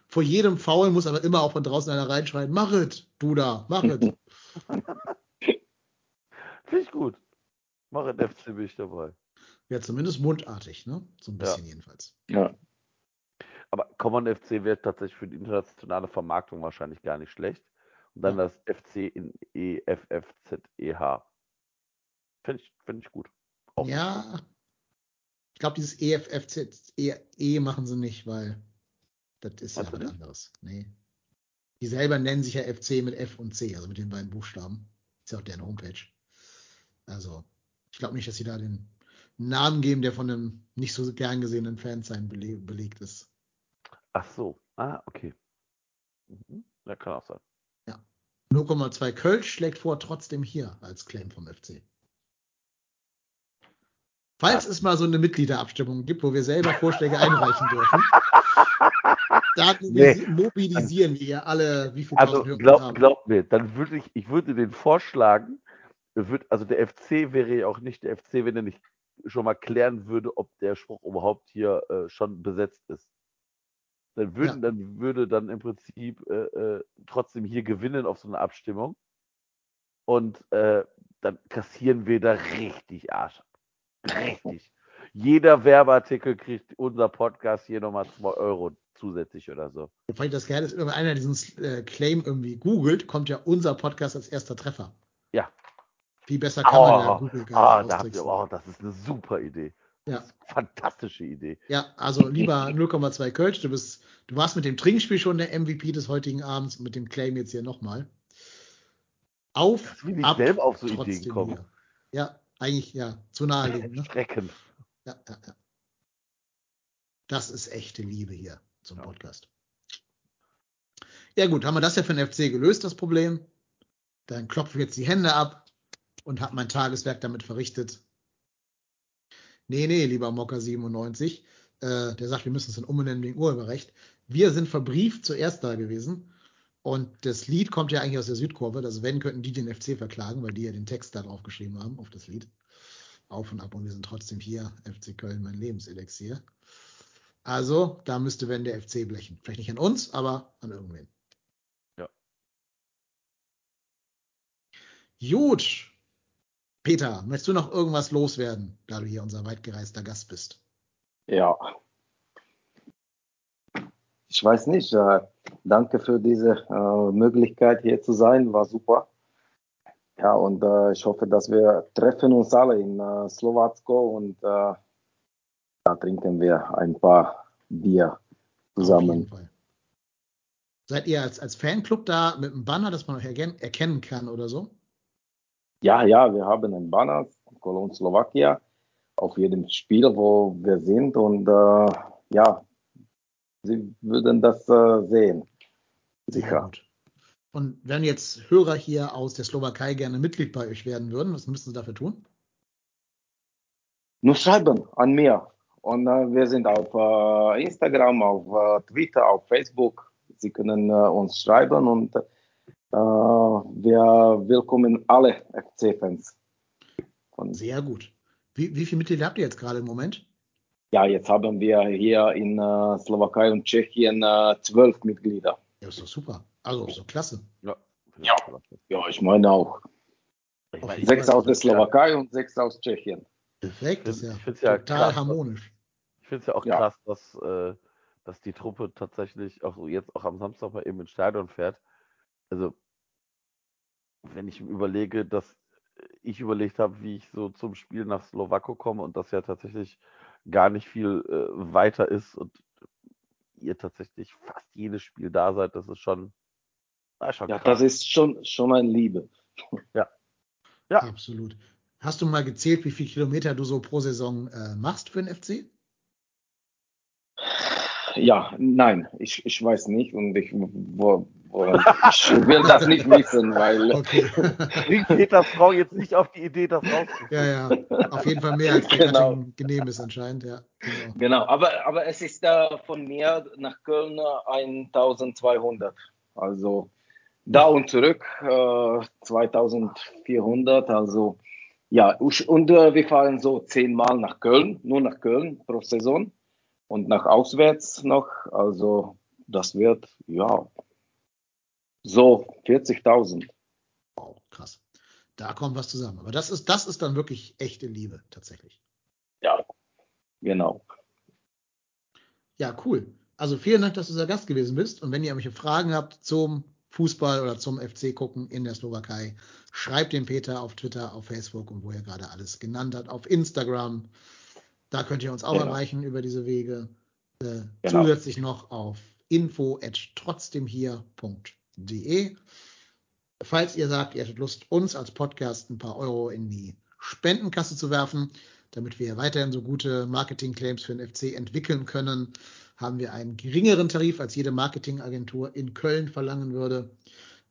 vor jedem Foul muss aber immer auch von draußen einer reinschreien, Machet, du da, Machet. Finde ich gut. Machet FC bin ich dabei. ja, zumindest mundartig, ne? So ein bisschen jedenfalls. Ja. Aber Common FC wäre tatsächlich für die internationale Vermarktung wahrscheinlich gar nicht schlecht. Und dann Ja. das FC in E EFFZEH. Finde ich, find ich gut. Auch Ja, ich glaube, dieses EFFZ, E, E machen sie nicht, weil das ist ja Meinst du was nicht? anderes. Nee. Die selber nennen sich ja FC mit F und C, also mit den beiden Buchstaben. Ist ja auch deren Homepage. Also, ich glaube nicht, dass sie da den Namen geben, der von einem nicht so gern gesehenen Fansein bele belegt ist. Ach so. Ah, okay. Mhm. Ja, kann auch sein. 0,2 Kölsch schlägt vor, trotzdem hier als Claim vom FC. Falls es mal so eine Mitgliederabstimmung gibt, wo wir selber Vorschläge einreichen dürfen, dann Nee. mobilisieren wir alle, wie viel Also tausend Hörer glaub, haben. glaub mir, dann würde ich, ich würde den vorschlagen, würd, also der FC wäre ja auch nicht der FC, wenn er nicht schon mal klären würde, ob der Spruch überhaupt hier äh, schon besetzt ist. Dann würden, dann würde dann im Prinzip äh, äh, trotzdem hier gewinnen auf so eine Abstimmung. Und äh, dann kassieren wir da richtig Arsch. Richtig. Jeder Werbeartikel kriegt unser Podcast hier nochmal 2 Euro zusätzlich oder so. Allem das Geile ist, wenn einer diesen äh, Claim irgendwie googelt, kommt ja unser Podcast als erster Treffer. Ja. Viel besser kann man ja Oh, Google gar ah, nicht da habt ihr, oh, das ist eine super Idee. Ja. Fantastische Idee. Ja, also lieber 0,2 Kölsch, du bist, du warst mit dem Trinkspiel schon der MVP des heutigen Abends, mit dem Claim jetzt hier nochmal. Auf, Dass wir nicht ab, selber auf so trotzdem Ideen kommen. hier. Ja, eigentlich, ja, zu naheliegend, ne? Strecken. Ja, ja, ja. Das ist echte Liebe hier zum Ja. Podcast. Ja gut, haben wir das ja für den FC gelöst, das Problem. Dann klopfe ich jetzt die Hände ab und habe mein Tageswerk damit verrichtet. Nee, nee, lieber Mocker 97. Äh, der sagt, wir müssen es dann umbenennen wegen Urheberrecht. Wir sind verbrieft zuerst da gewesen. Und das Lied kommt ja eigentlich aus der Südkurve. Also wenn, könnten die den FC verklagen, weil die ja den Text da drauf geschrieben haben, auf das Lied. Auf und ab. Und wir sind trotzdem hier. FC Köln, mein Lebenselixier. Also, da müsste, wenn der FC blechen. Vielleicht nicht an uns, aber an irgendwen. Ja. Gut. Peter, möchtest du noch irgendwas loswerden, da du hier unser weitgereister Gast bist? Ja. Ich weiß nicht. Äh, danke für diese äh, Möglichkeit hier zu sein. War super. Ja, und äh, ich hoffe, dass wir treffen uns alle in äh, Slowacko und äh, da trinken wir ein paar Bier Auf jeden zusammen. Fall. Seid ihr als, als Fanclub da mit einem Banner, das man euch erken erkennen kann oder so? Ja, ja, wir haben einen Banner, Cologne Slowakia, auf jedem Spiel, wo wir sind und äh, ja, Sie würden das äh, sehen. Sicher. Und wenn jetzt Hörer hier aus der Slowakei gerne Mitglied bei euch werden würden, was müssen sie dafür tun? Nur schreiben an mir. Und äh, wir sind auf äh, Instagram, auf äh, Twitter, auf Facebook. Sie können äh, uns schreiben und wir willkommen alle FC-Fans. Sehr gut. Wie, wie viele Mitglieder habt ihr jetzt gerade im Moment? ja, jetzt haben wir hier in äh, Slowakei und Tschechien äh, zwölf Mitglieder. Ja, ist doch super. Also, ist doch klasse. Ja. Ja. Ja, ich meine auch. Ich meine, Sechs aus der Slowakei und sechs aus Tschechien. Perfekt, ist ja, Ich find's ja total krass, harmonisch. Ich finde es ja auch Ja. krass, dass, äh, dass die Truppe tatsächlich auch so jetzt auch am Samstag mal eben ins Stadion fährt. Also, wenn ich überlege, dass ich überlegt habe, wie ich so zum Spiel nach Slowako komme und das ja tatsächlich gar nicht viel äh, weiter ist und ihr tatsächlich fast jedes Spiel da seid, das ist schon, das ist schon Ja, krass. das ist schon, schon eine Liebe. Ja. Absolut. Hast du mal gezählt, wie viele Kilometer du so pro Saison äh, machst für den FC? Ja, nein, ich, ich weiß nicht und ich, wo, wo, ich will das nicht wissen, weil Okay. Peters Frau jetzt nicht auf die Idee, das rauszufinden. ja, ja. Auf jeden Fall mehr als der Genau. Genehm ist anscheinend, ja. Genau. genau, aber, aber es ist äh, von mir nach Köln äh, 1200, also da und zurück äh, 2400, also ja, und äh, wir fahren so zehnmal nach Köln, nur nach Köln pro Saison und nach auswärts noch, also das wird ja so 40.000. Wow, krass. Da kommt was zusammen. Aber das ist, das ist dann wirklich echte Liebe, tatsächlich. Ja, genau. Ja, cool. Also vielen Dank, dass du unser Gast gewesen bist. Und wenn ihr irgendwelche Fragen habt zum Fußball oder zum FC gucken in der Slowakei, schreibt den Peter auf Twitter, auf Facebook und wo er gerade alles genannt hat, auf Instagram. Da könnt ihr uns auch Genau. erreichen über diese Wege. Äh, Genau. Zusätzlich noch auf info trotzdemhier.de. Falls ihr sagt, ihr hättet Lust, uns als Podcast ein paar Euro in die Spendenkasse zu werfen, damit wir weiterhin so gute Marketing-Claims für den FC entwickeln können, haben wir einen geringeren Tarif, als jede Marketingagentur in Köln verlangen würde.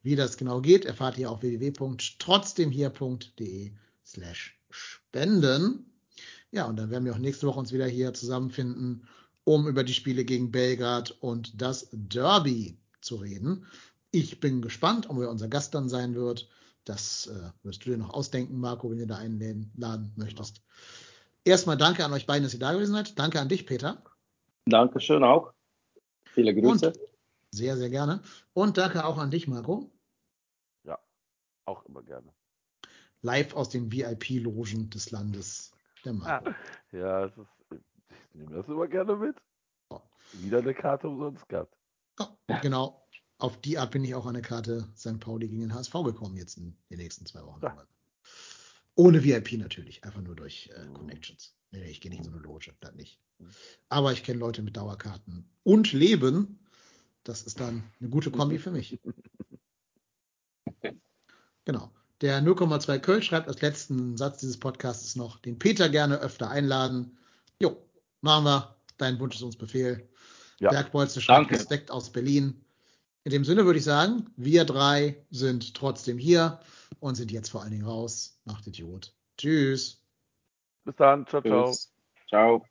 Wie das genau geht, erfahrt ihr auf www.trotzdemhier.de slash spenden. Ja, und dann werden wir auch nächste Woche uns wieder hier zusammenfinden, um über die Spiele gegen Belgrad und das Derby zu reden. Ich bin gespannt, ob wer unser Gast dann sein wird. Das äh, wirst du dir noch ausdenken, Marco, wenn ihr da einladen möchtest. Erstmal danke an euch beiden, dass ihr da gewesen seid. Danke an dich, Peter. Dankeschön auch. Viele Grüße. Und sehr, sehr gerne. Und danke auch an dich, Marco. Auch immer gerne. Live aus den VIP-Logen des Landes der Marco. Ja, es ist, ich nehme das immer gerne mit. Wieder eine Karte umsonst gehabt. Ja, genau. Auf die Art bin ich auch an eine Karte St. Pauli gegen den HSV gekommen, jetzt in den nächsten zwei Wochen. Ja. Ohne VIP natürlich, einfach nur durch äh, Connections. Nee, nee, ich gehe nicht in so eine Loge, das nicht. Aber ich kenne Leute mit Dauerkarten und Leben. Das ist dann eine gute Kombi für mich. Genau. Der 0,2 Köln schreibt als letzten Satz dieses Podcasts noch, den Peter gerne öfter einladen. Jo, machen wir. Dein Wunsch ist uns Befehl. Ja. Bergbolze schreibt Danke. Respekt aus Berlin. In dem Sinne würde ich sagen, wir drei sind trotzdem hier und sind jetzt vor allen Dingen raus. Macht Idiot. Tschüss. Bis dann. Ciao, ciao. Ciao.